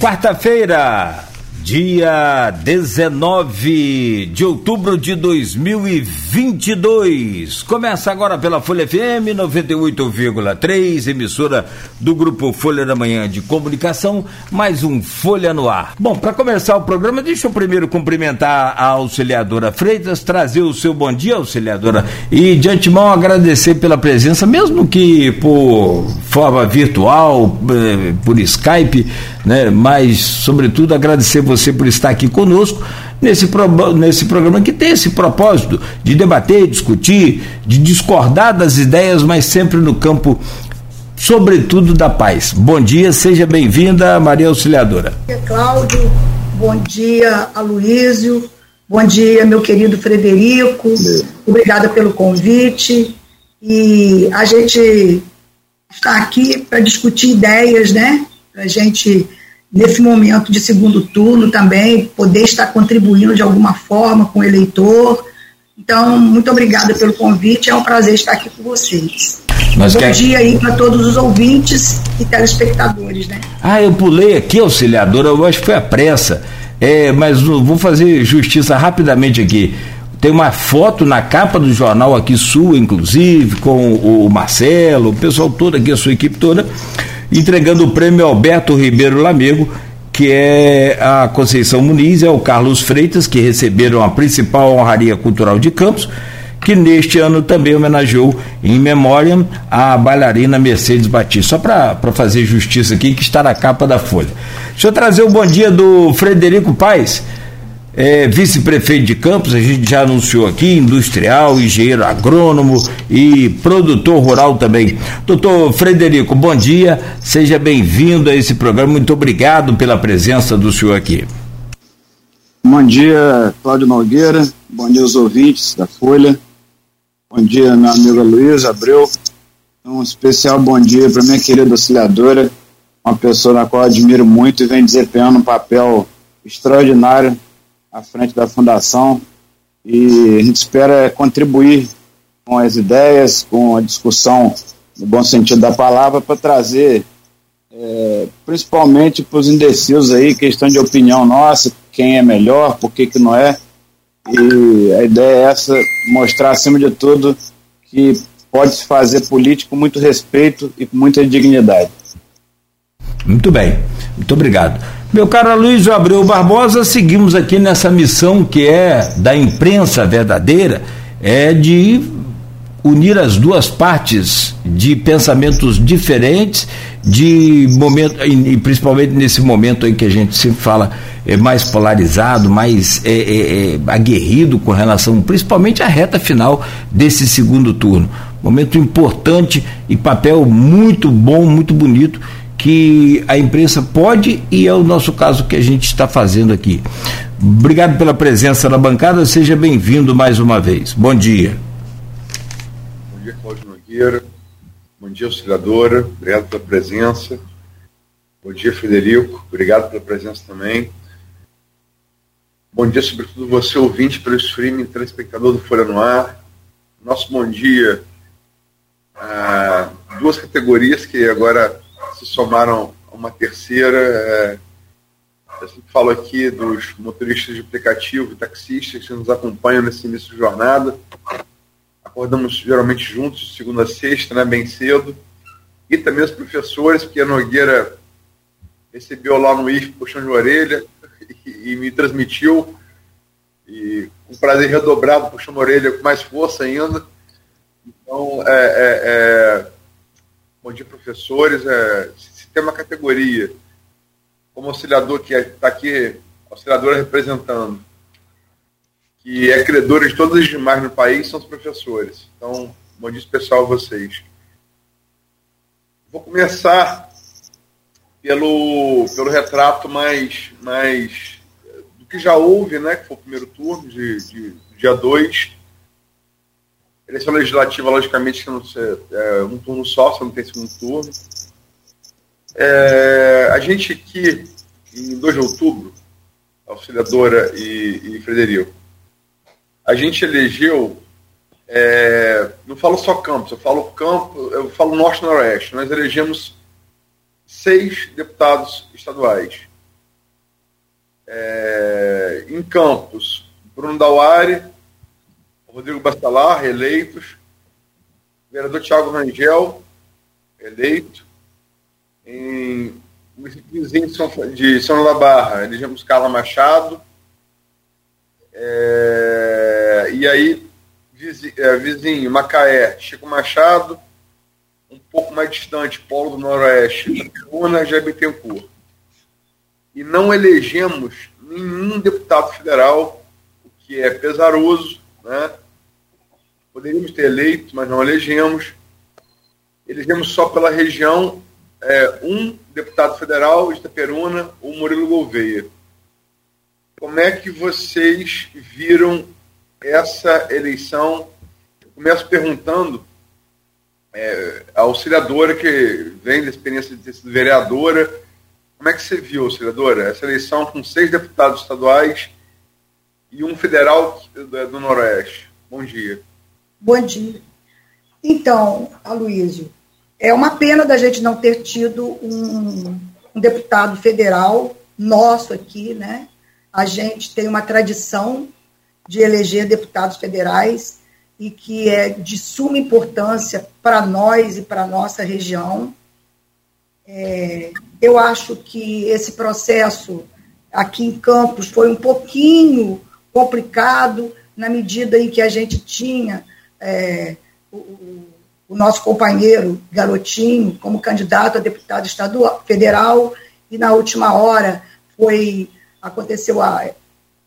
quarta-feira, dia 19 de outubro de 2022. Começa agora pela Folha FM 98,3, emissora do grupo Folha da Manhã de Comunicação, mais um Folha no Ar. Bom, para começar o programa, deixa eu primeiro cumprimentar a auxiliadora Freitas, trazer o seu bom dia, auxiliadora, e de antemão agradecer pela presença, mesmo que por forma virtual, eh, por Skype, né? Mas, sobretudo, agradecer você por estar aqui conosco nesse, pro, nesse programa que tem esse propósito de debater, discutir, de discordar das ideias, mas sempre no campo, sobretudo, da paz. Bom dia, seja bem-vinda, Maria Auxiliadora. Bom dia, Cláudio. Bom dia, Aloísio. Bom dia, meu querido Frederico. Obrigada pelo convite. E a gente está aqui para discutir ideias, né? Para a gente nesse momento de segundo turno também, poder estar contribuindo de alguma forma com o eleitor. Então, muito obrigada pelo convite, é um prazer estar aqui com vocês. Mas Bom quer... dia aí para todos os ouvintes e telespectadores, né? Ah, eu pulei aqui, auxiliadora, eu acho que foi a pressa. É, mas vou fazer justiça rapidamente aqui. Tem uma foto na capa do jornal aqui sua, inclusive, com o Marcelo, o pessoal todo aqui, a sua equipe toda, entregando o prêmio Alberto Ribeiro Lamego, que é a Conceição Muniz e é o Carlos Freitas, que receberam a principal honraria cultural de Campos, que neste ano também homenageou em memória a bailarina Mercedes Batista. Só para fazer justiça aqui, que está na capa da Folha. Deixa eu trazer o bom dia do Frederico Paes é, vice-prefeito de Campos, a gente já anunciou aqui, industrial, engenheiro agrônomo e produtor rural também. Doutor Frederico, bom dia, seja bem-vindo a esse programa, muito obrigado pela presença do senhor aqui. Bom dia, Cláudio Nogueira, bom dia aos ouvintes da Folha, bom dia, meu amigo Luiz Abreu, um especial bom dia para minha querida auxiliadora, uma pessoa na qual admiro muito e vem desempenhando um papel extraordinário à frente da fundação e a gente espera contribuir com as ideias, com a discussão no bom sentido da palavra para trazer é, principalmente para os indecisos aí, questão de opinião nossa, quem é melhor, por que, que não é. E a ideia é essa, mostrar acima de tudo que pode se fazer política com muito respeito e com muita dignidade. Muito bem, muito obrigado. Meu caro Luiz Abreu Barbosa, seguimos aqui nessa missão que é da imprensa verdadeira, é de unir as duas partes de pensamentos diferentes, de momento, e principalmente nesse momento em que a gente sempre fala é mais polarizado, mais é, é, é, aguerrido com relação, principalmente à reta final desse segundo turno. Momento importante e papel muito bom, muito bonito que a imprensa pode e é o nosso caso que a gente está fazendo aqui. Obrigado pela presença na bancada, seja bem-vindo mais uma vez. Bom dia. Bom dia, Cláudio Nogueira. Bom dia, auxiliadora. Obrigado pela presença. Bom dia, Federico. Obrigado pela presença também. Bom dia, sobretudo você, ouvinte pelo streaming, telespectador do Folha no Ar. Nosso bom dia a duas categorias que agora se somaram a uma terceira. É, eu sempre falo aqui dos motoristas de aplicativo, taxistas que nos acompanham nesse início de jornada. Acordamos geralmente juntos, segunda a sexta, né, bem cedo. E também os professores, porque a Nogueira recebeu lá no IF puxão de orelha e, e me transmitiu. E com prazer redobrado, puxando a orelha com mais força ainda. Então, é, é, é Dia, professores. É, se tem uma categoria, como auxiliador que está é, aqui, auxiliadora representando, que é credora de todas as demais no país, são os professores. Então, bom dia especial a vocês. Vou começar pelo, pelo retrato mais, mais do que já houve, né, que foi o primeiro turno de, de dia 2 Eleição legislativa, logicamente, não é um turno só, você não tem segundo turno. É, a gente aqui, em 2 de outubro, Auxiliadora e, e Frederico, a gente elegeu, é, não falo só Campos, eu falo campo, eu falo Norte Noroeste. Nós elegemos seis deputados estaduais. É, em Campos, Bruno Dauari, Rodrigo Bastalar, eleitos. Vereador Tiago Rangel, eleito. Em município de São, de São da Barra, elegemos Carla Machado. É, e aí, vizinho, é, vizinho, Macaé, Chico Machado. Um pouco mais distante, Polo do Noroeste, Una, Jair E não elegemos nenhum deputado federal, o que é pesaroso, né? Poderíamos ter eleito, mas não elegemos. Elegemos só pela região é, um deputado federal, Itaperuna, o Murilo Gouveia. Como é que vocês viram essa eleição? Eu começo perguntando é, a auxiliadora que vem da experiência de ter sido vereadora. Como é que você viu, auxiliadora, essa eleição com seis deputados estaduais e um federal do Noroeste? Bom dia. Bom dia. Então, Aloysio, é uma pena da gente não ter tido um, um deputado federal nosso aqui, né? A gente tem uma tradição de eleger deputados federais e que é de suma importância para nós e para a nossa região. É, eu acho que esse processo aqui em Campos foi um pouquinho complicado, na medida em que a gente tinha é, o, o, nosso companheiro Garotinho como candidato a deputado estadual, federal, e na última hora foi aconteceu a,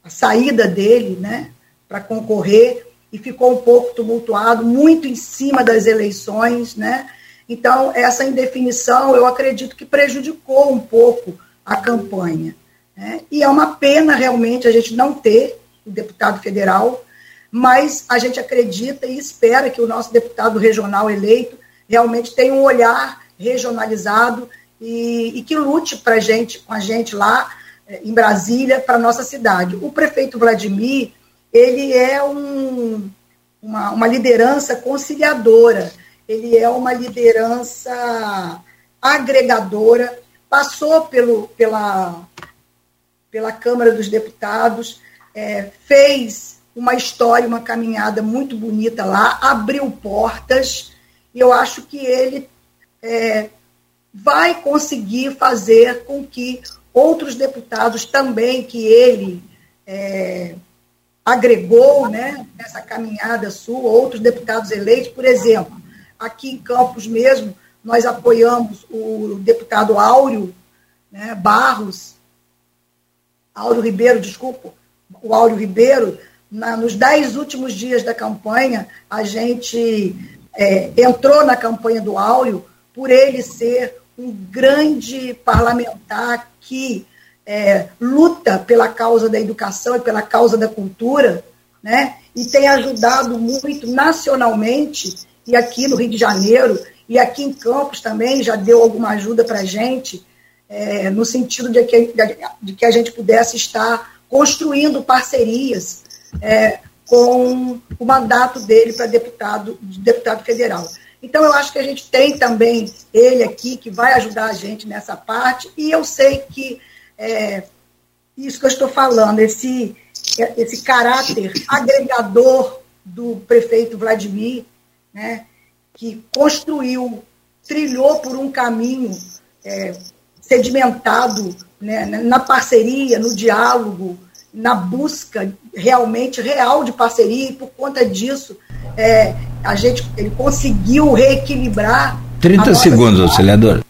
a saída dele né, para concorrer e ficou um pouco tumultuado, muito em cima das eleições. Né? Então, essa indefinição, eu acredito que prejudicou um pouco a campanha. Né? E é uma pena realmente a gente não ter o deputado federal mas a gente acredita e espera que o nosso deputado regional eleito realmente tenha um olhar regionalizado e, e que lute pra gente, com a gente lá eh, em Brasília, para a nossa cidade. O prefeito Vladimir, ele é um, uma, uma liderança conciliadora, ele é uma liderança agregadora, passou pelo, pela, pela Câmara dos Deputados, é, fez uma história, uma caminhada muito bonita lá, abriu portas, e eu acho que ele é, vai conseguir fazer com que outros deputados também que ele é, agregou né, nessa caminhada sua, outros deputados eleitos, por exemplo, aqui em Campos mesmo, nós apoiamos o deputado Áureo né, Barros, Áureo Ribeiro, desculpa, o Áureo Ribeiro, na, nos dez últimos dias da campanha, a gente é, entrou na campanha do Áureo por ele ser um grande parlamentar que é, luta pela causa da educação e pela causa da cultura, né? E tem ajudado muito nacionalmente e aqui no Rio de Janeiro e aqui em Campos também já deu alguma ajuda para a gente é, no sentido de que, de que a gente pudesse estar construindo parcerias é, com o mandato dele para deputado, deputado federal. Então, eu acho que a gente tem também ele aqui, que vai ajudar a gente nessa parte, e eu sei que é, isso que eu estou falando, esse, esse caráter agregador do prefeito Vladimir, né, que construiu, trilhou por um caminho é, sedimentado né, na parceria, no diálogo, na busca realmente real de parceria e por conta disso é, a gente ele conseguiu reequilibrar 30 segundos, auxiliador.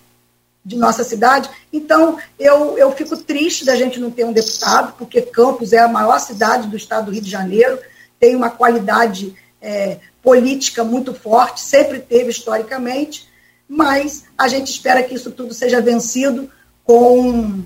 De nossa cidade. Então, eu, eu fico triste da gente não ter um deputado, porque Campos é a maior cidade do estado do Rio de Janeiro, tem uma qualidade é, política muito forte, sempre teve historicamente, mas a gente espera que isso tudo seja vencido com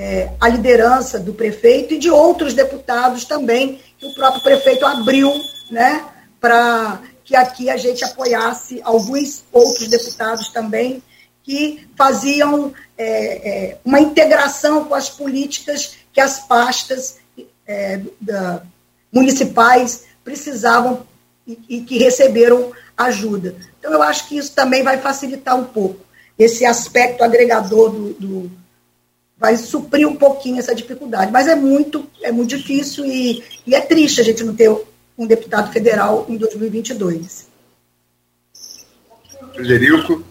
é, a liderança do prefeito e de outros deputados também, que o próprio prefeito abriu né, para que aqui a gente apoiasse alguns outros deputados também que faziam é, é, uma integração com as políticas que as pastas é, da, municipais precisavam e, e, que receberam ajuda. Então, eu acho que isso também vai facilitar um pouco esse aspecto agregador do, do vai suprir um pouquinho essa dificuldade. Mas é muito, é muito difícil e, e é triste a gente não ter um deputado federal em 2022. Frederico,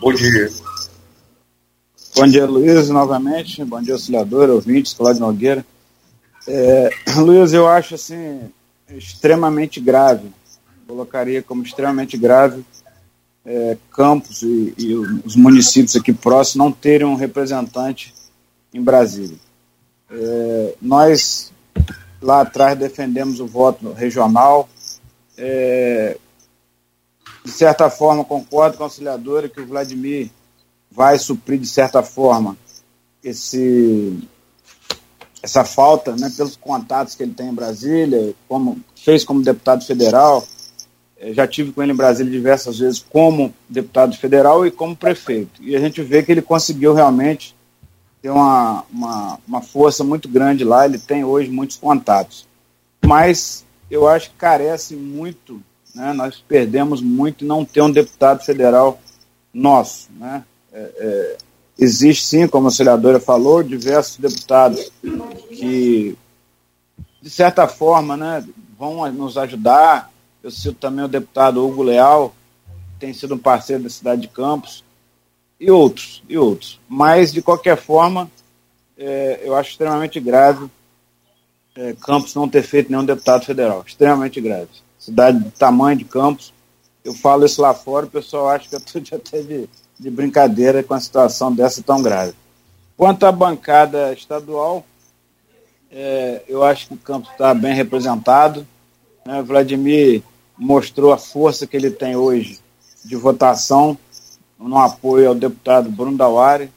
bom dia. Bom dia, Luiz, novamente. Bom dia, auxiliador, ouvintes, Cláudio Nogueira. É, Luiz, eu acho assim extremamente grave, colocaria como extremamente grave é, Campos e, e, os municípios aqui próximos não terem um representante em Brasília. É, nós lá atrás defendemos o voto regional. É, de certa forma, concordo com a auxiliadora que o Vladimir vai suprir, de certa forma, esse, essa falta, né, pelos contatos que ele tem em Brasília, como fez como deputado federal. É, já tive com ele em Brasília diversas vezes como deputado federal e como prefeito. E a gente vê que ele conseguiu realmente ter uma, uma, uma força muito grande lá, ele tem hoje muitos contatos. Mas eu acho que carece muito, né, nós perdemos muito não ter um deputado federal nosso. Né? É, é, existe sim, como a senadora falou, diversos deputados que, de certa forma, né, vão nos ajudar. Eu cito também o deputado Hugo Leal, que tem sido um parceiro da cidade de Campos, e outros, e outros. Mas, de qualquer forma, é, eu acho extremamente grave é, Campos não ter feito nenhum deputado federal. Extremamente grave. Cidade do tamanho de Campos, eu falo isso lá fora, o pessoal acha que eu estou até de, de brincadeira com a situação dessa tão grave. Quanto à bancada estadual, é, eu acho que o Campos está bem representado. Né? Vladimir mostrou a força que ele tem hoje de votação no apoio ao deputado Bruno Dauari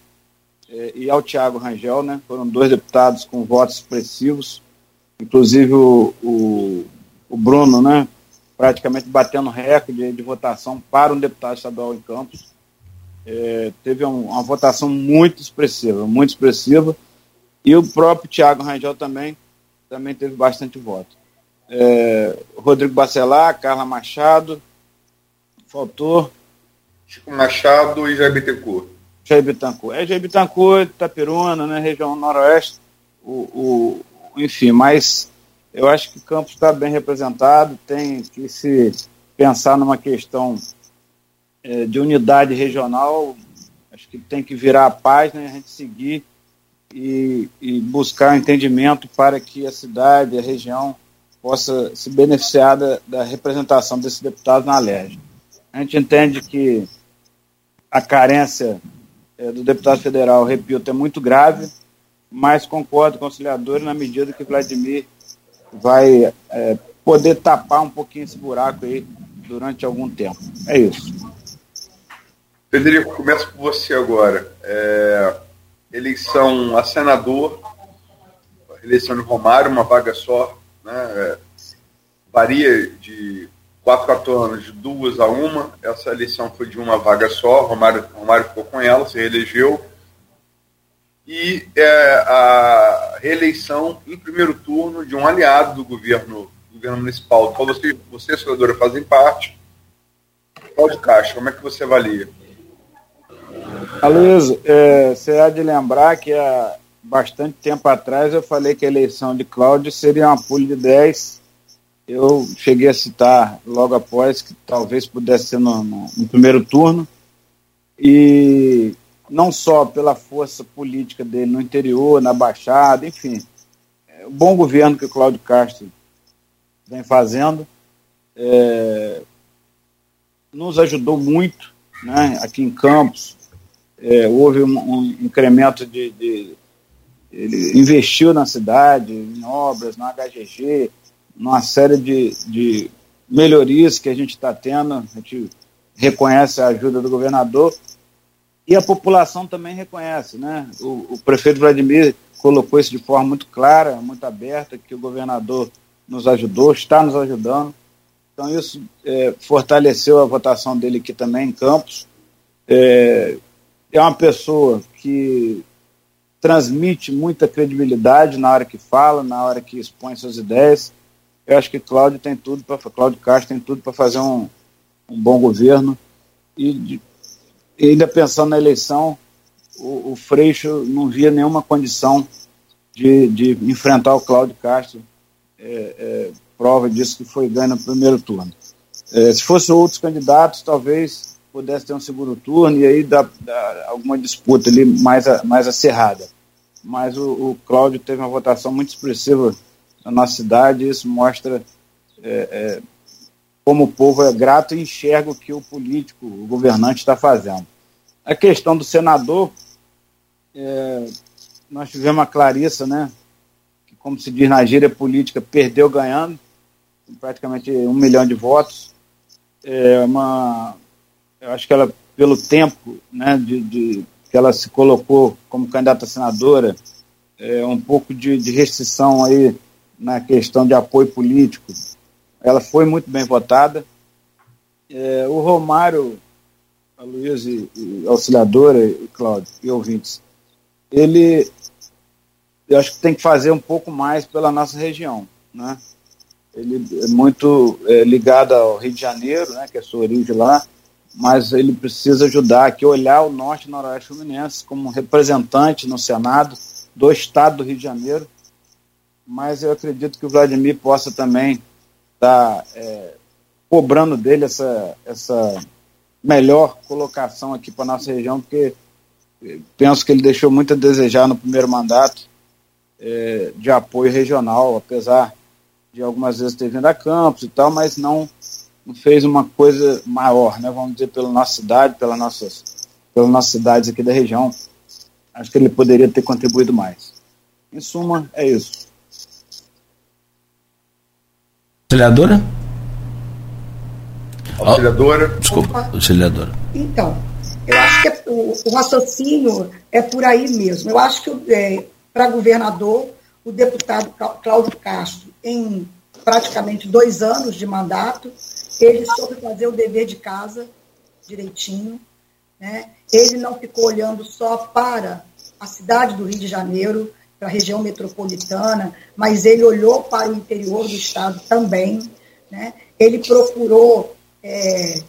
eh, e ao Tiago Rangel, né? Foram dois deputados com votos expressivos, inclusive o, o, o Bruno, né? Praticamente batendo recorde de, votação para um deputado estadual em Campos. Eh, teve um, uma votação muito expressiva, muito expressiva, e o próprio Tiago Rangel também, também teve bastante voto. É, Rodrigo Bacelar, Carla Machado, faltou Chico Machado e Jair Bittencourt. Jair Bittencourt. É Jair Bittencourt, Itaperuna, né, região noroeste, o, o, enfim, mas eu acho que Campos está bem representado, tem que se pensar numa questão é, de unidade regional, acho que tem que virar a página e a gente seguir e, e buscar entendimento para que a cidade, a região, possa se beneficiar da, da representação desses deputados na LERJ. A gente entende que a carência é, do deputado federal, repito, é muito grave, mas concordo com o auxiliador na medida que Vladimir vai é, poder tapar um pouquinho esse buraco aí durante algum tempo. É isso. Federico, começo com você agora. É, eleição a senador, eleição de Romário, uma vaga só, né? É, varia de 4, 4 anos, de duas a uma. Essa eleição foi de uma vaga só, Romário, Romário ficou com ela, se reelegeu. E é, a reeleição em primeiro turno de um aliado do governo, do governo municipal, do qual você, você a senadora, fazem parte, Cláudio Castro. Como é que você avalia? Aloysio, é, você há de lembrar que há bastante tempo atrás eu falei que a eleição de Cláudio seria uma pulha de 10 eu cheguei a citar logo após que talvez pudesse ser no, no, no, primeiro turno, e não só pela força política dele no interior, na Baixada, enfim, é, o bom governo que o Cláudio Castro vem fazendo é, nos ajudou muito né, aqui em Campos. É, houve um, um incremento de, de. Ele investiu na cidade, em obras, na HGG, numa série de, de melhorias que a gente está tendo, a gente reconhece a ajuda do governador e a população também reconhece, né? O, o, prefeito Vladimir colocou isso de forma muito clara, muito aberta, que o governador nos ajudou, está nos ajudando. Então isso é, fortaleceu a votação dele aqui também em Campos. É, é uma pessoa que transmite muita credibilidade na hora que fala, na hora que expõe suas ideias. Eu acho que Cláudio tem tudo para Cláudio Castro tem tudo para fazer um, um, bom governo e, de, ainda pensando na eleição, o, o Freixo não via nenhuma condição de, de enfrentar o Cláudio Castro. É, é, prova disso que foi ganho no primeiro turno. É, se fossem outros candidatos, talvez pudesse ter um segundo turno e aí dar alguma disputa ali mais, mais acirrada. Mas o, o Cláudio teve uma votação muito expressiva na nossa cidade isso mostra é, é, como o povo é grato e enxerga o que o político, o governante está fazendo. A questão do senador, é, nós tivemos a Clarissa, né, que, como se diz na gíria política, perdeu ganhando, com praticamente um milhão de votos. É uma, eu acho que ela, pelo tempo né, de, de que ela se colocou como candidata a senadora, é, um pouco de, de restrição aí na questão de apoio político. Ela foi muito bem votada. É, o Romário a Luiz e, e auxiliadora, e Cláudio, e ouvintes, ele, eu acho que tem que fazer um pouco mais pela nossa região, né? Ele é muito é, ligado ao Rio de Janeiro, né, que é sua origem lá, mas ele precisa ajudar aqui, olhar o Norte e Noroeste Fluminense como representante no Senado do Estado do Rio de Janeiro, mas eu acredito que o Vladimir possa também estar tá, é, cobrando dele essa, essa melhor colocação aqui para nossa região, porque penso que ele deixou muito a desejar no primeiro mandato é, de apoio regional, apesar de algumas vezes ter vindo a campos e tal, mas não, não fez uma coisa maior, né, vamos dizer, pela nossa cidade, pelas nossas, pelas nossas cidades aqui da região. Acho que ele poderia ter contribuído mais. Em suma, é isso. Vereadora? Auxiliadora. Desculpa, auxiliadora. Então, eu acho que é, o, o, raciocínio é por aí mesmo. Eu acho que é, para governador, o deputado Cláudio Castro, em praticamente dois anos de mandato, ele soube fazer o dever de casa direitinho. Né? Ele não ficou olhando só para a cidade do Rio de Janeiro, para a região metropolitana, mas ele olhou para o interior do estado também. Né? Ele procurou é,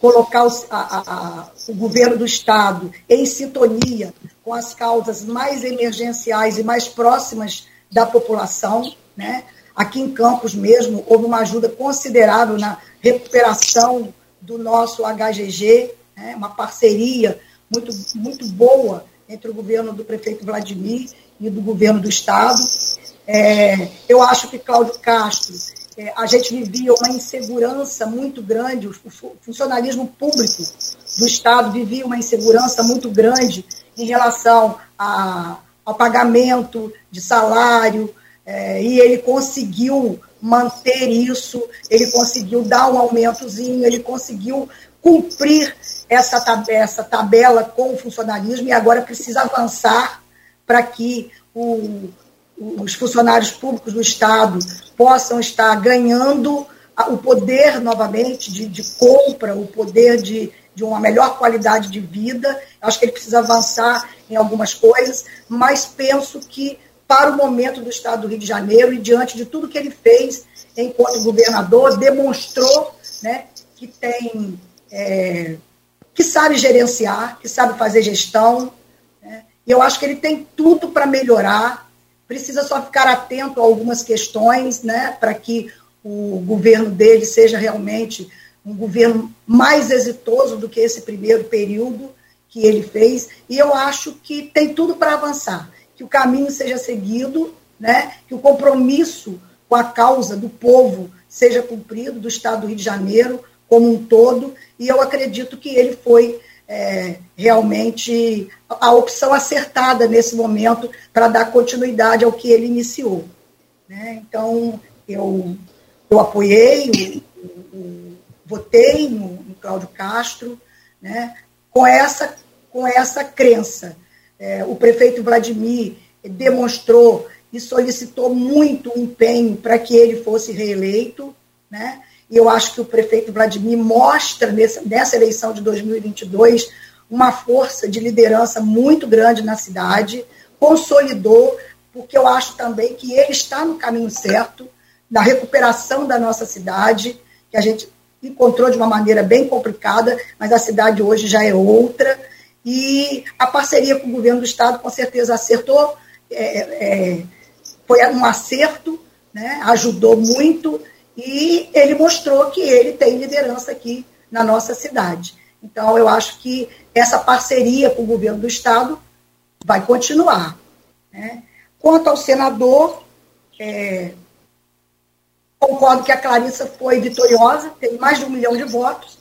colocar os, a, a, o governo do Estado em sintonia com as causas mais emergenciais e mais próximas da população. Né? Aqui em Campos mesmo, houve uma ajuda considerável na recuperação do nosso HGG, né? uma parceria muito, muito boa entre o governo do prefeito Vladimir e do governo do Estado. É, eu acho que Cláudio Castro é, a gente vivia uma insegurança muito grande, o funcionalismo público do Estado vivia uma insegurança muito grande em relação a, ao pagamento de salário, é, e ele conseguiu manter isso, ele conseguiu dar um aumentozinho, ele conseguiu cumprir essa essa tabela com o funcionalismo e agora precisa avançar para que o, os funcionários públicos do Estado possam estar ganhando o poder novamente de, de compra, o poder de, de uma melhor qualidade de vida. Acho que ele precisa avançar em algumas coisas, mas penso que para o momento do Estado do Rio de Janeiro e diante de tudo que ele fez enquanto governador, demonstrou né, que tem é, que sabe gerenciar, que sabe fazer gestão. E eu acho que ele tem tudo para melhorar. Precisa só ficar atento a algumas questões, né, para que o governo dele seja realmente um governo mais exitoso do que esse primeiro período que ele fez. E eu acho que tem tudo para avançar, que o caminho seja seguido, né, que o compromisso com a causa do povo seja cumprido, do Estado do Rio de Janeiro como um todo, e eu acredito que ele foi é, realmente a opção acertada nesse momento para dar continuidade ao que ele iniciou. Né? Então, eu, eu apoiei, votei no, no Cláudio Castro, né? com, essa, com essa crença. É, o prefeito Vladimir demonstrou e solicitou muito empenho para que ele fosse reeleito, né? E eu acho que o prefeito Vladimir mostra nessa, nessa eleição de 2022 uma força de liderança muito grande na cidade, consolidou, porque eu acho também que ele está no caminho certo, na recuperação da nossa cidade, que a gente encontrou de uma maneira bem complicada, mas a cidade hoje já é outra. e a parceria com o governo do Estado com certeza acertou, é, é, foi um acerto, né, ajudou muito, e ele mostrou que ele tem liderança aqui na nossa cidade. Então, eu acho que essa parceria com o governo do Estado vai continuar. Né? Quanto ao senador, é, concordo que a Clarissa foi vitoriosa, teve mais de um milhão de votos,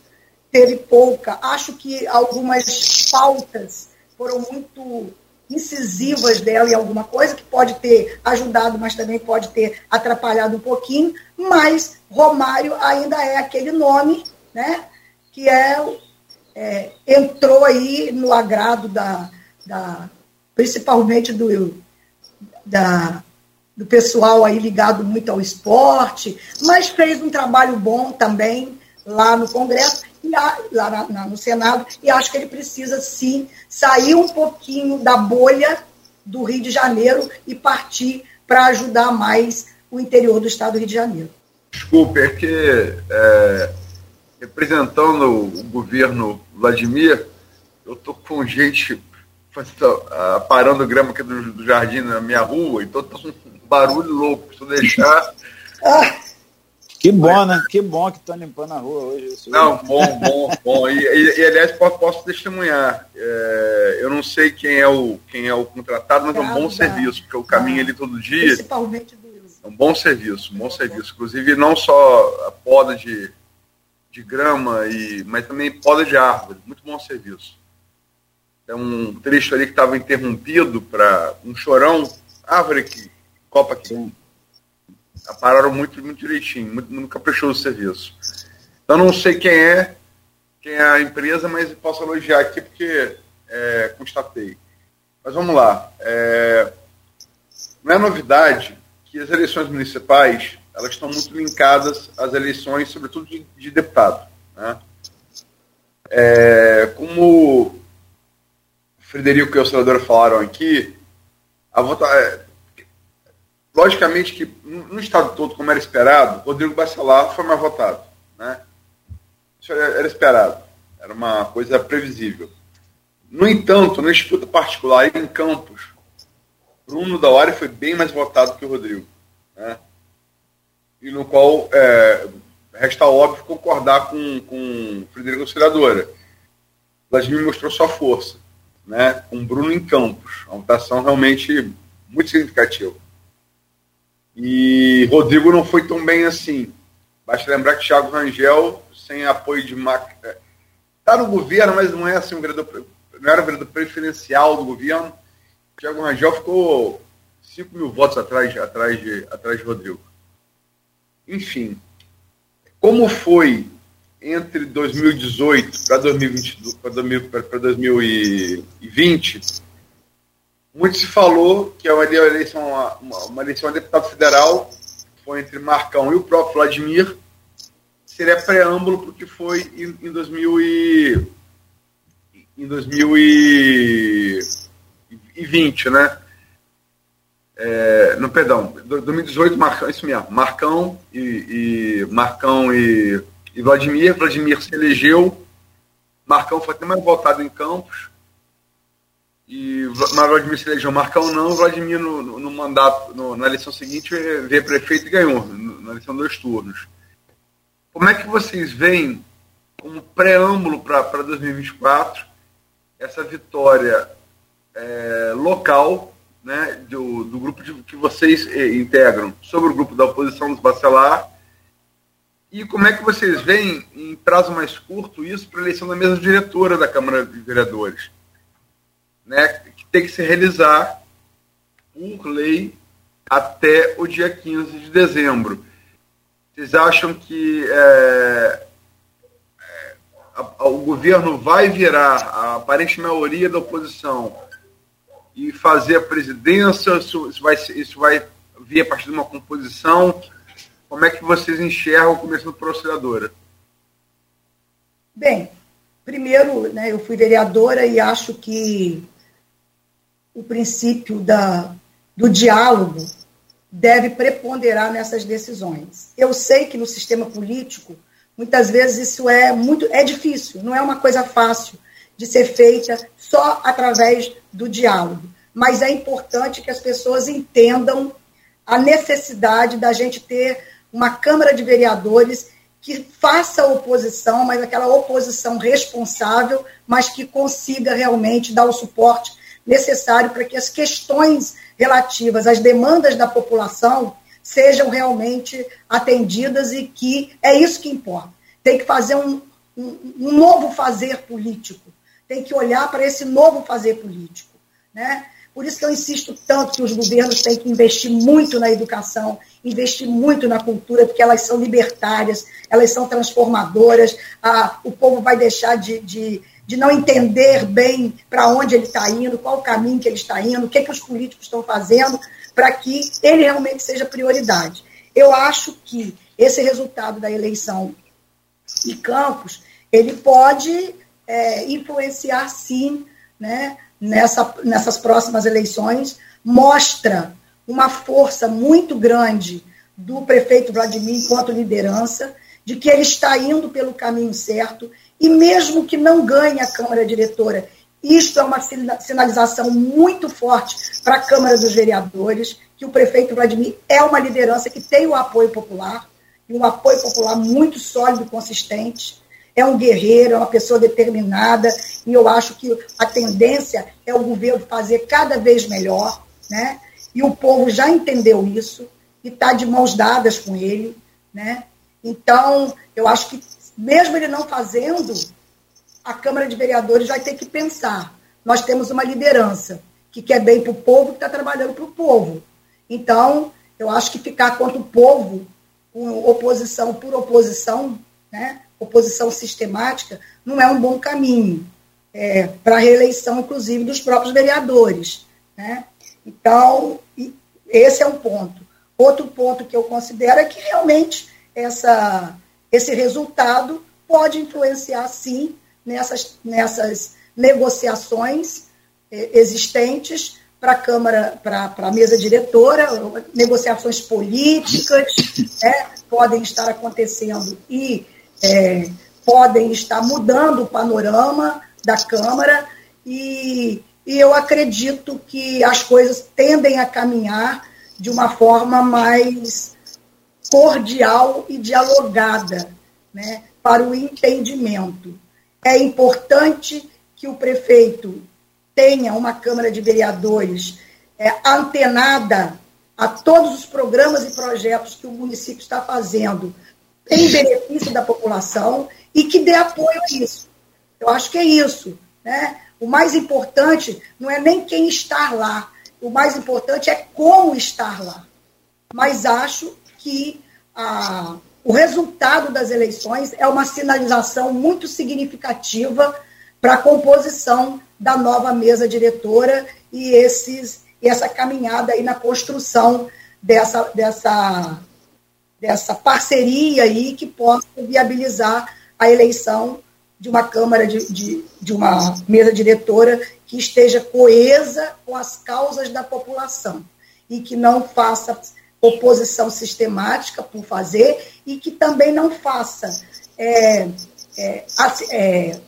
teve pouca. Acho que algumas pautas foram muito incisivas dela em alguma coisa, que pode ter ajudado, mas também pode ter atrapalhado um pouquinho, mas Romário ainda é aquele nome, né, que é, é entrou aí no agrado da, da principalmente do, da, do pessoal aí ligado muito ao esporte, mas fez um trabalho bom também lá no Congresso, lá na, na, no Senado, e acho que ele precisa sim sair um pouquinho da bolha do Rio de Janeiro e partir para ajudar mais o interior do estado do Rio de Janeiro. Desculpe, é que é, representando o governo Vladimir, eu estou com gente uh, parando grama aqui do, do, jardim na minha rua, então com um barulho louco. Se eu deixar. Que bom, né? Que bom que estão limpando a rua hoje. Não, bom, bom, bom. E, e, e aliás, posso, posso testemunhar. É, eu não sei quem é o, quem é o contratado, mas é um bom serviço, porque eu caminho ali todo dia. Principalmente do É um bom serviço, um bom serviço. Inclusive, não só a poda de, de grama, e, mas também poda de árvore. Muito bom serviço. É um trecho ali que estava interrompido para um chorão, árvore que copa aqui. Sim pararam muito, muito direitinho, muito, muito caprichoso o serviço. Então não sei quem é, quem é a empresa, mas posso elogiar aqui porque é, constatei. Mas vamos lá. É, não é novidade que as eleições municipais elas estão muito linkadas às eleições, sobretudo de, de deputado. Né? É, como Frederico e o senador falaram aqui, a votação é, Logicamente que no estado todo, como era esperado, Rodrigo Bacelar foi mais votado. Né? Isso era esperado. Era uma coisa previsível. No entanto, na disputa particular em Campos, Bruno Dauari foi bem mais votado que o Rodrigo. Né? E no qual é, resta óbvio concordar com, com Frederico Auxiliadora. Vladimir mostrou sua força, né? com Bruno em Campos. Uma votação realmente muito significativa. E Rodrigo não foi tão bem assim. Basta lembrar que Thiago Rangel, sem apoio de Mac... Está é, no governo, mas não é assim um vereador, não era um vereador preferencial do governo. Thiago Rangel ficou 5 mil votos atrás, atrás, de, atrás de Rodrigo. Enfim, como foi entre 2018 para 2020, muito se falou que é uma eleição, uma, uma eleição a deputado federal, foi entre Marcão e o próprio Vladimir, seria preâmbulo para o que foi em, em, 2000 e, em 2020, né? É, no perdão, 2018, Marcão, isso mesmo, Marcão e, e Marcão e, e Vladimir, Vladimir se elegeu, Marcão foi até mais votado em Campos, e Vladimir se elegeu Marcão não, Vladimir no, no, no mandato, no, na eleição seguinte veio prefeito e ganhou, na eleição dois turnos. Como é que vocês veem como preâmbulo para 2024 essa vitória é, local né, do, do grupo de, que vocês eh, integram sobre o grupo da oposição dos Bacelar e como é que vocês veem em prazo mais curto isso para a eleição da mesa diretora da Câmara de Vereadores? Né, que tem que se realizar por lei até o dia 15 de dezembro. Vocês acham que é, é, a, o governo vai virar a aparente maioria da oposição e fazer a presidência? Isso, isso, vai, isso vai vir a partir de uma composição? Como é que vocês enxergam o começo do procuradora? Bem, primeiro, né, eu fui vereadora e acho que o princípio da, do diálogo deve preponderar nessas decisões. Eu sei que no sistema político, muitas vezes isso é muito é difícil, não é uma coisa fácil de ser feita só através do diálogo. Mas é importante que as pessoas entendam a necessidade da gente ter uma Câmara de Vereadores que faça oposição, mas aquela oposição responsável, mas que consiga realmente dar o suporte necessário para que as questões relativas às demandas da população sejam realmente atendidas e que é isso que importa. Tem que fazer um, um, um novo fazer político, tem que olhar para esse novo fazer político. Né? Por isso que eu insisto tanto que os governos têm que investir muito na educação, investir muito na cultura, porque elas são libertárias, elas são transformadoras, ah, o povo vai deixar de, de, de não entender bem para onde ele está indo, qual o caminho que ele está indo, o que, que os políticos estão fazendo, para que ele realmente seja prioridade. Eu acho que esse resultado da eleição de Campos, ele pode é, influenciar, sim, né, nessa, nessas próximas eleições, mostra uma força muito grande do prefeito Vladimir enquanto liderança, de que ele está indo pelo caminho certo, e mesmo que não ganhe a Câmara Diretora, isto é uma sinalização muito forte para a Câmara dos Vereadores, que o prefeito Vladimir é uma liderança que tem o apoio popular, e um apoio popular muito sólido e consistente. É um guerreiro, é uma pessoa determinada, e eu acho que a tendência é o governo fazer cada vez melhor, né? E o povo já entendeu isso e está de mãos dadas com ele, né? Então, eu acho que mesmo ele não fazendo, a Câmara de Vereadores vai ter que pensar. Nós temos uma liderança que quer bem para o povo, que está trabalhando para o povo. Então, eu acho que ficar contra o povo, com oposição por oposição, né, oposição sistemática, não é um bom caminho é, para a reeleição, inclusive, dos próprios vereadores. Né? Então, esse é um ponto. Outro ponto que eu considero é que realmente essa, esse resultado pode influenciar, sim, nessas, nessas negociações eh, existentes para a Câmara, para a mesa diretora, negociações políticas né, podem estar acontecendo e é, podem estar mudando o panorama da Câmara e, e eu acredito que as coisas tendem a caminhar de uma forma mais cordial e dialogada, né, para o entendimento. É importante que o prefeito tenha uma Câmara de Vereadores é, antenada a todos os programas e projetos que o município está fazendo em benefício da população e que dê apoio a isso. Eu acho que é isso. Né? O mais importante não é nem quem está lá, o mais importante é como estar lá. Mas acho que a, o resultado das eleições é uma sinalização muito significativa para a composição da nova mesa diretora e esses e essa caminhada aí na construção dessa, dessa, dessa parceria aí que possa viabilizar a eleição de uma Câmara, de, de, de uma mesa diretora que esteja coesa com as causas da população e que não faça oposição sistemática por fazer e que também não faça é, é, é,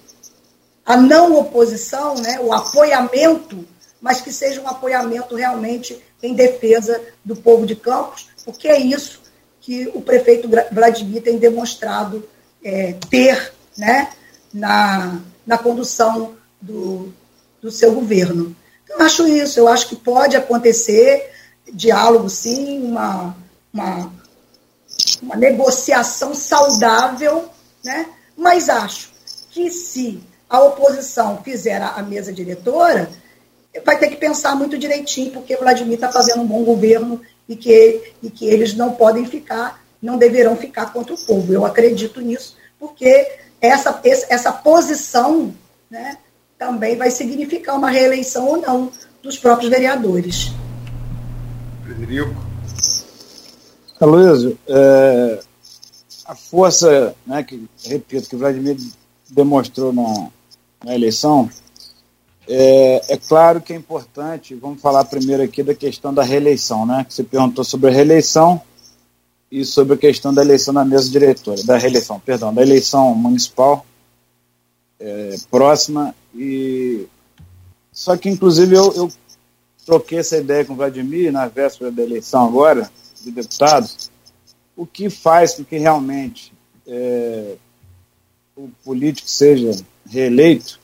a não oposição, né, o apoiamento, mas que seja um apoiamento realmente em defesa do povo de Campos, porque é isso que o prefeito Vladimir tem demonstrado é, ter né, na, na condução do, do seu governo. Então, eu acho isso, eu acho que pode acontecer diálogo, sim, uma, uma, uma negociação saudável, né? mas acho que se a oposição fizer a, mesa diretora, vai ter que pensar muito direitinho, porque Vladimir está fazendo um bom governo e que, e que eles não podem ficar, não deverão ficar contra o povo. Eu acredito nisso, porque essa, essa posição né, também vai significar uma reeleição ou não dos próprios vereadores. Frederico. Aloysio, é, a força, né, que, repito, que Vladimir demonstrou na, na eleição, é, é, claro que é importante, vamos falar primeiro aqui da questão da reeleição, né? Que você perguntou sobre a reeleição e sobre a questão da eleição na mesa diretora, da reeleição, perdão, da eleição municipal é, próxima E só que inclusive eu, eu troquei essa ideia com o Vladimir na véspera da eleição agora de deputados. O que faz com que realmente é, o político seja reeleito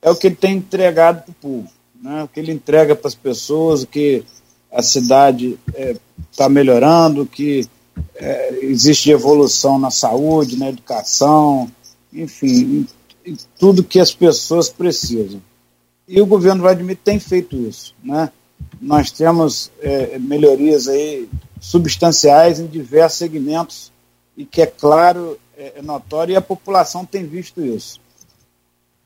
é o que ele tem entregado para o povo, né? o que ele entrega para as pessoas, o que a cidade está é, tá melhorando, que é, existe evolução na saúde, na educação, enfim, em, em tudo que as pessoas precisam. E o governo Vladimir tem feito isso. Né? Nós temos é, melhorias aí substanciais em diversos segmentos e que é claro, é, é notório, e a população tem visto isso.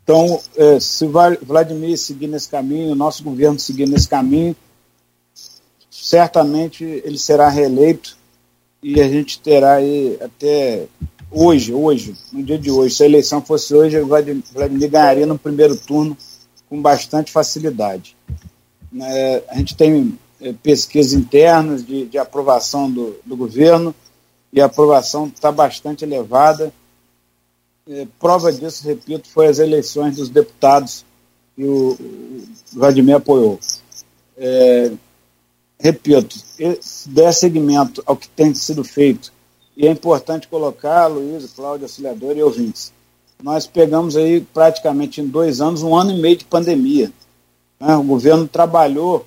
Então, é, se Vladimir seguir nesse caminho, o nosso governo seguir nesse caminho, certamente ele será reeleito e a gente terá aí até hoje, hoje, no dia de hoje, se a eleição fosse hoje, Vladimir ganharia no primeiro turno com bastante facilidade. É, a gente tem é, pesquisas internas de, de aprovação do, do governo e a aprovação está bastante elevada. É, prova disso, repito, foi as eleições dos deputados que o, o Vladimir apoiou. É, repito, se der seguimento ao que tem sido feito, e é importante colocar, Luiz, Cláudio, auxiliador e ouvintes, nós pegamos aí praticamente em dois anos, um ano e meio de pandemia. Né? O governo trabalhou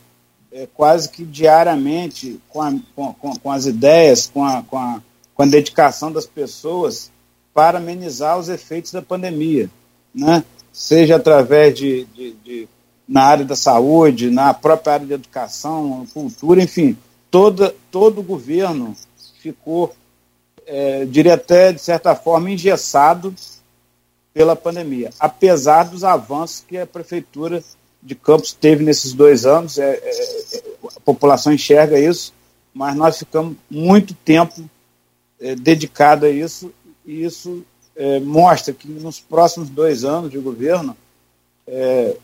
é, quase que diariamente com, a, com, com, as ideias, com a, com, a, com a dedicação das pessoas para amenizar os efeitos da pandemia, né? seja através de, de, de na área da saúde, na própria área de educação, cultura, enfim, toda, todo o governo ficou, é, diria até de certa forma, engessado pela pandemia, apesar dos avanços que a prefeitura de Campos teve nesses dois anos, é, é, é a população enxerga isso, mas nós ficamos muito tempo é, dedicado a isso, e isso é, mostra que nos próximos dois anos de governo é,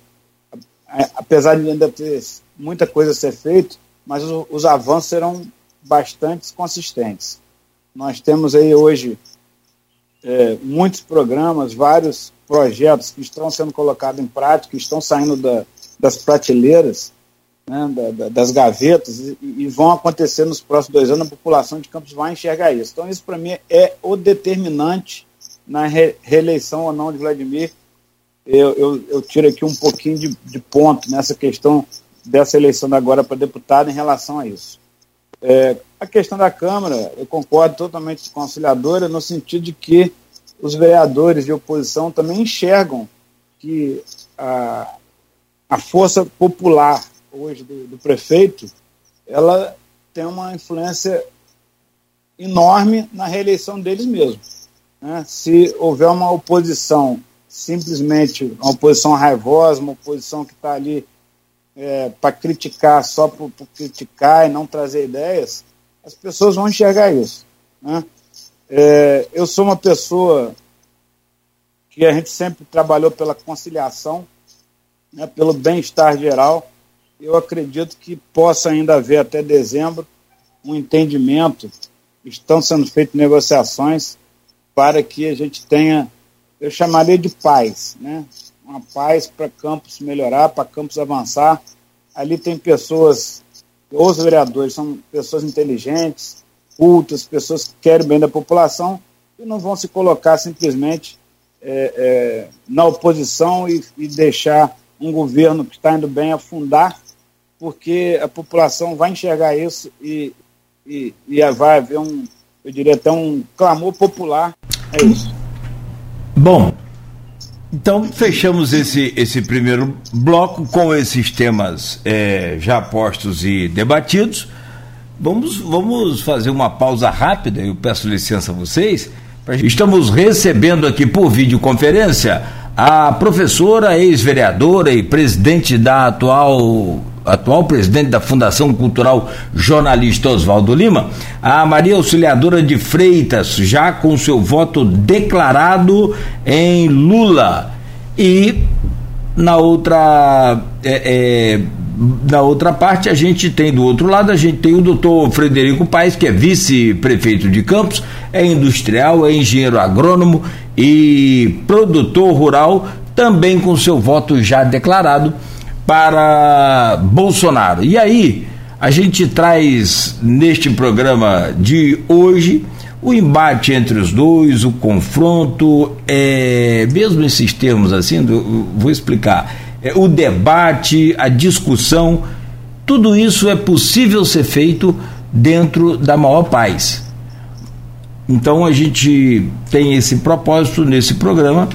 apesar de ainda ter muita coisa a ser feita, mas os, os avanços serão bastante consistentes. Nós temos aí hoje é, muitos programas, vários projetos que estão sendo colocados em prática, que estão saindo da, das prateleiras, né, da, da, das gavetas, e, e, vão acontecer nos próximos dois anos, a população de Campos vai enxergar isso. Então, isso para mim é o determinante na re, reeleição ou não de Vladimir eu, eu, eu tiro aqui um pouquinho de, de ponto nessa questão dessa eleição agora para deputado em relação a isso. É, a questão da Câmara, eu concordo totalmente com a auxiliadora, no sentido de que os vereadores de oposição também enxergam que a, a força popular hoje do, do prefeito ela tem uma influência enorme na reeleição deles mesmos. Né? Se houver uma oposição simplesmente uma oposição raivosa, uma oposição que está ali é, para criticar só por, por, criticar e não trazer ideias, as pessoas vão enxergar isso. Né? É, eu sou uma pessoa que a gente sempre trabalhou pela conciliação, né, pelo bem-estar geral. Eu acredito que possa ainda haver até dezembro um entendimento. Estão sendo feitas negociações para que a gente tenha eu chamaria de paz, né? Uma paz para Campos melhorar, para Campos avançar. Ali tem pessoas, os vereadores são pessoas inteligentes, cultas, pessoas que querem bem da população e não vão se colocar simplesmente é, é, na oposição e, e deixar um governo que está indo bem afundar, porque a população vai enxergar isso e, e, e vai haver um, eu diria até um clamor popular. É isso. Bom, então fechamos esse, esse primeiro bloco com esses temas é, já postos e debatidos. Vamos, vamos fazer uma pausa rápida, eu peço licença a vocês. Estamos recebendo aqui por videoconferência a professora, ex-vereadora e presidente da atual atual presidente da Fundação Cultural Jornalista Oswaldo Lima, a Maria Auxiliadora de Freitas, já com seu voto declarado em Lula. E na outra. É, é, na outra parte, a gente tem do outro lado, a gente tem o doutor Frederico Paes, que é vice-prefeito de Campos, é industrial, é engenheiro agrônomo e produtor rural, também com seu voto já declarado para Bolsonaro. E aí, a gente traz neste programa de hoje o embate entre os dois, o confronto, é, mesmo esses termos assim, do, vou explicar, é, o debate, a discussão, tudo isso é possível ser feito dentro da maior paz. Então a gente tem esse propósito nesse programa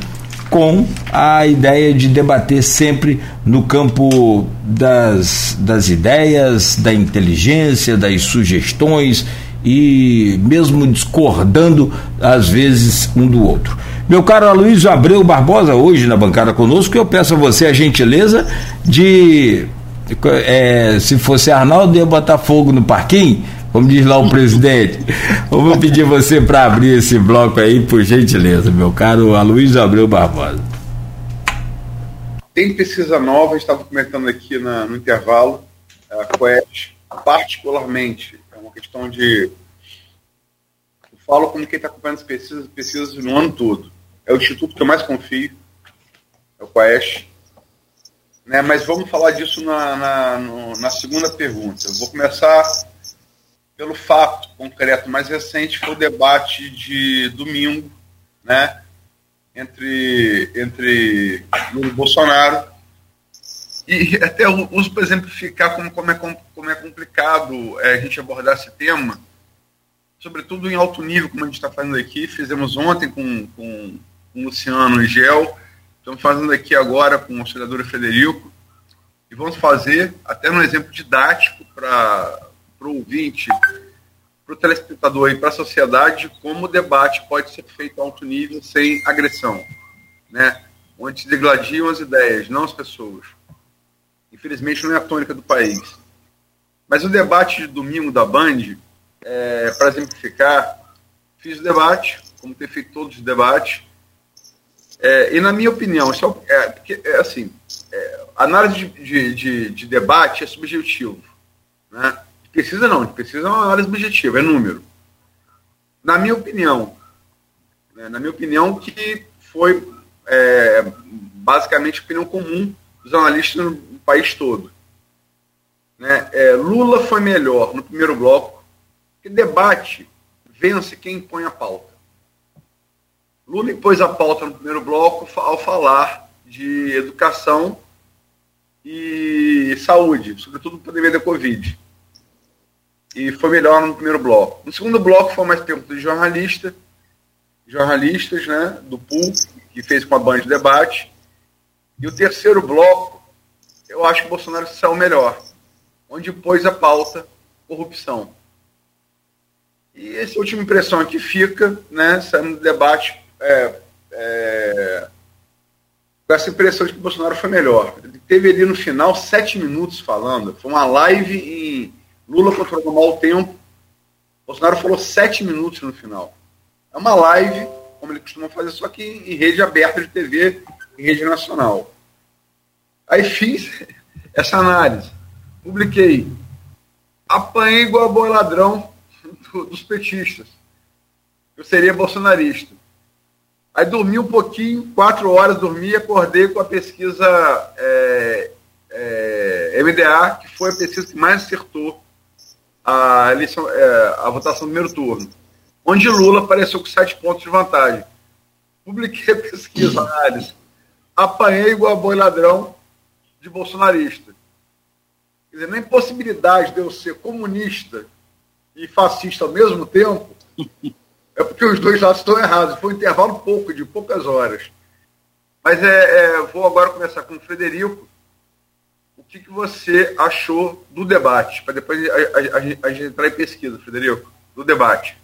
com a ideia de debater sempre no campo das, das ideias, da inteligência, das sugestões e mesmo discordando às vezes um do outro. Meu caro Aloysio Abreu Barbosa, hoje na bancada conosco, eu peço a você a gentileza de, é, se fosse Arnaldo, ia botar fogo no parquinho, como diz lá o presidente. Eu vou pedir você para abrir esse bloco aí, por gentileza, meu caro Aloysio Abreu Barbosa. Tem pesquisa nova, estava comentando aqui na, no intervalo, a Quest, particularmente uma questão de. Eu falo como quem está acompanhando as pesquisas, pesquisas no ano todo. É o instituto que eu mais confio, é o Quaest. Né, mas vamos falar disso na, na, no, na segunda pergunta. Eu vou começar pelo fato concreto mais recente, foi o debate de domingo, né, entre, entre Lula e Bolsonaro, e até uso para exemplificar como, como, é, como é complicado é, a gente abordar esse tema, sobretudo em alto nível, como a gente está fazendo aqui. Fizemos ontem com, com, com o Luciano e Gel, estamos fazendo aqui agora com o auxiliador Federico, e vamos fazer até um exemplo didático para o ouvinte, para o telespectador e para a sociedade, como o debate pode ser feito a alto nível sem agressão, né? onde se degladiam as ideias, não as pessoas. Infelizmente não é a tônica do país. Mas o debate de domingo da Band, é, para exemplificar, fiz o debate, como ter feito todos os debates, é, e na minha opinião, isso é, é, porque, é assim, é, análise de, de, de, de, debate é subjetivo. Né? Precisa não, precisa uma análise objetiva, é número. Na minha opinião, né, na minha opinião, que foi é, basicamente opinião comum dos analistas no país todo. Né? É, Lula foi melhor no primeiro bloco, que debate vence quem põe a pauta. Lula impôs a pauta no primeiro bloco ao falar de educação e saúde, sobretudo para pandemia da Covid. E foi melhor no primeiro bloco. No segundo bloco foi mais tempo de jornalista, jornalistas, né, do PUL, que fez com a Band de debate. E o terceiro bloco, eu acho que o Bolsonaro saiu melhor, onde pôs a pauta corrupção. E essa última impressão que fica, né, saindo do debate, é, é, com essa impressão de que o Bolsonaro foi melhor. Ele teve ali no final sete minutos falando, foi uma live em Lula controlou mal o tempo, Bolsonaro falou sete minutos no final. É uma live, como ele costuma fazer, só que em rede aberta de TV, em rede nacional. Aí fiz essa análise, publiquei. Apanhei igual a boi ladrão dos petistas. Eu seria bolsonarista. Aí dormi um pouquinho, quatro horas dormi, acordei com a pesquisa é, é, MDA, que foi a pesquisa que mais acertou a, eleição, é, a votação do primeiro turno, onde Lula apareceu com sete pontos de vantagem. Publiquei pesquisa, análise. Apanhei igual a boi ladrão, de bolsonarista. Quer dizer, na impossibilidade de eu ser comunista e fascista ao mesmo tempo, é porque os dois lados estão errados. Foi um intervalo pouco, de poucas horas. Mas é, é vou agora começar com o Frederico. O que, que você achou do debate? Para depois a, a, a, gente entrar em pesquisa, Frederico, do debate.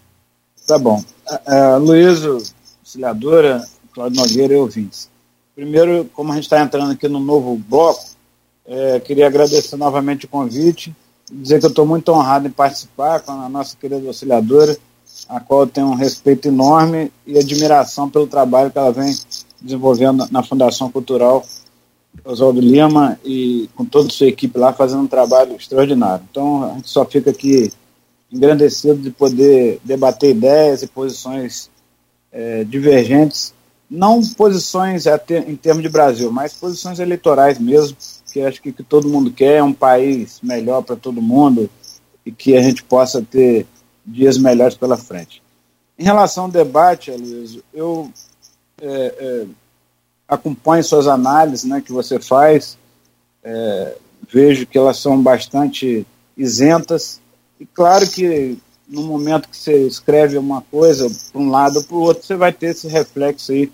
Tá bom. Uh, Luiz, auxiliadora, Cláudio Nogueira e ouvintes. Primeiro, como a gente está entrando aqui no novo bloco, é, queria agradecer novamente o convite, dizer que eu estou muito honrado em participar com a nossa querida auxiliadora, a qual eu tenho um respeito enorme e admiração pelo trabalho que ela vem desenvolvendo na Fundação Cultural Oswaldo Lima e com toda a sua equipe lá fazendo um trabalho extraordinário. Então a gente só fica aqui engrandecido de poder debater ideias e posições é, divergentes não posições em termos de Brasil, mas posições eleitorais mesmo, que acho que, que todo mundo quer é um país melhor para todo mundo e que a gente possa ter dias melhores pela frente. Em relação ao debate, Aloysio, eu é, é, acompanho suas análises né, que você faz, é, vejo que elas são bastante isentas, e claro que no momento que você escreve uma coisa para um lado ou para o outro, você vai ter esse reflexo aí,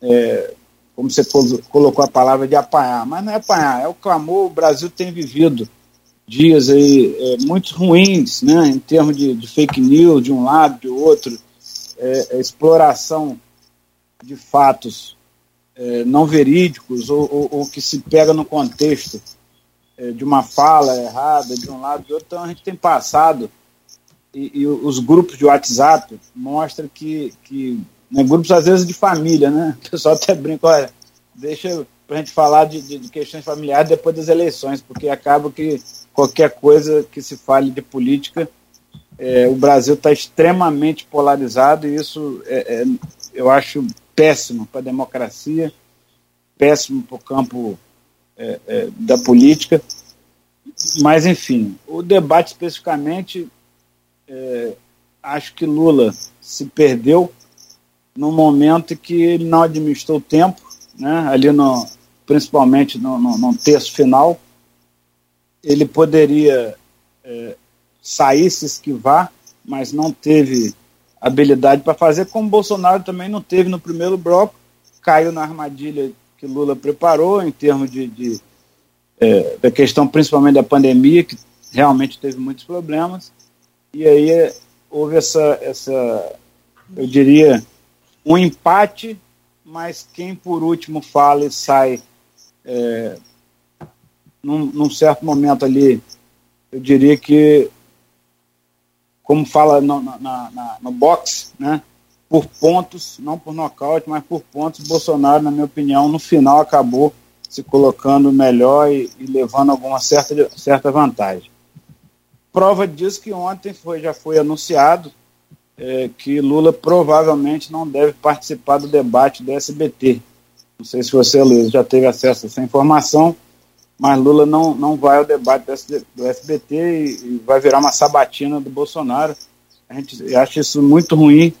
é, como você colocou a palavra de apanhar, mas não é apanhar, é o clamor, o Brasil tem vivido dias aí é, muito ruins, né, em termos de, de, fake news de um lado, de outro, é, é exploração de fatos é, não verídicos ou, ou, ou, que se pega no contexto é, de uma fala errada de um lado de outro. Então a gente tem passado e, e os grupos de WhatsApp mostram que, que né, grupos às vezes de família, né? O pessoal até brinca, olha, deixa para a gente falar de, de, de, questões familiares depois das eleições, porque acaba que qualquer coisa que se fale de política, é, o Brasil está extremamente polarizado e isso é, é, eu acho péssimo para a democracia, péssimo para o campo é, é, da política. Mas, enfim, o debate especificamente é, acho que Lula se perdeu no momento que ele não administrou o tempo, né, ali no, principalmente no, no, no terço final, ele poderia é, sair, se esquivar, mas não teve habilidade para fazer, como Bolsonaro também não teve no primeiro bloco, caiu na armadilha que Lula preparou em termos de, de é, da questão principalmente da pandemia, que realmente teve muitos problemas, e aí houve essa, essa eu diria, um empate, mas quem por último fala e sai é, num, num, certo momento ali, eu diria que, como fala no, na, na, no boxe, né, por pontos, não por nocaute, mas por pontos, Bolsonaro, na minha opinião, no final acabou se colocando melhor e, e levando alguma certa, certa vantagem. Prova disso que ontem foi, já foi anunciado é, que Lula provavelmente não deve participar do debate do SBT. Não sei se você, Luiz, já teve acesso a essa informação, mas Lula não, não vai ao debate do SBT e, e vai virar uma sabatina do Bolsonaro. A gente acha isso muito ruim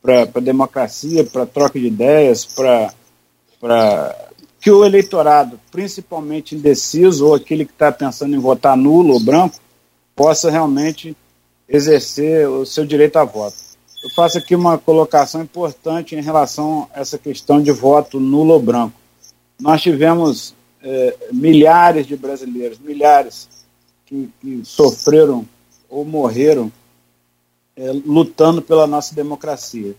para a democracia, para troca de ideias, para que o eleitorado, principalmente indeciso ou aquele que está pensando em votar nulo ou branco, possa realmente exercer o seu direito a voto. Eu faço aqui uma colocação importante em relação a essa questão de voto nulo ou branco. Nós tivemos é, milhares de brasileiros, milhares, que, que sofreram ou morreram é, lutando pela nossa democracia.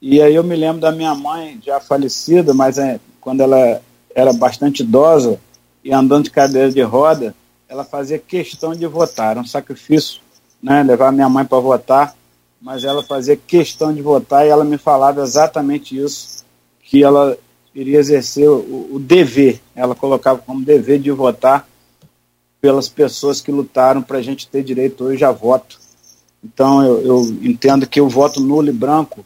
E aí eu me lembro da minha mãe, já falecida, mas é, quando ela era bastante idosa e andando de cadeira de roda, ela fazia questão de votar, era um sacrifício, né, levar minha mãe para votar, mas ela fazia questão de votar e ela me falava exatamente isso, que ela iria exercer o, o dever, ela colocava como dever de votar pelas pessoas que lutaram para a gente ter direito hoje a voto. Então eu, eu, entendo que o voto nulo e branco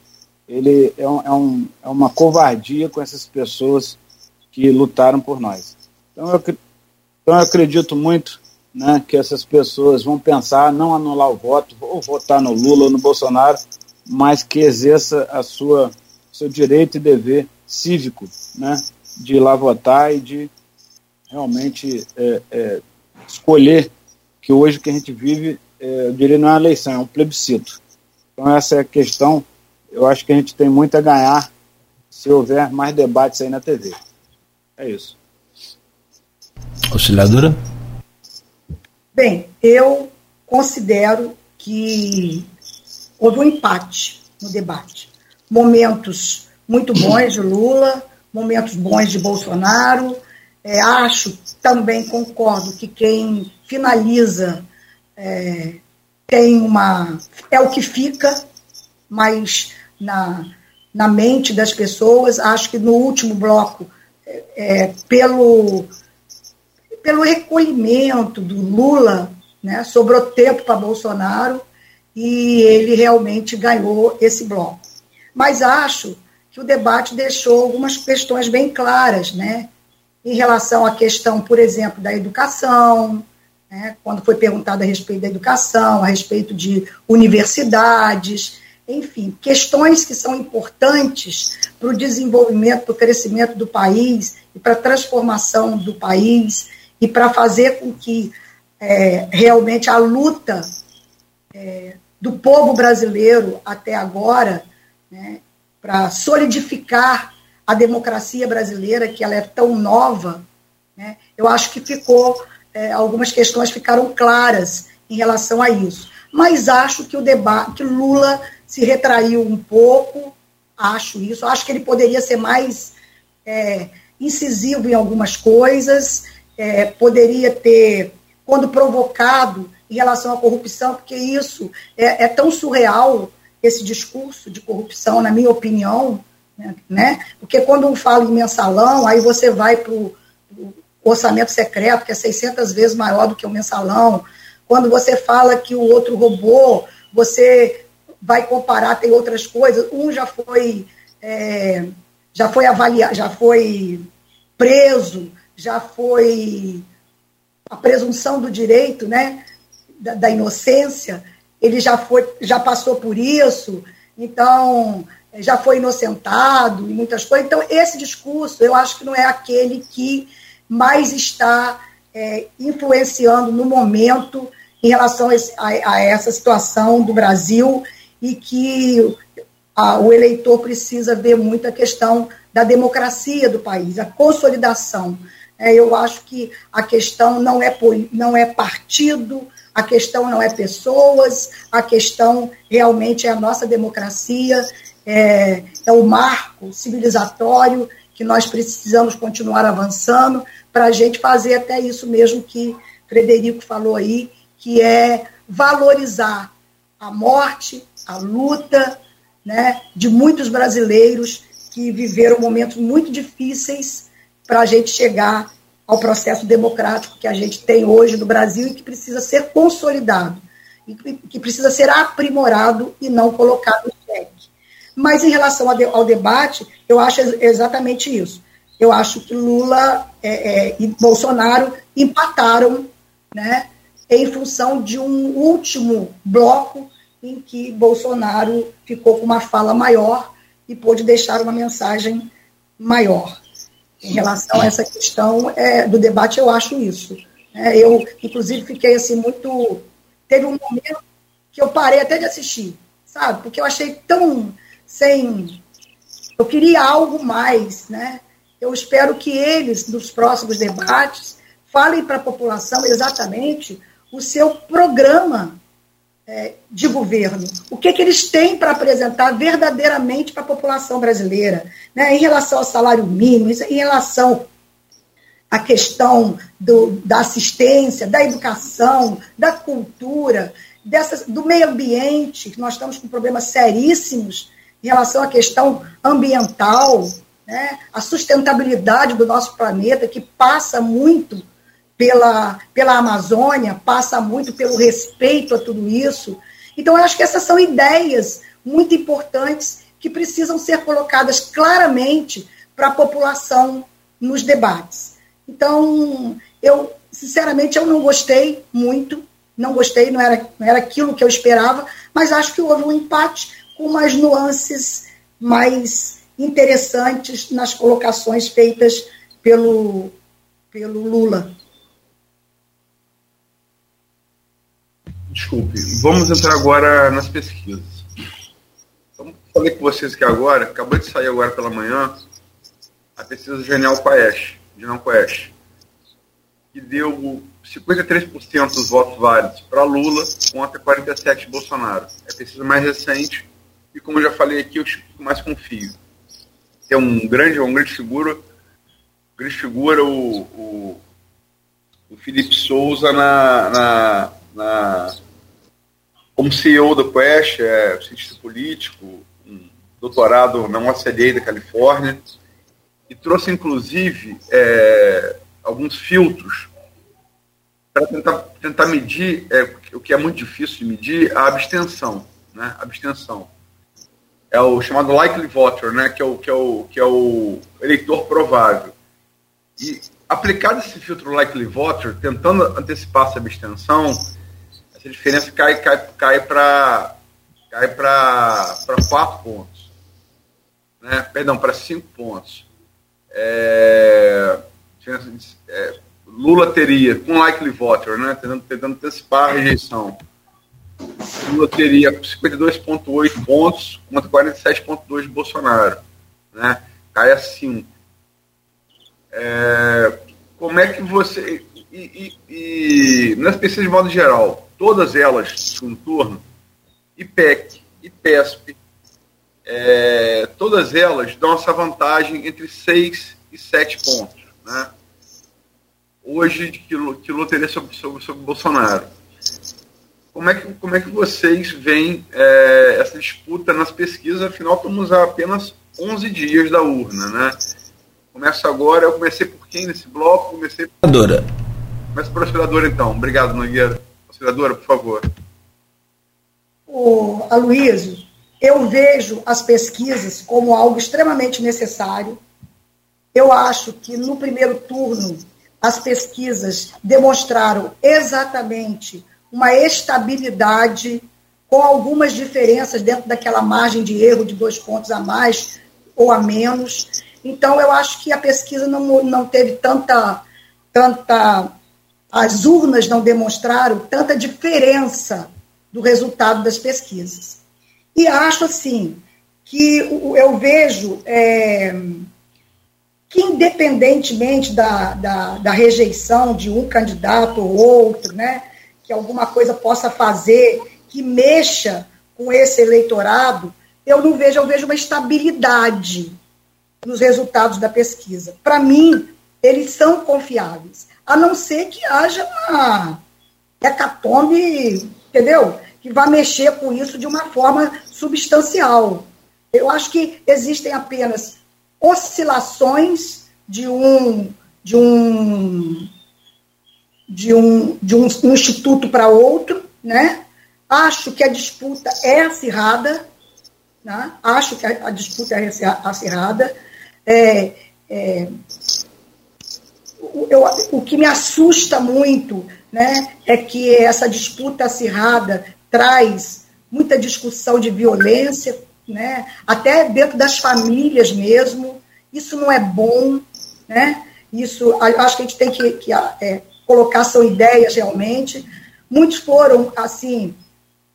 ele é, um, é, um, é uma covardia com essas pessoas que lutaram por nós. Então eu, então eu acredito muito né, que essas pessoas vão pensar não anular o voto, ou votar no Lula ou no Bolsonaro, mas que exerça a sua seu direito e dever cívico, né, de ir lá votar e de realmente é, é, escolher que hoje que a gente vive, é, eu diria não é uma eleição, é um plebiscito. Então essa é a questão. Eu acho que a gente tem muito a ganhar se houver mais debates aí na TV. É isso. Auxiliadora? Bem, eu considero que houve um empate no debate. Momentos muito bons de Lula, momentos bons de Bolsonaro. É, acho, também concordo, que quem finaliza é, tem uma. é o que fica, mas na, na mente das pessoas. Acho que no último bloco, é, é pelo pelo recolhimento do Lula, né, sobrou tempo para Bolsonaro e ele realmente ganhou esse bloco. Mas acho que o debate deixou algumas questões bem claras, né? Em relação à questão, por exemplo, da educação, né? quando foi perguntado a respeito da educação, a respeito de universidades, enfim, questões que são importantes para o desenvolvimento, para o crescimento do país e para a transformação do país e para fazer com que é, realmente a luta é, do povo brasileiro até agora, né, para solidificar a democracia brasileira, que ela é tão nova, né, eu acho que ficou, é, algumas questões ficaram claras em relação a isso. Mas acho que o debate, que Lula se retraiu um pouco, acho isso. Acho que ele poderia ser mais é, incisivo em algumas coisas, é, poderia ter, quando provocado em relação à corrupção, porque isso é, é tão surreal, esse discurso de corrupção, na minha opinião, né? Porque quando um fala em mensalão, aí você vai para o orçamento secreto, que é 600 vezes maior do que o mensalão. Quando você fala que o outro roubou, você vai comparar, tem outras coisas. Um já foi, é, já foi avaliado, já foi preso, já foi a presunção do direito, né, da, da, inocência, ele já foi, já passou por isso, então já foi inocentado e muitas coisas. Então esse discurso, eu acho que não é aquele que mais está é, influenciando no momento em relação a, a, a essa situação do Brasil e que a, o eleitor precisa ver muito a questão da democracia do país, a consolidação. É, eu acho que a questão não é, não é partido, a questão não é pessoas, a questão realmente é a nossa democracia, é, é o marco civilizatório que nós precisamos continuar avançando para a gente fazer até isso mesmo que Frederico falou aí, que é valorizar a morte, a luta né, de muitos brasileiros que viveram momentos muito difíceis para a gente chegar ao processo democrático que a gente tem hoje no Brasil e que precisa ser consolidado, e que precisa ser aprimorado e não colocado em xeque. Mas em relação ao debate, eu acho exatamente isso. Eu acho que Lula é, é, e Bolsonaro empataram né, em função de um último bloco em que Bolsonaro ficou com uma fala maior e pôde deixar uma mensagem maior. Em relação a essa questão é, do debate, eu acho isso. É, eu, inclusive, fiquei assim muito. Teve um momento que eu parei até de assistir, sabe? Porque eu achei tão sem. Eu queria algo mais, né? Eu espero que eles, nos próximos debates, falem para a população exatamente o seu programa é, de governo, o que, que eles têm para apresentar verdadeiramente para a população brasileira, né, em relação ao salário mínimo, em relação à questão do, da assistência, da educação, da cultura, dessas, do meio ambiente, nós estamos com problemas seríssimos em relação à questão ambiental, né, a sustentabilidade do nosso planeta, que passa muito pela, pela Amazônia, passa muito pelo respeito a tudo isso. Então, eu acho que essas são ideias muito importantes que precisam ser colocadas claramente para a população nos debates. Então, eu, sinceramente, eu não gostei muito, não gostei, não era, não era aquilo que eu esperava, mas acho que houve um empate com umas nuances mais interessantes nas colocações feitas pelo, pelo Lula. Desculpe, vamos entrar agora nas pesquisas. Então, falei com vocês aqui agora, acabou de sair agora pela manhã a pesquisa Genial Paes, Genial Paes, que deu 53% dos votos válidos para Lula contra 47% de Bolsonaro. É a pesquisa mais recente e, como já falei aqui, eu mais confio. É um grande, um grande figura, grande figura o, o, o Felipe Souza na, na, na como CEO da Quest, é cientista político, um doutorado na UCLA da Califórnia, e trouxe, inclusive, é, alguns filtros para tentar, tentar medir é, o que é muito difícil de medir, a abstenção. Né? abstenção. é o chamado likely voter, né, que é o, que é o, que é o eleitor provável. E aplicado esse filtro likely voter, tentando antecipar essa abstenção, essa diferença cai, cai, cai para cai para quatro pontos. Né? Perdão, para cinco pontos. É, é, Lula teria, com likely voter, né, tentando, tentando antecipar a rejeição, Lula teria 52,8 pontos contra 47,2 de Bolsonaro. Né? Cai a 5. É, como é que você. E, e, e nas pesquisas de modo geral, todas elas, segundo turno, IPEC, IPESP, é, todas elas dão essa vantagem entre 6 e 7 pontos. Né? Hoje, que, que Lula teria sobre, sobre, sobre Bolsonaro. Como é que, como é que vocês veem é, essa disputa nas pesquisas? Afinal, estamos a apenas 11 dias da urna, né? Começa agora, eu comecei por quem nesse bloco? Comecei por... Começa por vereadora, então. Obrigado, Nogueira. Vereadora, por favor. O Aloysio, eu vejo as pesquisas como algo extremamente necessário. Eu acho que no primeiro turno as pesquisas demonstraram exatamente uma estabilidade, com algumas diferenças dentro daquela margem de erro de dois pontos a mais ou a menos. Então, eu acho que a pesquisa não, não teve tanta, tanta. As urnas não demonstraram tanta diferença do resultado das pesquisas. E acho, assim, que eu vejo é, que, independentemente da, da, da rejeição de um candidato ou outro, né, que alguma coisa possa fazer que mexa com esse eleitorado, eu não vejo, eu vejo uma estabilidade nos resultados da pesquisa. Para mim, eles são confiáveis, a não ser que haja uma hecatombe, entendeu? Que vá mexer com isso de uma forma substancial. Eu acho que existem apenas oscilações de um de um de um, de um instituto para outro, né? Acho que a disputa é acirrada, né? acho que a, a disputa é acirrada. É, é, eu, o que me assusta muito né, é que essa disputa acirrada traz muita discussão de violência, né, até dentro das famílias mesmo. Isso não é bom. Né? Isso, acho que a gente tem que, que é, colocar são ideias realmente. Muitos foram, assim,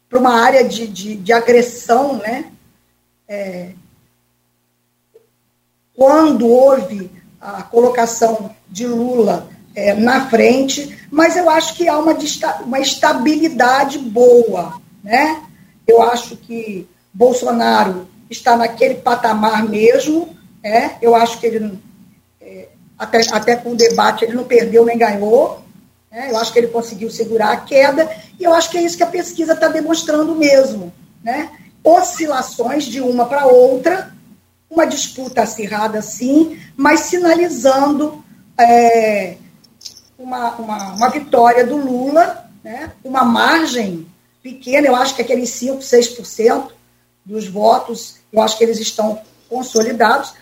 para uma área de, de, de, agressão, né? É, quando houve a colocação de Lula é, na frente, mas eu acho que há uma, uma estabilidade boa, né? Eu acho que Bolsonaro está naquele patamar mesmo, é, eu acho que ele, é, até, até com o debate, ele não perdeu nem ganhou, né? Eu acho que ele conseguiu segurar a queda, e eu acho que é isso que a pesquisa está demonstrando mesmo. Né? Oscilações de uma para outra, uma disputa acirrada, sim, mas sinalizando é, uma, uma, uma, vitória do Lula, né? uma margem pequena, eu acho que aqueles 5%, 6% dos votos, eu acho que eles estão consolidados,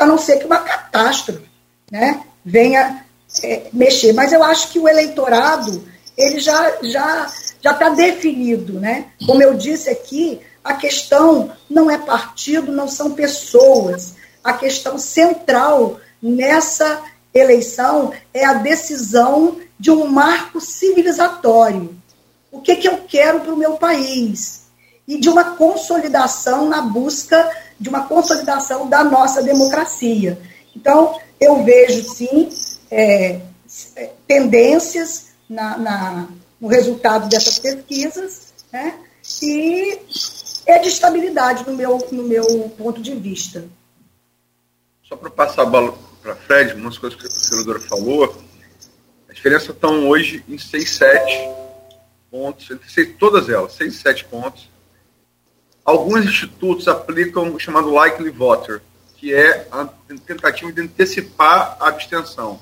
a não ser que uma catástrofe né? venha é, mexer. Mas eu acho que o eleitorado ele já já já está definido, né? Como eu disse aqui, a questão não é partido, não são pessoas. A questão central nessa eleição é a decisão de um marco civilizatório. O que, que eu quero para o meu país? E de uma consolidação na busca de uma consolidação da nossa democracia. Então, eu vejo, sim, é, tendências na, na, no resultado dessas pesquisas, né? e é de estabilidade no meu, no meu ponto de vista. Só para passar a bola para Fred, umas coisas que a senadora falou, a diferença estão hoje em 6, 7 pontos, todas elas, 6, 7 pontos. Alguns institutos aplicam o chamado likely voter, que é a tentativa de antecipar a abstenção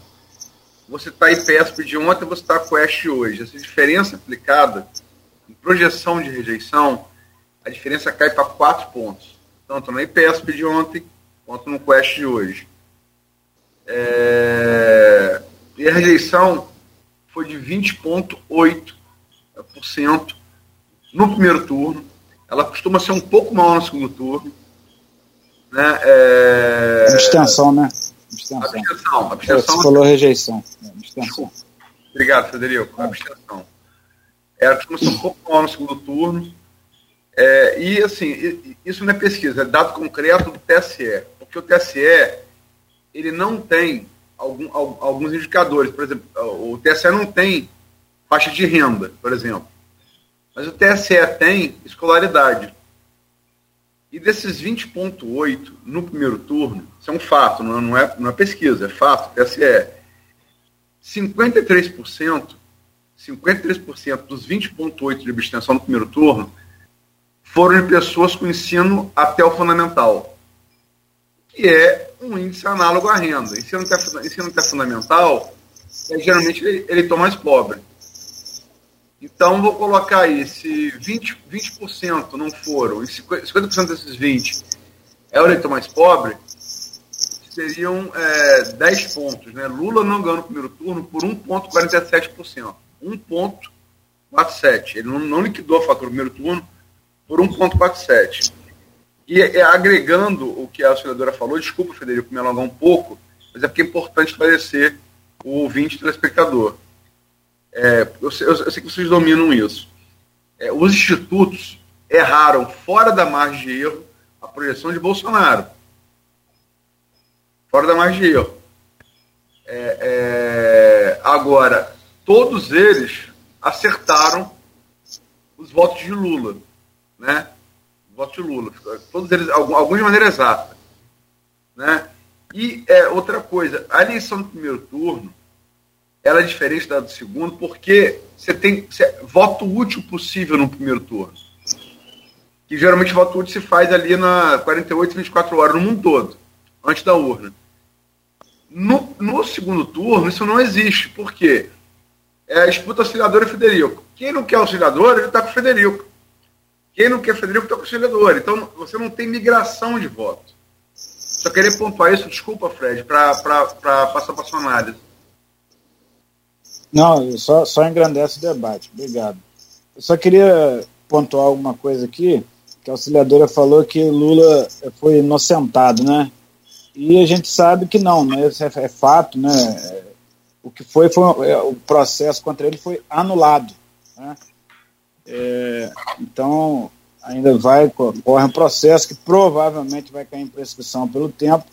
você está IPESP de ontem, você está Quest hoje. Essa diferença aplicada em projeção de rejeição, a diferença cai para 4 pontos. tanto na IPESP de ontem quanto no Quest de hoje. É, e a rejeição foi de 20,8% no primeiro turno. Ela costuma ser um pouco maior no segundo turno. Né? É... Abstenção, né? Abstenção. Abstenção. abstenção Você falou rejeição. Abstenção. Obrigado, Federico. Abstenção. Ela costuma ser um pouco maior no segundo turno. É, e, assim, isso não é pesquisa, é dado concreto do TSE. Porque o TSE, ele não tem algum, alguns indicadores. Por exemplo, o TSE não tem faixa de renda, por exemplo. Mas o TSE tem escolaridade. E desses 20,8 no primeiro turno, isso é um fato, não é, não é pesquisa, é fato, TSE. 53%, 53% dos 20,8 de abstenção no primeiro turno foram de pessoas com ensino até o fundamental, que é um índice análogo à renda. Ensino até, ensino até fundamental, é, geralmente ele, ele mais pobre. Então, vou colocar aí, se 20%, 20% não foram, e 50% desses 20% é o eleitor mais pobre, seriam é, 10 pontos. Né? Lula não ganhou no primeiro turno por 1,47%. 1,47%. Ele não, não liquidou a fatura no primeiro turno por 1,47%. E é, agregando o que a senadora falou, desculpa, Federico, me alongar um pouco, mas é porque é importante esclarecer o ouvinte telespectador. É, eu, sei, eu, sei, que vocês dominam isso. É, os institutos erraram fora da margem de erro a projeção de Bolsonaro. Fora da margem de erro. É, é agora, todos eles acertaram os votos de Lula. Né? Votos de Lula. Todos eles, alguns de maneira exata. Né? E é, outra coisa, a eleição do primeiro turno ela é diferente da do segundo, porque você tem voto útil possível no primeiro turno. Que geralmente voto útil se faz ali na 48, 24 horas no mundo todo, antes da urna. No, no segundo turno, isso não existe. Por quê? É disputa auxiliador e Federico. Quem não quer auxiliador, ele está com o Federico. Quem não quer Federico, está com o auxiliador. Então, você não tem migração de voto. Só queria pontuar isso, desculpa, Fred, para passar para a sua análise. Não, só, só engrandece o debate. Obrigado. Eu só queria pontuar alguma coisa aqui, que a auxiliadora falou que Lula foi inocentado, né? E a gente sabe que não, né? Isso é, é fato, né? O que foi, foi é, o processo contra ele foi anulado. Né? É, então, ainda vai, corre um processo que provavelmente vai cair em prescrição pelo tempo,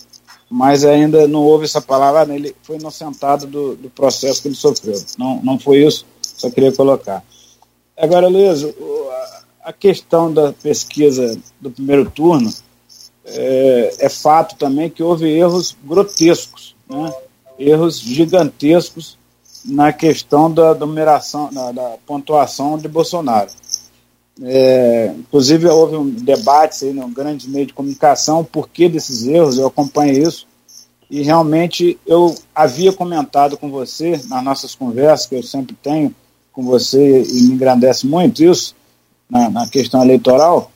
mas ainda não houve essa palavra, ah, ele foi inocentado do, do processo que ele sofreu. Não, não foi isso, só queria colocar. Agora, Luiz, a questão da pesquisa do primeiro turno é, é fato também que houve erros grotescos, né? erros gigantescos na questão da numeração, da, da pontuação de Bolsonaro. É, inclusive, houve um debate aí no grande meio de comunicação, o porquê desses erros, eu acompanhei isso, e realmente eu havia comentado com você, nas nossas conversas, que eu sempre tenho com você, e me engrandece muito isso, na, na questão eleitoral,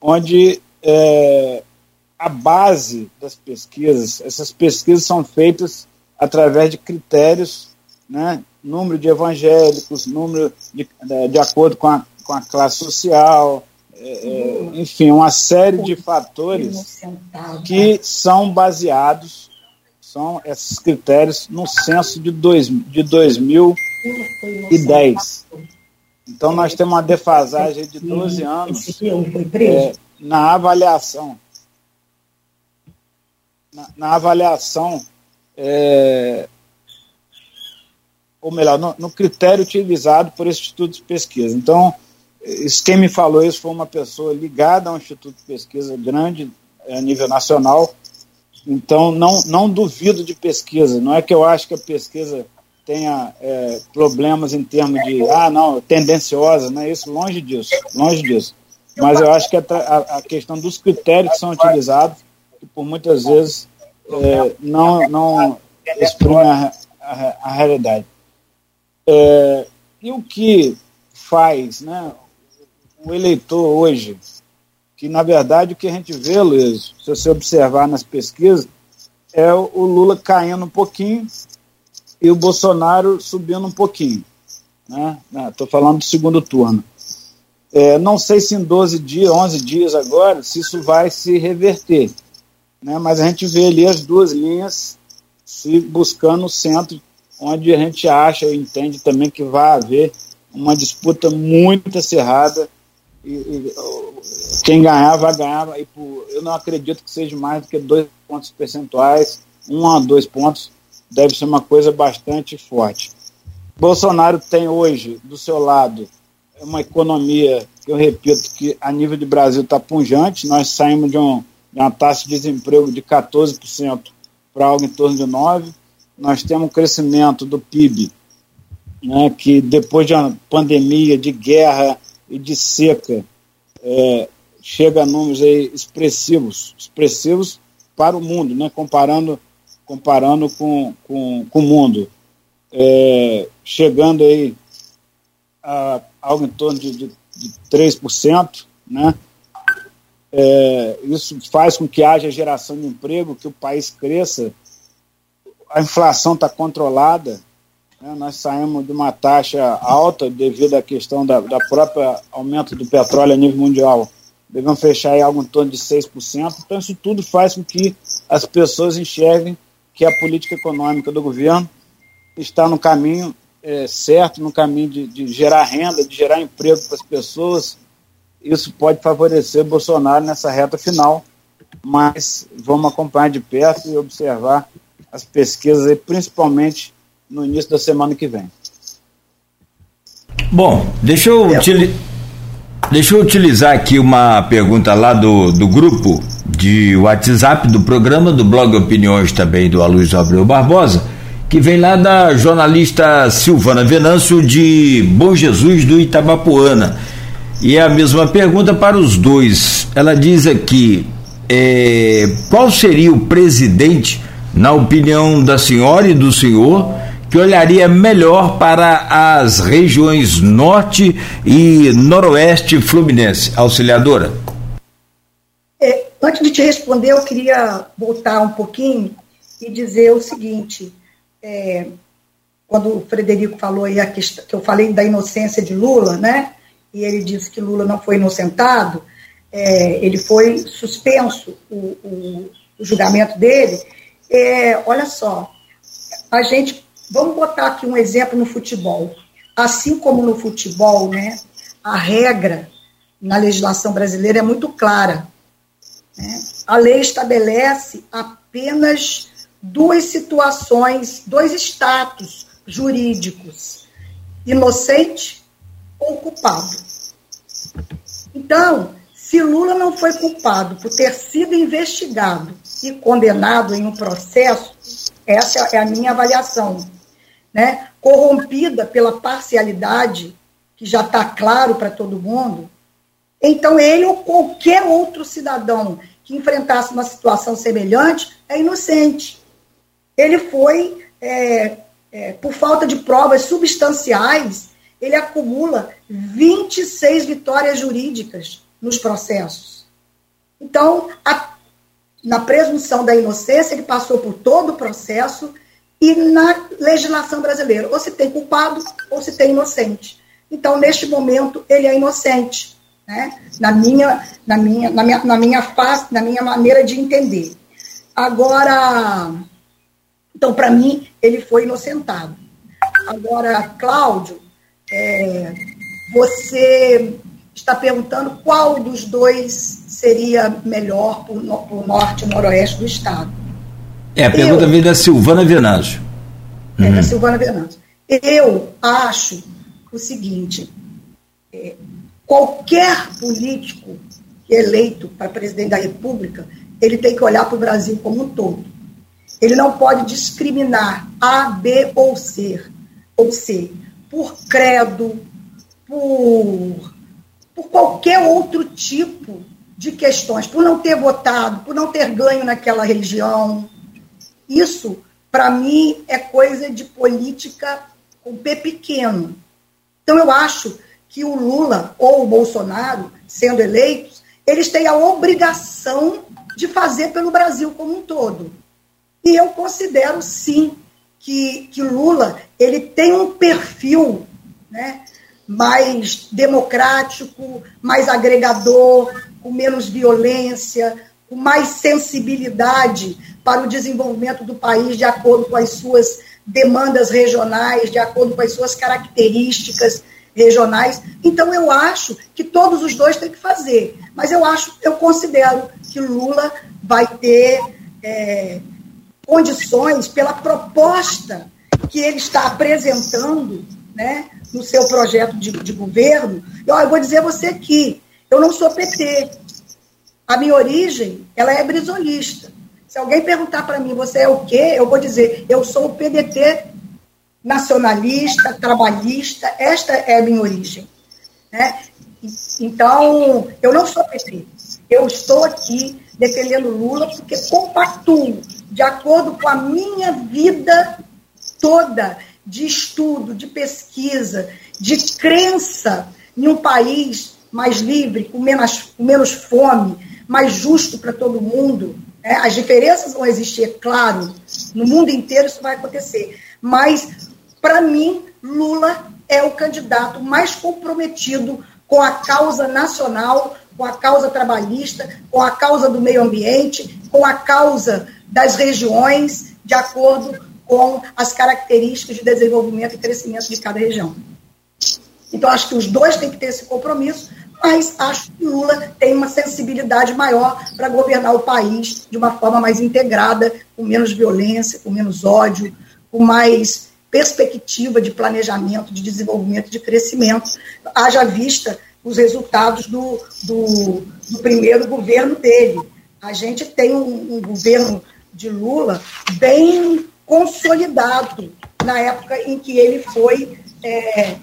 onde é, a base das pesquisas, essas pesquisas são feitas através de critérios, né, número de evangélicos, número de, de acordo com a com a classe social, é, é, enfim, uma série de fatores que são baseados, são esses critérios, no censo de, dois, de 2010. Então, nós temos uma defasagem de 12 anos é, na avaliação. Na, na avaliação é, ou melhor, no, no, critério utilizado por esse Instituto de Pesquisa. Então, quem me falou isso foi uma pessoa ligada a um instituto de pesquisa grande a nível nacional. Então, não, não duvido de pesquisa. Não é que eu acho que a pesquisa tenha é, problemas em termos de, ah, não, tendenciosa, não é isso, longe disso, longe disso. Mas eu acho que a, a, questão dos critérios que são utilizados, que por muitas vezes é, não, não exprimem a, a, a realidade. É, e o que faz né, o eleitor hoje que, na verdade, o que a gente vê, Luiz, se você observar nas pesquisas, é o Lula caindo um pouquinho e o Bolsonaro subindo um pouquinho. Estou né? falando do segundo turno. É, não sei se em 12 dias, 11 dias agora, se isso vai se reverter. Né? Mas a gente vê ali as duas linhas se buscando o centro, onde a gente acha e entende também que vai haver uma disputa muito acirrada e, e quem ganhar vai ganhar. E por, eu não acredito que seja mais do que dois pontos percentuais, um a dois pontos, deve ser uma coisa bastante forte. Bolsonaro tem hoje do seu lado uma economia que eu repito que a nível de Brasil está punjante. Nós saímos de, um, de, uma taxa de desemprego de 14% para algo em torno de 9%. Nós temos um crescimento do PIB, né, que depois de uma pandemia, de guerra e de seca, é, chega a números aí expressivos, expressivos para o mundo, né, comparando, comparando com, com, com o mundo. É, chegando aí a algo em torno de, de, de 3%, né? É, isso faz com que haja geração de emprego, que o país cresça, a inflação está controlada, né? nós saímos de uma taxa alta devido à questão da, da própria aumento do petróleo a nível mundial, devemos fechar em algo em torno de 6%, então isso tudo faz com que as pessoas enxerguem que a política econômica do governo está no caminho é, certo, no caminho de, de, gerar renda, de gerar emprego para as pessoas. Isso pode favorecer Bolsonaro nessa reta final, mas vamos acompanhar de perto e observar as pesquisas, aí, principalmente no início da semana que vem. Bom, deixa eu, é. deixa eu utilizar aqui uma pergunta lá do, do grupo de WhatsApp do programa, do blog Opiniões também do Aloysio Abreu Barbosa que vem lá da jornalista Silvana Venâncio de Bom Jesus do Itabapuana. E é a mesma pergunta para os dois. Ela diz aqui: é, qual seria o presidente, na opinião da senhora e do senhor, que olharia melhor para as regiões norte e noroeste fluminense? Auxiliadora? É, antes de te responder, eu queria voltar um pouquinho e dizer o seguinte: é, quando o Frederico falou aí a questão, que eu falei da inocência de Lula, né? E ele disse que Lula não foi inocentado, é, ele foi suspenso o, o, o julgamento dele. É, olha só, a gente vamos botar aqui um exemplo no futebol. Assim como no futebol, né? A regra na legislação brasileira é muito clara. Né? A lei estabelece apenas duas situações, dois status jurídicos: inocente ou culpado. Então, se Lula não foi culpado por ter sido investigado e condenado em um processo, essa é a minha avaliação, né? corrompida pela parcialidade, que já está claro para todo mundo, então ele ou qualquer outro cidadão que enfrentasse uma situação semelhante é inocente ele foi, é, é, por falta de provas substanciais, ele acumula 26 vitórias jurídicas nos processos. Então, a, na presunção da inocência, ele passou por todo o processo e na legislação brasileira, ou se tem culpado ou se tem inocente. Então, neste momento, ele é inocente, né? na, minha, na, minha, na, minha, na minha face, na minha maneira de entender. Agora, então, para mim, ele foi inocentado. Agora, Cláudio, é, você está perguntando qual dos dois seria melhor para o norte e noroeste do estado. É, a pergunta veio da Silvana Venâncio. É, uhum. da Silvana Venâncio. Eu acho o seguinte: é, qualquer político eleito para presidente da República, ele tem que olhar para o Brasil como um todo. Ele não pode discriminar A, B ou C, ou C por credo, por, por qualquer outro tipo de questões, por não ter votado, por não ter ganho naquela região. Isso, para mim, é coisa de política com P pequeno. Então, eu acho que o Lula ou o Bolsonaro, sendo eleitos, eles têm a obrigação de fazer pelo Brasil como um todo. E eu considero, sim, que, que Lula ele tem um perfil né, mais democrático, mais agregador, com menos violência, com mais sensibilidade para o desenvolvimento do país de acordo com as suas demandas regionais, de acordo com as suas características regionais. Então eu acho que todos os dois têm que fazer, mas eu acho, eu considero que Lula vai ter é, condições pela proposta que ele está apresentando, né, no seu projeto de, de governo. Eu, eu vou dizer a você que eu não sou PT. A minha origem, ela é brisolista. Se alguém perguntar para mim, você é o quê? Eu vou dizer, eu sou o PDT nacionalista, trabalhista, esta é a minha origem. Né? Então, eu não sou PT. Eu estou aqui defendendo Lula porque compactuo, de acordo com a minha vida toda de estudo, de pesquisa, de crença em um país mais livre, com menos, com menos fome, mais justo para todo mundo. Né? As diferenças vão existir, é claro, no mundo inteiro isso vai acontecer. Mas para mim, Lula é o candidato mais comprometido com a causa nacional, com a causa trabalhista, com a causa do meio ambiente, com a causa das regiões, de acordo com as características de desenvolvimento e crescimento de cada região. Então, acho que os dois têm que ter esse compromisso, mas acho que Lula tem uma sensibilidade maior para governar o país de uma forma mais integrada, com menos violência, com menos ódio, com mais perspectiva de planejamento, de desenvolvimento, de crescimento, haja vista os resultados do, do, do primeiro governo dele. A gente tem um, um governo de Lula bem consolidado na época em que ele foi é,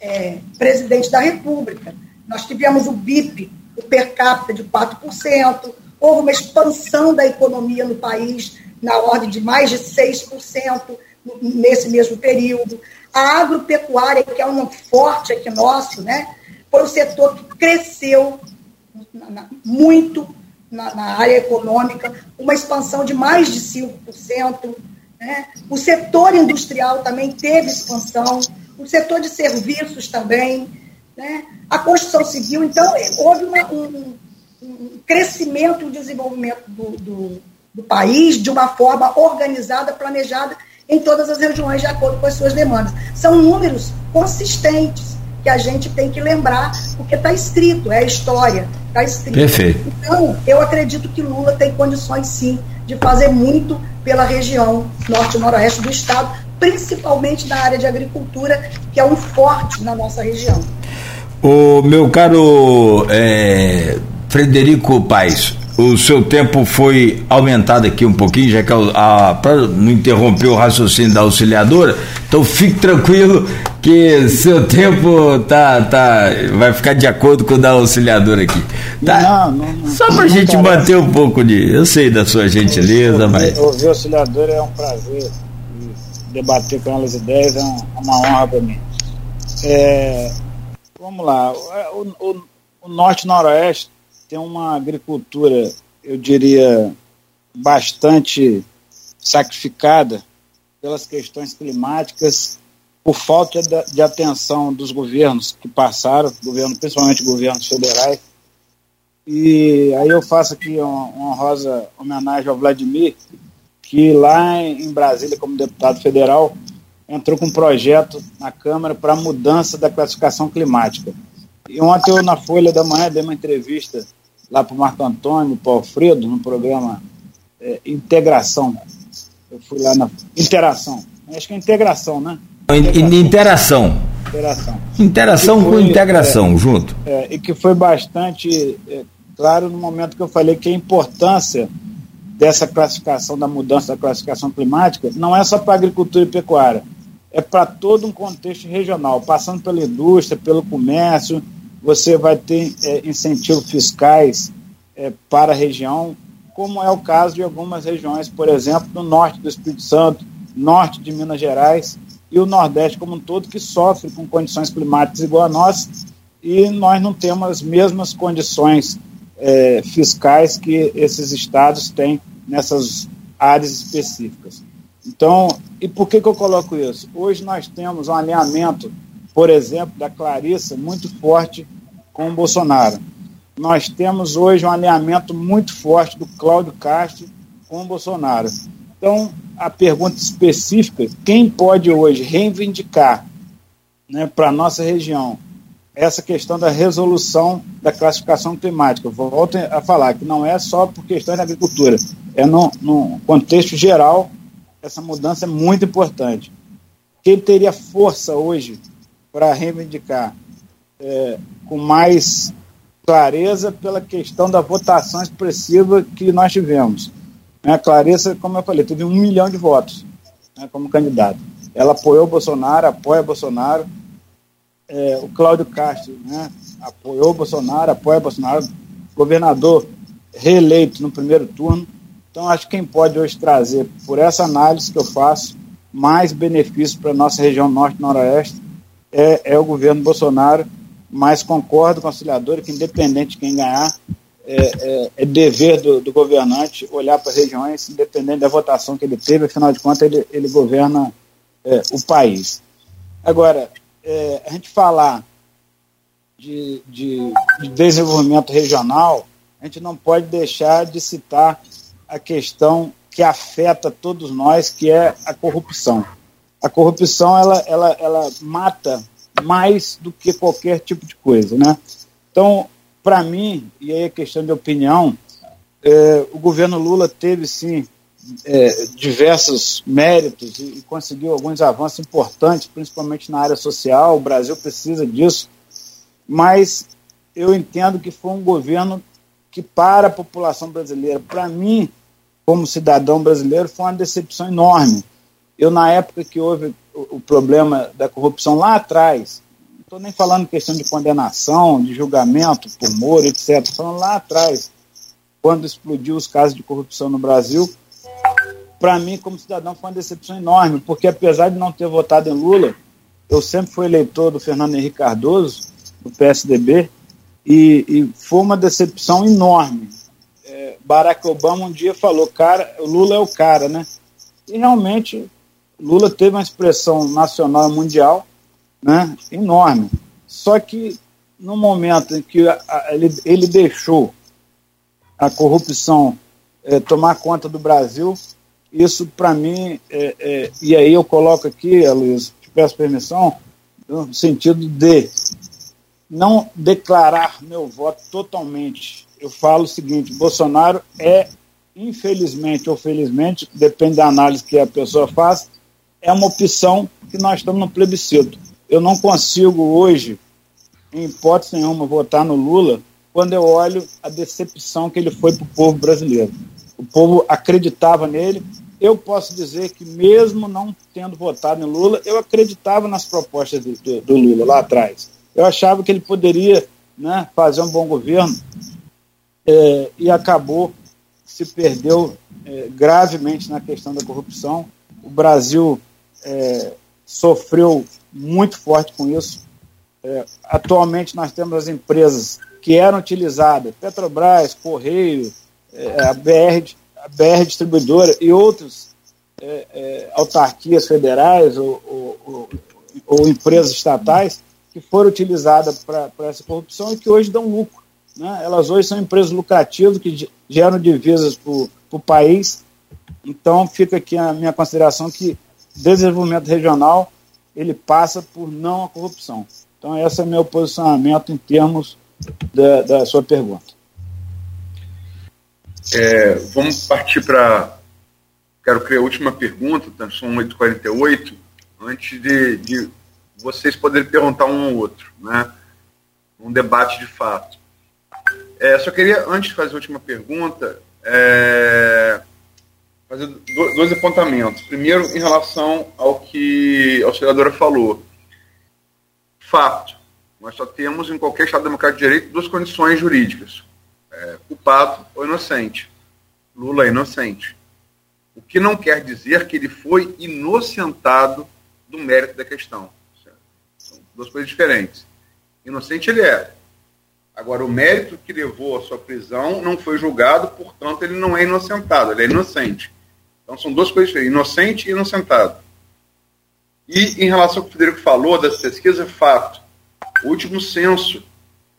é, presidente da República. Nós tivemos o BIP, o per capita de 4%, houve uma expansão da economia no país na ordem de mais de 6%, nesse mesmo período. A agropecuária, que é um forte aqui nosso, né, foi um setor que cresceu muito na, na área econômica, uma expansão de mais de 5%. Né? O setor industrial também teve expansão, o setor de serviços também, né? a construção civil. Então, houve uma, um, um, crescimento e um desenvolvimento do, do, do país de uma forma organizada, planejada em todas as regiões de acordo com as suas demandas. São números consistentes que a gente tem que lembrar, porque está escrito, é a história, está escrito. Perfeito. Então, eu acredito que Lula tem condições, sim, de fazer muito pela região norte e noroeste do estado, principalmente na área de agricultura, que é um forte na nossa região. O meu caro é, Frederico Paes, o seu tempo foi aumentado aqui um pouquinho, já que para não interromper o raciocínio da auxiliadora, então fique tranquilo que seu tempo tá, tá, vai ficar de acordo com o da auxiliadora aqui. Tá? Não, não, não, Só para a gente manter um pouco de. Eu sei da sua gentileza, mas. Ouvir a auxiliadora é um prazer. Debater com elas ideias é uma honra para mim. É, vamos lá. O, o, o norte e noroeste tem uma agricultura, eu diria, bastante sacrificada pelas questões climáticas, por falta de, atenção dos governos que passaram, governo, principalmente governos federais. E aí eu faço aqui uma honrosa homenagem ao Vladimir, que lá em Brasília, como deputado federal, entrou com um projeto na Câmara para a mudança da classificação climática. E ontem eu, na Folha da Manhã, dei uma entrevista lá para o Marco Antônio, para o Alfredo, no programa é, Integração. Eu fui lá na. Interação. Acho que é integração, né? Interação. Interação. Interação, foi, com integração, é, junto. É, e que foi bastante é, claro no momento que eu falei que a importância dessa classificação, da mudança da classificação climática, não é só para agricultura e pecuária, é para todo um contexto regional, passando pela indústria, pelo comércio, você vai ter é, incentivos fiscais é, para a região, como é o caso de algumas regiões, por exemplo, no norte do Espírito Santo, norte de Minas Gerais e o Nordeste como um todo, que sofre com condições climáticas igual a nós, e nós não temos as mesmas condições é, fiscais que esses estados têm nessas áreas específicas. Então, e por que, que eu coloco isso? Hoje nós temos um alinhamento, por exemplo, da Clarissa muito forte com o Bolsonaro. Nós temos hoje um alinhamento muito forte do Cláudio Castro com o Bolsonaro. Então, a pergunta específica: quem pode hoje reivindicar né, para a nossa região essa questão da resolução da classificação climática? Volto a falar que não é só por questões da agricultura, é no, no contexto geral, essa mudança é muito importante. Quem teria força hoje para reivindicar é, com mais clareza pela questão da votação expressiva que nós tivemos? Né, a Clarissa, como eu falei, teve um milhão de votos né, como candidato. Ela apoiou Bolsonaro, apoia Bolsonaro. É, o Cláudio Castro né, apoiou Bolsonaro, apoia Bolsonaro. Governador reeleito no primeiro turno. Então, acho que quem pode hoje trazer, por essa análise que eu faço, mais benefícios para a nossa região norte-noroeste é, é o governo Bolsonaro. Mas concordo com que, independente de quem ganhar, é, é, é dever do, do, governante olhar para as regiões, independente da votação que ele teve, afinal de contas, ele, ele governa é, o país. Agora, é, a gente falar de, de, de, desenvolvimento regional, a gente não pode deixar de citar a questão que afeta todos nós, que é a corrupção. A corrupção ela, ela, ela mata mais do que qualquer tipo de coisa, né? Então, para mim, e aí é questão de opinião, é, o governo Lula teve sim é, diversos méritos e, e, conseguiu alguns avanços importantes, principalmente na área social. O Brasil precisa disso, mas eu entendo que foi um governo que, para a população brasileira, para mim, como cidadão brasileiro, foi uma decepção enorme. Eu, na época que houve o, o problema da corrupção lá atrás, estou nem falando questão de condenação, de julgamento por Moro, etc. Estou falando lá atrás, quando explodiu os casos de corrupção no Brasil. Para mim, como cidadão, foi uma decepção enorme, porque apesar de não ter votado em Lula, eu sempre fui eleitor do Fernando Henrique Cardoso, do PSDB, e, e foi uma decepção enorme. É, Barack Obama um dia falou, cara, Lula é o cara, né? E realmente, Lula teve uma expressão nacional e mundial né, enorme. Só que no momento em que a, a, ele, ele deixou a corrupção é, tomar conta do Brasil, isso para mim, é, é, e aí eu coloco aqui, Luiz, te peço permissão, no sentido de não declarar meu voto totalmente. Eu falo o seguinte: Bolsonaro é, infelizmente ou felizmente, depende da análise que a pessoa faz, é uma opção que nós estamos no plebiscito eu não consigo hoje, em hipótese nenhuma, votar no Lula quando eu olho a decepção que ele foi para o povo brasileiro. O povo acreditava nele. Eu posso dizer que, mesmo não tendo votado em Lula, eu acreditava nas propostas do, do, Lula lá atrás. Eu achava que ele poderia né, fazer um bom governo é, e acabou se perdeu é, gravemente na questão da corrupção. O Brasil é, sofreu muito forte com isso. É, atualmente nós temos as empresas que eram utilizadas, Petrobras, Correio, é, a, BR, a BR Distribuidora e outras é, é, autarquias federais ou, ou, ou, ou, empresas estatais que foram utilizadas para essa corrupção e que hoje dão lucro. Né? Elas hoje são empresas lucrativas que geram divisas para o país. Então fica aqui a minha consideração que desenvolvimento regional ele passa por não a corrupção. Então, esse é meu posicionamento em termos da, da sua pergunta. É, vamos partir para. Quero criar a última pergunta, tá? são 8h48, antes de, de vocês poderem perguntar um ao outro, né? Um debate de fato. É, só queria, antes de fazer a última pergunta, é, fazer dois apontamentos. Primeiro, em relação ao que a auxiliadora falou. Fato. Nós só temos, em qualquer Estado democrático de direito, duas condições jurídicas: é, culpado ou inocente. Lula é inocente. O que não quer dizer que ele foi inocentado do mérito da questão. São duas coisas diferentes. Inocente ele é. Agora, o mérito que levou à sua prisão não foi julgado, portanto, ele não é inocentado, ele é inocente. Então, são duas coisas diferentes, inocente e inocentado. E, em relação ao que o Federico falou das pesquisas, é fato. O último censo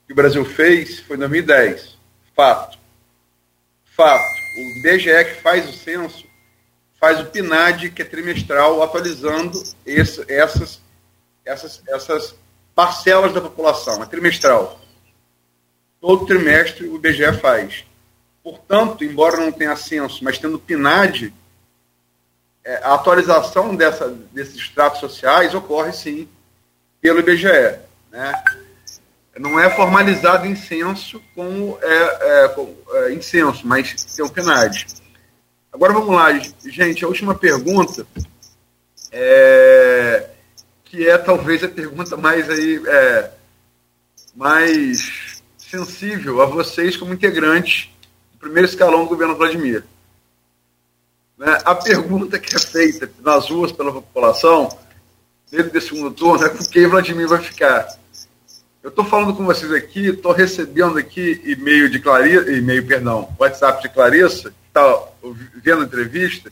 que o Brasil fez foi em 2010. Fato. Fato. O IBGE que faz o censo faz o PNAD, que é trimestral, atualizando esse, essas, essas, essas parcelas da população. É trimestral. Todo trimestre o IBGE faz. Portanto, embora não tenha censo, mas tendo PNAD, a atualização dessa, desses estratos sociais ocorre sim pelo IBGE. Né? Não é formalizado em censo como é, é, é em censo, mas tem o PNAD. Agora vamos lá, gente. A última pergunta, é, que é talvez a pergunta mais aí é, mais sensível a vocês como integrantes do primeiro escalão do governo Vladimir. Né? A pergunta que é feita nas ruas pela população, dentro desse segundo turno, é com quem Vladimir vai ficar. Eu estou falando com vocês aqui, estou recebendo aqui e-mail de Clarissa, e-mail, perdão, WhatsApp de Clarissa, que está vendo a entrevista,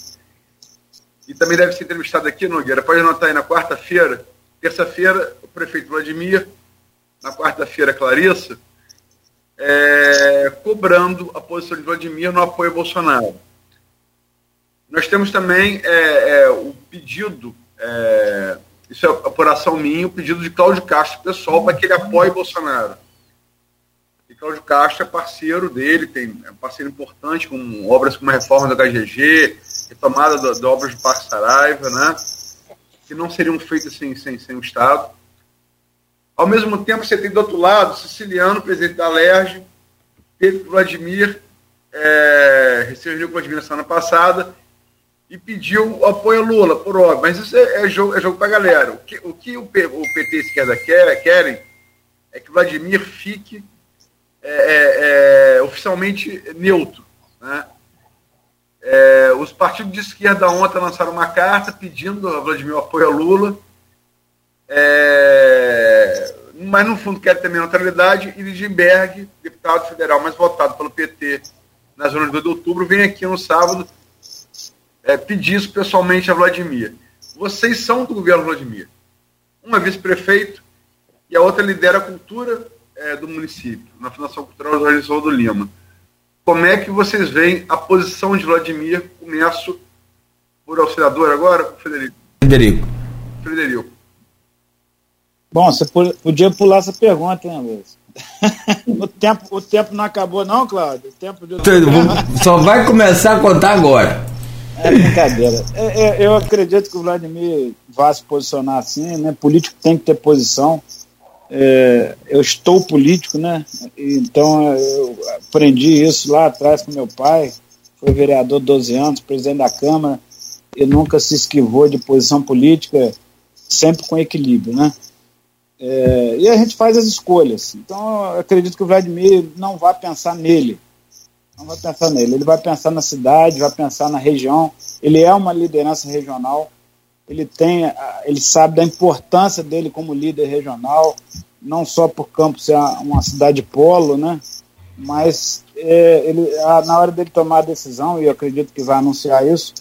e também deve ser entrevistado aqui, Nogueira. Pode anotar aí na quarta-feira, terça-feira, o prefeito Vladimir, na quarta-feira, Clarissa, é, cobrando a posição de Vladimir no apoio a Bolsonaro. Nós temos também é, é, o pedido, é, isso é apuração minha, o pedido de Cláudio Castro pessoal para que ele apoie Bolsonaro. E Cláudio Castro é parceiro dele, tem, é um parceiro importante com obras como a reforma da HGG, retomada de obras do Parque Saraiva, né? que não seriam feitas sem, sem, sem o Estado. Ao mesmo tempo, você tem do outro lado Siciliano, presidente da LERJ, teve Vladimir, é, reuniu com Vladimir na semana passada, e pediu apoio a Lula, por óbvio. Mas isso é, é jogo, é jogo para a galera. O que o, que o, P, o PT e esquerda quer, querem é que Vladimir fique é, é, é oficialmente neutro. Né? É, os partidos de esquerda ontem lançaram uma carta pedindo a Vladimir apoio a Lula, é, mas no fundo quer também neutralidade. E Lidenberg, deputado federal mais votado pelo PT na zona de 2 de outubro, vem aqui no sábado é, pedir isso pessoalmente a Vladimir. Vocês são do governo Vladimir. Uma vice-prefeito e a outra lidera a cultura é, do município, na Fundação Cultural Jorge do Lima. Como é que vocês veem a posição de Vladimir? Começo por auxiliador agora, Frederico. Frederico. Frederico. Bom, você podia pular essa pergunta, hein, Luiz? o, tempo, o tempo não acabou, não, Cláudio? O tempo de... Só vai começar a contar agora. É brincadeira. É, é, eu acredito que o Vladimir vai se posicionar assim, né? Político tem que ter posição. É, eu estou político, né? Então eu aprendi isso lá atrás com meu pai. Foi vereador 12 anos, presidente da Câmara. E nunca se esquivou de posição política, sempre com equilíbrio, né? É, e a gente faz as escolhas. Então eu acredito que o Vladimir não vai pensar nele não vai pensar nele. Ele vai pensar na cidade, vai pensar na região. Ele é uma liderança regional. Ele tem, ele sabe da importância dele como líder regional, não só por Campos ser uma cidade polo, né? Mas é, ele, na hora dele tomar a decisão, e eu acredito que vai anunciar isso,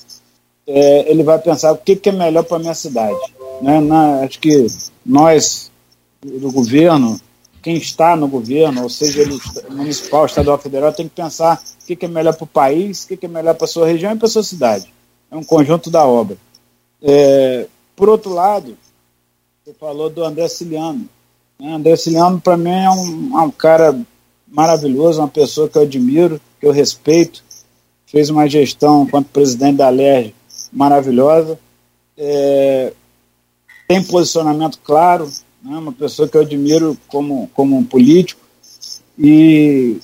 é, ele vai pensar o que, que é melhor para minha cidade. Né? Na, acho que nós do governo quem está no governo, ou seja, ele, municipal, estadual, federal, tem que pensar o que, é melhor para o país, o que, é melhor para a sua região e para a sua cidade. É um conjunto da obra. É, por outro lado, você falou do André Ciliano. Né? André Ciliano, para mim, é um, é um cara maravilhoso, uma pessoa que eu admiro, que eu respeito. Fez uma gestão enquanto presidente da LERJ maravilhosa. É, tem posicionamento claro, né, uma pessoa que eu admiro como, como um político, e,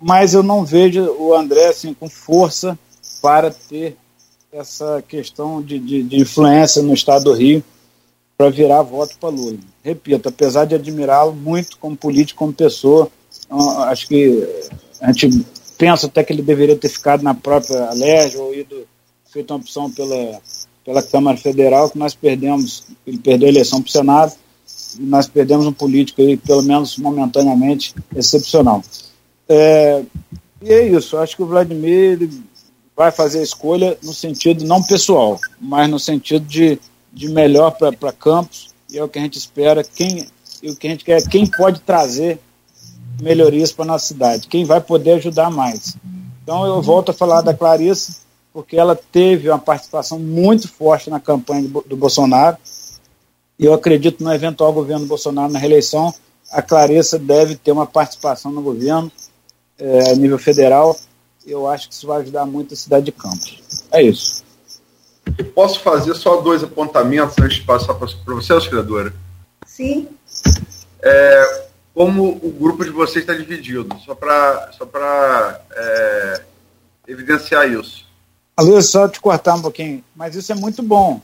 mas eu não vejo o André assim, com força para ter essa questão de, de, de influência no estado do Rio para virar voto para Lula. Repito, apesar de admirá-lo muito como político, como pessoa, acho que a gente pensa até que ele deveria ter ficado na própria Alerj ou ido feito uma opção pela, pela Câmara Federal, que nós perdemos, ele perdeu a eleição para o Senado, nós perdemos um político aí, pelo menos momentaneamente, excepcional. É, e é isso, acho que o Vladimir vai fazer a escolha no sentido não pessoal, mas no sentido de, de melhor para Campos, e é o que a gente espera, quem, e o que a gente quer, quem pode trazer melhorias para nossa cidade, quem vai poder ajudar mais. Então eu volto a falar da Clarice, porque ela teve uma participação muito forte na campanha do Bolsonaro, eu acredito no eventual governo Bolsonaro na reeleição, a Clarissa deve ter uma participação no governo é, a nível federal. Eu acho que isso vai ajudar muito a cidade de Campos. É isso. Eu posso fazer só dois apontamentos antes de passar para você, auxiliadora? Sim. É, como o grupo de vocês está dividido, só para só é, evidenciar isso. Luiz, só te cortar um pouquinho, mas isso é muito bom.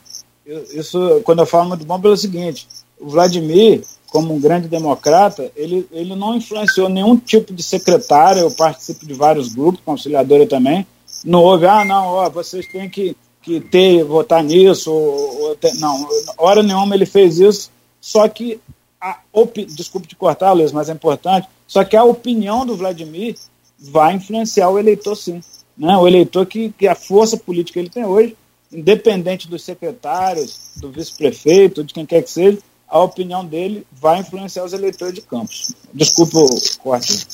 Isso, quando eu falo muito bom, pelo seguinte: o Vladimir, como um grande democrata, ele, ele não influenciou nenhum tipo de secretário. Eu participo de vários grupos, conciliadora também. Não houve, ah, não, ó, vocês têm que, que ter, votar nisso. Ou, ou não, hora nenhuma ele fez isso. Só que a opi... desculpe te cortar, Luiz, mas é importante, só que a opinião do Vladimir vai influenciar o eleitor sim. Né? O eleitor que, que a força política ele tem hoje, independente dos secretários, do vice-prefeito, de quem quer que seja, a opinião dele vai influenciar os eleitores de Campos. Desculpa o corte.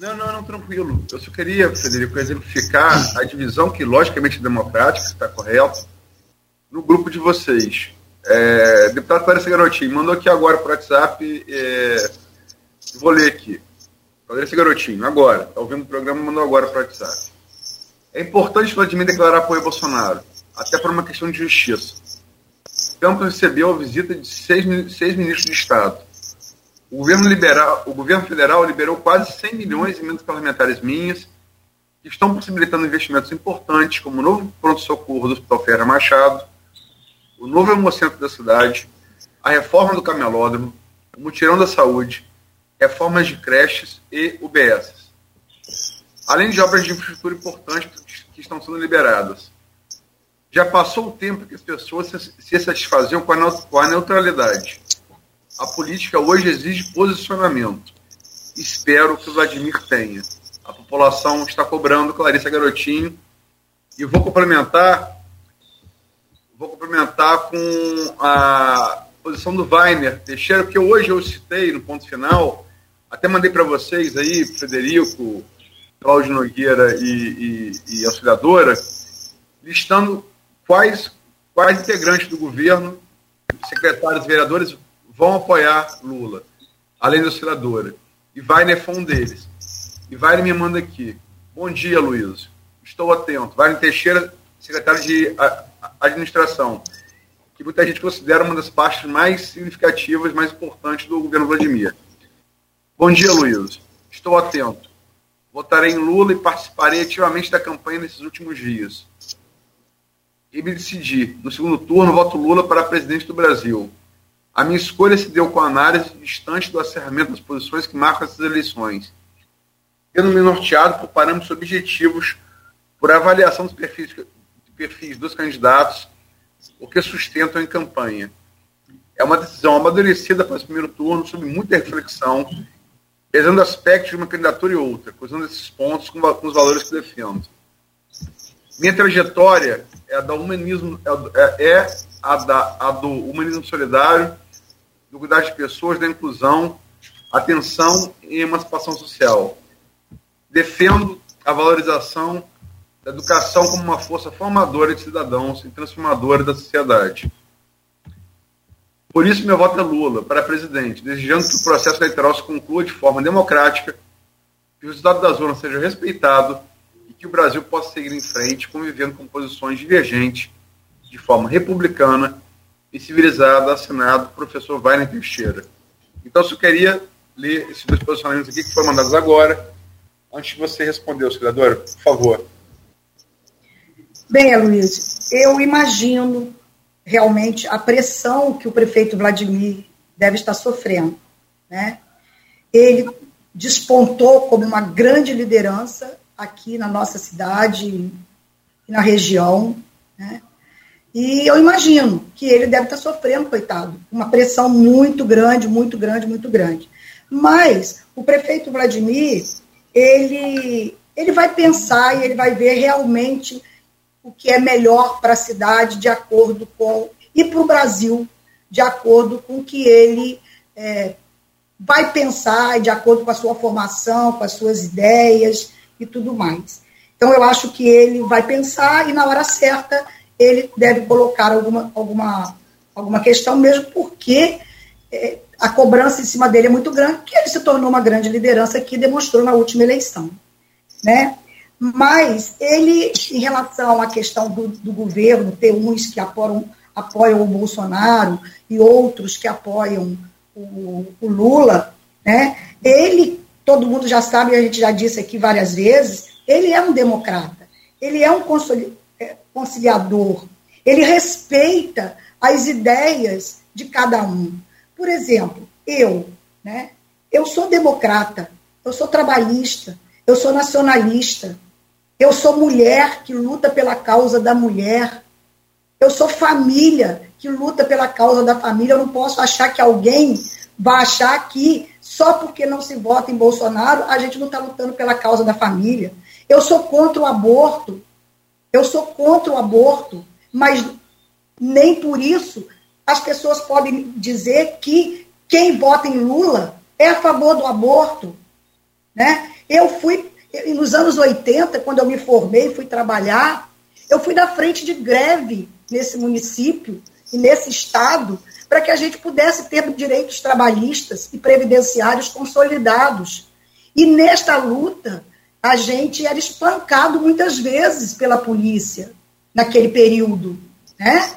Não, não, não, tranquilo. Eu só queria, Federico, exemplificar a divisão que, logicamente, é democrática, está correto, no grupo de vocês. É, deputado Clarissa Garotinho, mandou aqui agora para o WhatsApp. É, vou ler aqui. Clarissa Garotinho, agora. Está ouvindo o programa, mandou agora para o WhatsApp. É importante Vladimir declarar apoio a Bolsonaro, até por uma questão de justiça. Campos recebeu a visita de seis, seis ministros de Estado. O governo, liberal, o governo federal liberou quase 100 milhões em emendas parlamentares minhas, que estão possibilitando investimentos importantes, como o novo pronto-socorro do Hospital Ferreira Machado, o novo hemocentro da cidade, a reforma do camelódromo, o mutirão da saúde, reformas de creches e UBS. Além de obras de infraestrutura importantes que estão sendo liberadas. Já passou o tempo que as pessoas se satisfaziam com a neutralidade. A política hoje exige posicionamento. Espero que o Vladimir tenha. A população está cobrando Clarissa Garotinho. E vou complementar vou complementar com a posição do Weiner Teixeira, porque hoje eu citei no ponto final, até mandei para vocês aí, Frederico, Cláudio Nogueira e, e, e auxiliadora, listando quais, quais integrantes do governo, secretários e vereadores vão apoiar Lula, além da auxiliadora. E Weiner foi um deles. E Weiner me manda aqui. Bom dia, Luiz. Estou atento. Weiner Teixeira, secretário de administração, que muita gente considera uma das partes mais significativas, mais importantes do governo Vladimir. Bom dia, Luiz. Estou atento. Votarei em Lula e participarei ativamente da campanha nesses últimos dias. E me decidi. No segundo turno, voto Lula para presidente do Brasil. A minha escolha se deu com a análise distante do acerramento das posições que marcam essas eleições. Tendo me norteado por parâmetros objetivos, por avaliação dos perfis perfis dos candidatos, o que sustentam em campanha. É uma decisão amadurecida para esse primeiro turno, sob muita reflexão, pesando aspectos de uma candidatura e outra, cruzando esses pontos com, com os valores que defendo. Minha trajetória é a, da humanismo, é, é a, da, a do humanismo solidário, do cuidado de pessoas, da inclusão, atenção e emancipação social. Defendo a valorização da educação como uma força formadora de cidadãos e transformadora da sociedade. Por isso, meu voto é Lula para presidente, desejando que o processo eleitoral se conclua de forma democrática, que o resultado das urnas seja respeitado que o Brasil possa seguir em frente, convivendo com posições divergentes, de forma republicana e civilizada, assinado professor Wagner Teixeira. Então, eu queria ler esses dois posicionamentos aqui que foram mandados agora, antes de você responder, senador, por favor. Bem, Luiz, eu imagino realmente a pressão que o prefeito Vladimir deve estar sofrendo. Né? Ele despontou como uma grande liderança aqui na nossa cidade e na região. Né? E eu imagino que ele deve estar sofrendo, coitado, uma pressão muito grande, muito grande, muito grande. Mas o prefeito Vladimir, ele, ele vai pensar e ele vai ver realmente o que é melhor para a cidade de acordo com e para o Brasil de acordo com o que ele é, vai pensar de acordo com a sua formação, com as suas ideias e tudo mais. Então eu acho que ele vai pensar e na hora certa ele deve colocar alguma alguma alguma questão mesmo porque é, a cobrança em cima dele é muito grande, que ele se tornou uma grande liderança que demonstrou na última eleição, né? Mas ele, em relação à questão do, do governo, ter uns que apoiam, apoiam o Bolsonaro e outros que apoiam o, o Lula, né? Ele, todo mundo já sabe, a gente já disse aqui várias vezes, ele é um democrata, ele é um é, conciliador, ele respeita as ideias de cada um. Por exemplo, eu, né? Eu sou democrata, eu sou trabalhista, eu sou nacionalista, eu sou mulher que luta pela causa da mulher. Eu sou família que luta pela causa da família. Eu não posso achar que alguém vai achar que só porque não se vota em Bolsonaro a gente não está lutando pela causa da família. Eu sou contra o aborto. Eu sou contra o aborto, mas nem por isso as pessoas podem dizer que quem vota em Lula é a favor do aborto. Né? Eu fui nos anos 80, quando eu me formei, fui trabalhar, eu fui da frente de greve nesse município e nesse estado para que a gente pudesse ter direitos trabalhistas e previdenciários consolidados. E nesta luta, a gente era espancado muitas vezes pela polícia naquele período, né?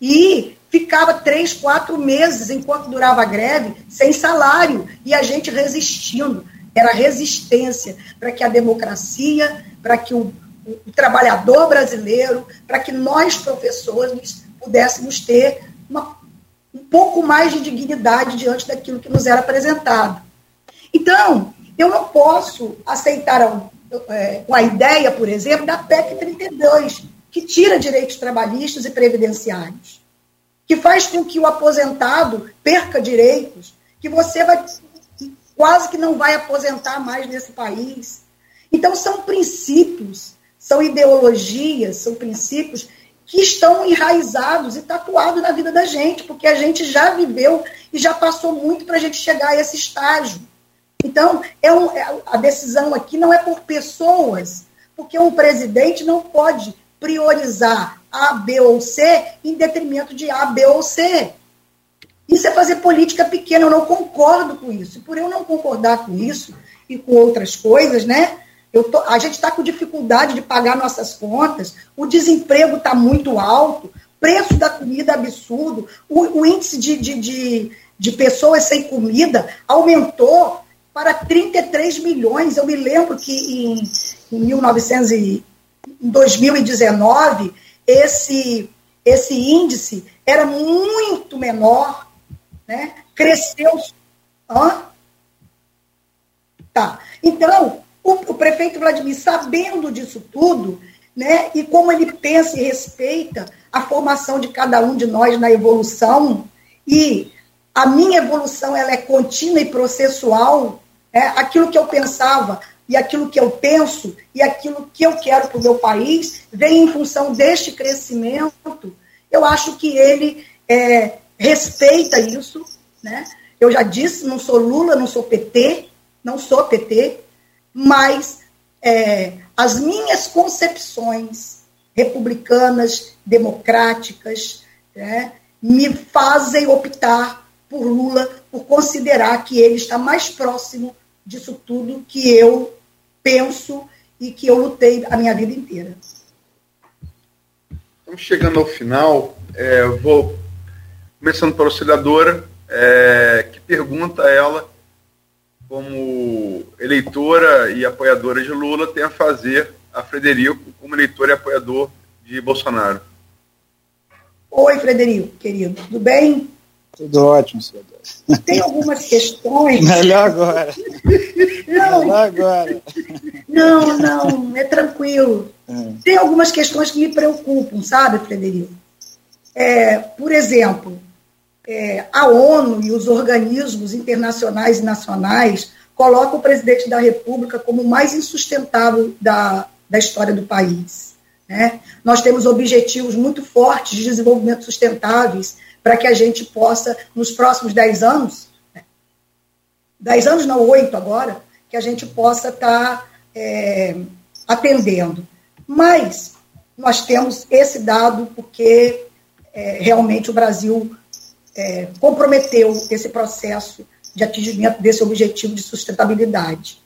E ficava três, quatro meses enquanto durava a greve sem salário e a gente resistindo era resistência para que a democracia, para que o, o, o, trabalhador brasileiro, para que nós, professores, pudéssemos ter uma, um pouco mais de dignidade diante daquilo que nos era apresentado. Então, eu não posso aceitar a, é, a ideia, por exemplo, da PEC 32, que tira direitos trabalhistas e previdenciários, que faz com que o aposentado perca direitos, que você vai quase que não vai aposentar mais nesse país. Então, são princípios, são ideologias, são princípios que estão enraizados e tatuados na vida da gente, porque a gente já viveu e já passou muito para a gente chegar a esse estágio. Então, é um, é, a decisão aqui não é por pessoas, porque um presidente não pode priorizar A, B ou C em detrimento de A, B ou C. Isso é fazer política pequena, eu não concordo com isso. Por eu não concordar com isso e com outras coisas, né? Tô, a gente está com dificuldade de pagar nossas contas, o desemprego está muito alto, preço da comida absurdo, o, o índice de, de, de, de, pessoas sem comida aumentou para 33 milhões. Eu me lembro que em, em 1900 e, em 2019 esse, esse índice era muito menor né? Cresceu. Hã? Tá. Então, o, o prefeito Vladimir, sabendo disso tudo, né, e como ele pensa e respeita a formação de cada um de nós na evolução, e a minha evolução ela é contínua e processual, né, aquilo que eu pensava e aquilo que eu penso e aquilo que eu quero para o meu país vem em função deste crescimento. Eu acho que ele é, respeita isso, né? Eu já disse, não sou Lula, não sou PT, não sou PT, mas é, as minhas concepções republicanas, democráticas, né, me fazem optar por Lula, por considerar que ele está mais próximo disso tudo que eu penso e que eu lutei a minha vida inteira. Estamos chegando ao final. É, vou começando pela auxiliadora, é, que pergunta a ela, como eleitora e apoiadora de Lula, tem a fazer a Frederico como eleitor e apoiador de Bolsonaro. Oi, Frederico, querido, tudo bem? Tudo ótimo, senhor. Tem algumas questões. Melhor agora. Não, Melhor agora. Não, não, é tranquilo. É. Tem algumas questões que me preocupam, sabe, Frederico? É, por exemplo, é, a ONU e os organismos internacionais e nacionais colocam o presidente da República como o mais insustentável da, da história do país. Né? Nós temos objetivos muito fortes de desenvolvimento sustentáveis para que a gente possa, nos próximos 10 anos, 10 né? anos não, 8 agora, que a gente possa estar tá, é, atendendo. Mas nós temos esse dado porque é, realmente o Brasil é, comprometeu esse processo de atingimento desse objetivo de sustentabilidade.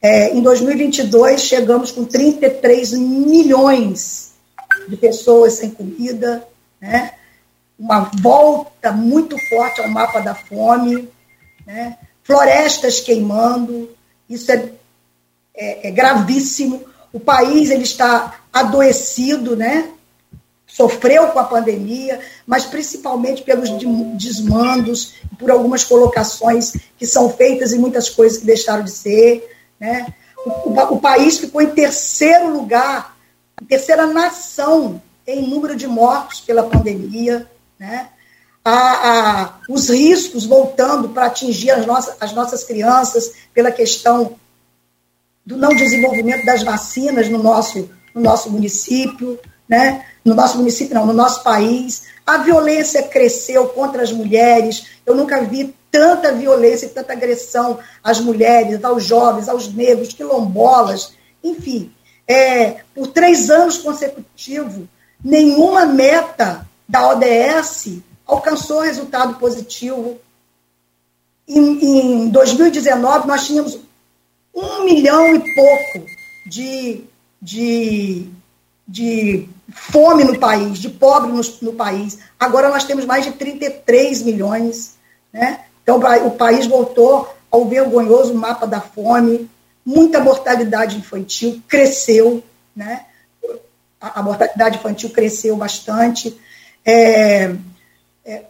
É, em 2022, chegamos com 33 milhões de pessoas sem comida, né? uma volta muito forte ao mapa da fome, né? florestas queimando, isso é, é, é gravíssimo. O país ele está adoecido, né? Sofreu com a pandemia, mas principalmente pelos desmandos, por algumas colocações que são feitas e muitas coisas que deixaram de ser. Né? O, o, o país ficou em terceiro lugar, terceira nação em número de mortos pela pandemia. Né? A, a, os riscos voltando para atingir as nossas, as nossas crianças pela questão do não desenvolvimento das vacinas no nosso, no nosso município, né? No nosso município, não, no nosso país. A violência cresceu contra as mulheres. Eu nunca vi tanta violência e tanta agressão às mulheres, aos jovens, aos negros, quilombolas, enfim. É, por três anos consecutivos, nenhuma meta da ODS alcançou resultado positivo. Em, em 2019, nós tínhamos um milhão e pouco de, de, de fome no país, de pobre no, no, país. Agora nós temos mais de 33 milhões. Né? Então o país voltou ao vergonhoso mapa da fome, muita mortalidade infantil cresceu, né? a, a mortalidade infantil cresceu bastante. É, é,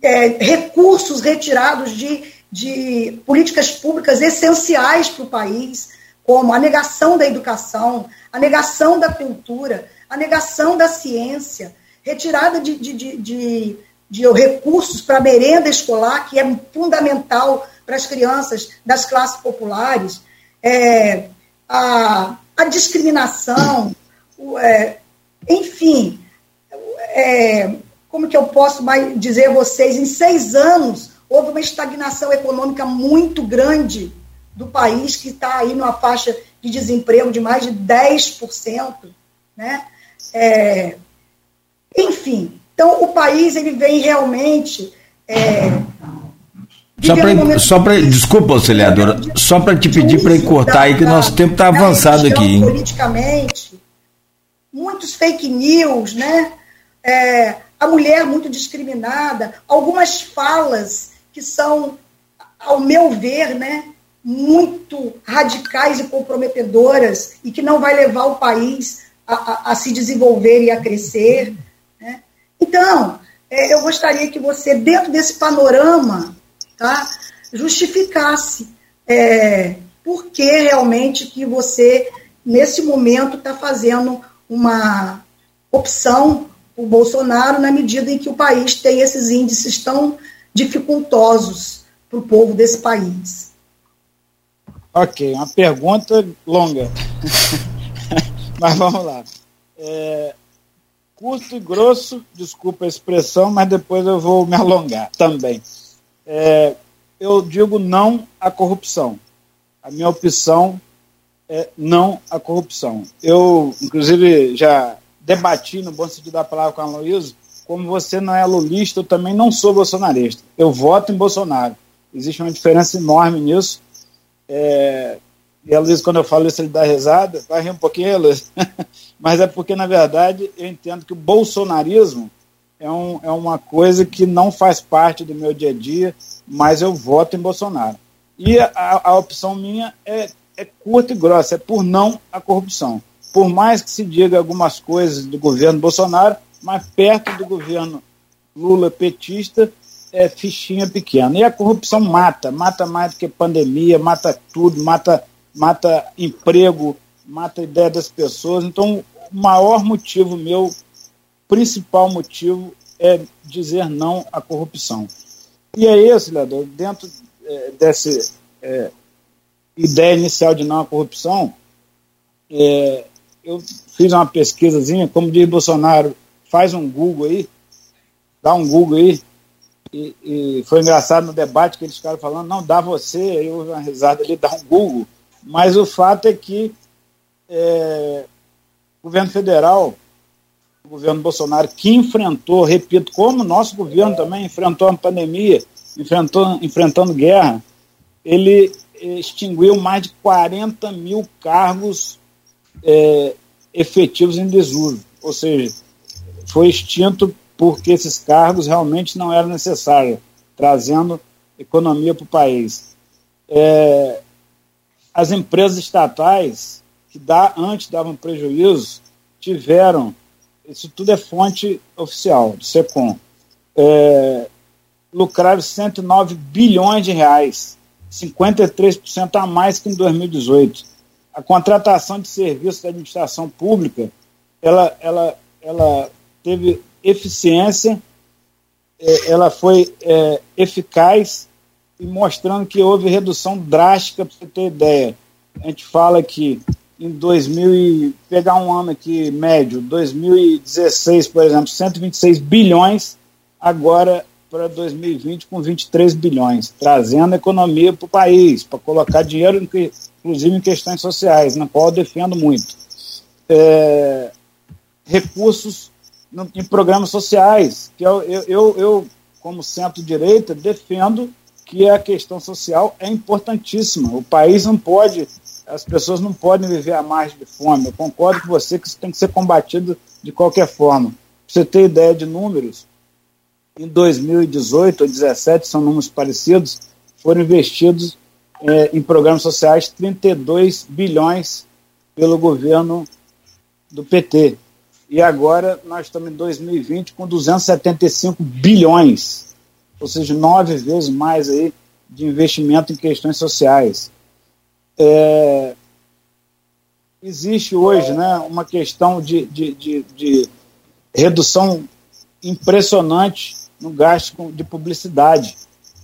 é, recursos retirados de, de políticas públicas essenciais para o país, como a negação da educação, a negação da cultura, a negação da ciência, retirada de, de, de, de, de recursos para a merenda escolar, que é fundamental para as crianças das classes populares, é, a, a discriminação, o, é, enfim, é, como que eu posso mais dizer a vocês, em seis anos houve uma estagnação econômica muito grande do país, que está aí numa faixa de desemprego de mais de 10%, né? É, enfim, então o país ele vem realmente é, só para, só para, desculpa, auxiliadora, só para te pedir para cortar aí que da, nosso tempo está avançado aqui. Hein? Politicamente, muitos fake news, né? É, a mulher muito discriminada, algumas falas que são, ao meu ver, né, muito radicais e comprometedoras e que não vai levar o país a, a, a se desenvolver e a crescer. Né? Então, é, eu gostaria que você, dentro desse panorama, tá, justificasse é, por que realmente que você, nesse momento, está fazendo uma opção por Bolsonaro na medida em que o país tem esses índices tão dificultosos para o povo desse país. Ok, uma pergunta longa. mas vamos lá. É, curto e grosso, desculpa a expressão, mas depois eu vou me alongar também. É, eu digo não à corrupção. A minha opção é não à corrupção. Eu, inclusive, já debati no bom sentido da palavra com a Luísa, como você não é lulista, eu também não sou bolsonarista. Eu voto em Bolsonaro. Existe uma diferença enorme nisso. É, e a Luiz, quando eu falo isso, ele dá risada. Vai rir um pouquinho, Luiz. Mas é porque, na verdade, eu entendo que o bolsonarismo é, um, é uma coisa que não faz parte do meu dia a dia, mas eu voto em Bolsonaro. E a, a opção minha é, é curta e grossa, é por não à corrupção. Por mais que se diga algumas coisas do governo Bolsonaro, mas perto do governo Lula petista, é fichinha pequena. E a corrupção mata, mata mais do que pandemia, mata tudo, mata mata emprego, mata a ideia das pessoas. Então, o maior motivo meu principal motivo é dizer não à corrupção. E aí, auxiliador, dentro é, dessa é, ideia inicial de não à corrupção, é, eu fiz uma pesquisazinha, como diz Bolsonaro, faz um Google aí, dá um Google aí, e, e, foi engraçado no debate que eles ficaram falando, não, dá você, aí eu uma risada ali, dá um Google. Mas o fato é que é, o governo federal, o governo Bolsonaro, que enfrentou, repito, como o nosso governo também enfrentou a pandemia, enfrentou, enfrentando guerra, ele extinguiu mais de 40 mil cargos é, efetivos em desuso. Ou seja, foi extinto porque esses cargos realmente não eram necessários, trazendo economia para o país. É, as empresas estatais, que dá, antes davam prejuízo, tiveram, isso tudo é fonte oficial do SECOM, é, lucraram 109 bilhões de reais, 53% a mais que em 2018. A contratação de serviços da administração pública, ela, ela, ela teve eficiência, é, ela foi é, eficaz e mostrando que houve redução drástica, para você ter ideia. A gente fala que em 2000, pegar um ano aqui médio, 2016, por exemplo, 126 bilhões, agora para 2020 com 23 bilhões, trazendo economia para o país, para colocar dinheiro, inclusive em questões sociais, na qual eu defendo muito. É, recursos no, em programas sociais, que eu, eu, eu, como centro-direita, defendo que a questão social é importantíssima. O país não pode, as pessoas não podem viver à margem de fome. Eu concordo com você que isso tem que ser combatido de qualquer forma. Para você ter ideia de números, em 2018 ou 2017, são números parecidos, foram investidos é, em programas sociais 32 bilhões pelo governo do PT. E agora nós estamos em 2020 com 275 bilhões, ou seja, nove vezes mais aí de investimento em questões sociais. É, existe hoje né, uma questão de, de, de, de redução impressionante no gasto de publicidade.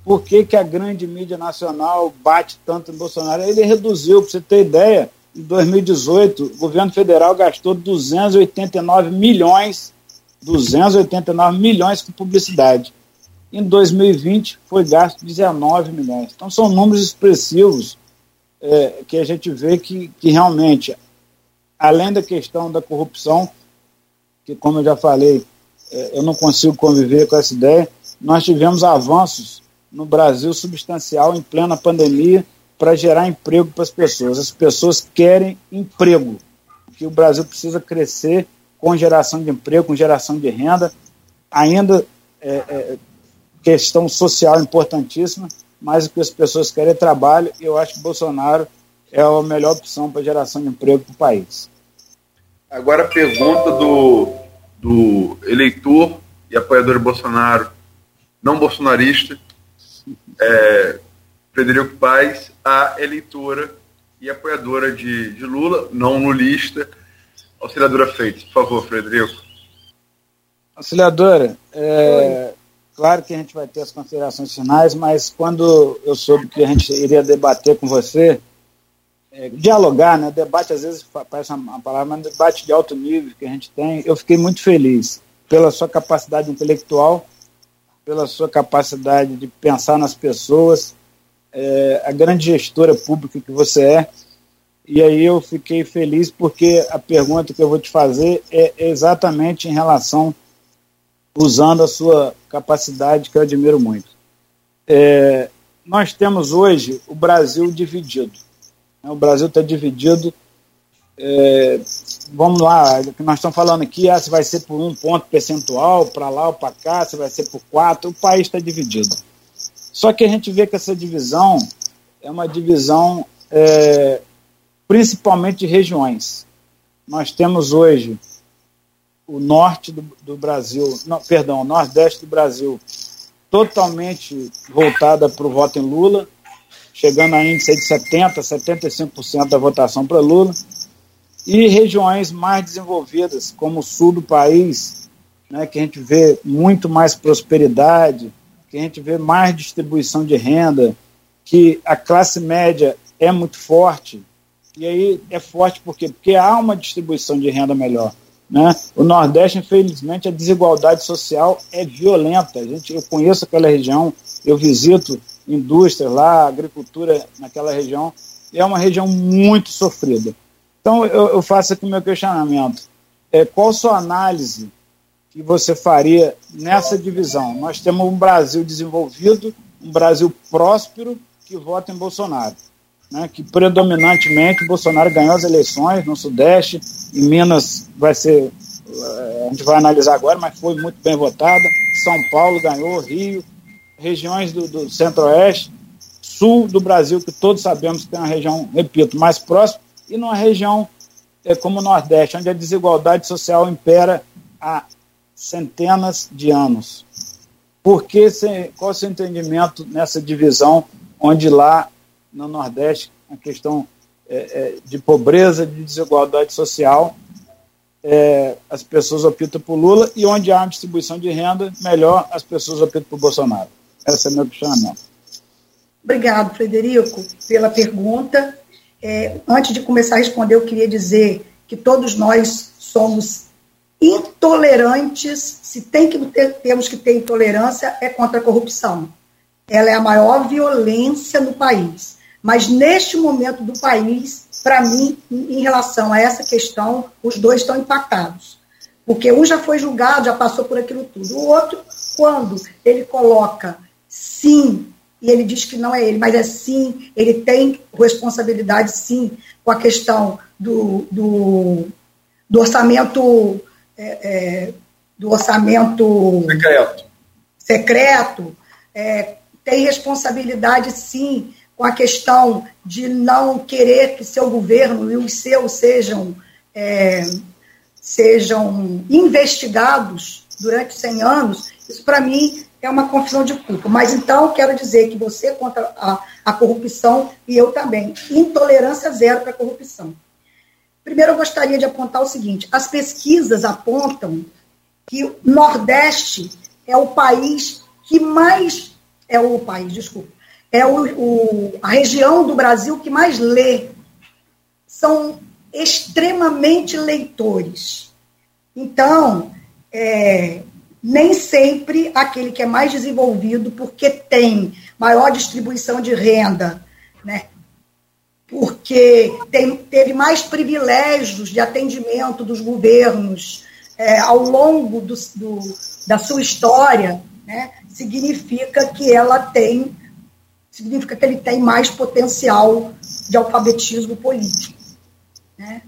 Por que, que a grande mídia nacional bate tanto em Bolsonaro? Ele reduziu, para você ter ideia, em 2018, o governo federal gastou 289 milhões, 289 milhões com publicidade. Em 2020 foi gasto 19 milhões. Então são números expressivos é, que a gente vê que, que realmente, além da questão da corrupção, que como eu já falei, é, eu não consigo conviver com essa ideia, nós tivemos avanços no Brasil substancial em plena pandemia para gerar emprego para as pessoas. As pessoas querem emprego, que o Brasil precisa crescer com geração de emprego, com geração de renda, ainda é, é, questão social importantíssima, mas o que as pessoas querem é trabalho, e eu acho que Bolsonaro é a melhor opção para geração de emprego para o país. Agora a pergunta do, do eleitor e apoiador Bolsonaro, não bolsonarista, é, Frederico Paes, a eleitora e apoiadora de, de Lula, não lulista, auxiliadora Feitos. Por favor, Frederico. Auxiliadora, é, claro que a gente vai ter as considerações finais, mas quando eu soube que a gente iria debater com você, é, dialogar, né? Debate às vezes parece uma palavra, mas debate de alto nível que a gente tem, eu fiquei muito feliz pela sua capacidade intelectual, pela sua capacidade de pensar nas pessoas, é, a grande gestora pública que você é. E aí eu fiquei feliz porque a pergunta que eu vou te fazer é exatamente em relação, usando a sua capacidade, que eu admiro muito. É, nós temos hoje o Brasil dividido. Né? O Brasil está dividido. É, vamos lá, nós estamos falando aqui, ah, se vai ser por um ponto percentual, para lá ou para cá, se vai ser por quatro, o país está dividido. Só que a gente vê que essa divisão é uma divisão é, principalmente de regiões. Nós temos hoje o norte do, do Brasil, não, perdão, o nordeste do Brasil totalmente voltada para o voto em Lula, chegando a índice de 70%, 75% da votação para Lula, e regiões mais desenvolvidas, como o sul do país, né, que a gente vê muito mais prosperidade, que a gente vê mais distribuição de renda, que a classe média é muito forte. E aí é forte por quê? Porque há uma distribuição de renda melhor. Né? O Nordeste, infelizmente, a desigualdade social é violenta. A gente, eu conheço aquela região, eu visito indústrias lá, agricultura naquela região, é uma região muito sofrida. Então, eu, eu faço aqui o meu questionamento. É, qual sua análise que você faria nessa divisão? Nós temos um Brasil desenvolvido, um Brasil próspero que vota em Bolsonaro. Né, que predominantemente Bolsonaro ganhou as eleições no Sudeste, em Minas vai ser, eh, a gente vai analisar agora, mas foi muito bem votada. São Paulo ganhou, Rio, regiões do, do Centro-Oeste, Sul do Brasil, que todos sabemos que é uma região, repito, mais próxima, e numa região é, como o Nordeste, onde a desigualdade social impera há centenas de anos. Por que, qual o seu entendimento nessa divisão, onde lá no Nordeste a questão é, é, de pobreza, de desigualdade social, é, as pessoas optam por Lula, e onde há distribuição de renda, melhor as pessoas optam por Bolsonaro? Esse é o meu questionamento. Obrigado, Frederico, pela pergunta. É, antes de começar a responder, eu queria dizer que todos nós somos intolerantes. Se tem que ter, temos que ter intolerância, é contra a corrupção. Ela é a maior violência no país. Mas neste momento do país, para mim, em relação a essa questão, os dois estão empatados. Porque um já foi julgado, já passou por aquilo tudo. O outro, quando ele coloca sim e ele diz que não é ele, mas é sim, ele tem responsabilidade sim com a questão do, do, do orçamento é, é, do orçamento secreto, secreto é, tem responsabilidade sim com a questão de não querer que seu governo e os seus sejam é, sejam investigados durante 100 anos, isso para mim é uma confissão de culpa. Mas então quero dizer que você contra a, a corrupção e eu também. Intolerância zero para a corrupção. Primeiro, eu gostaria de apontar o seguinte: as pesquisas apontam que o Nordeste é o país que mais. É o país, desculpa. É o, o, a região do Brasil que mais lê. São extremamente leitores. Então, é, nem sempre aquele que é mais desenvolvido, porque tem maior distribuição de renda, né? porque tem, teve mais privilégios de atendimento dos governos é, ao longo do, do, da sua história, né? significa que ela tem, significa que ele tem mais potencial de alfabetismo político. Né?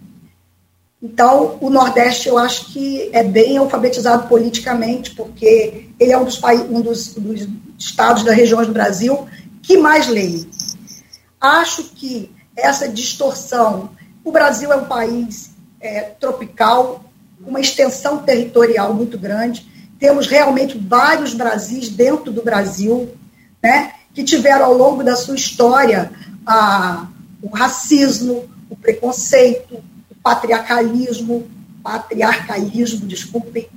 Então, o Nordeste, eu acho que é bem alfabetizado politicamente, porque ele é um dos, um dos, dos estados das regiões do Brasil que mais lê. Acho que essa distorção. O Brasil é um país é, tropical, uma extensão territorial muito grande. Temos realmente vários Brasis dentro do Brasil, né, que tiveram ao longo da sua história a, o racismo, o preconceito, patriarcalismo, patriarcalismo, desculpem,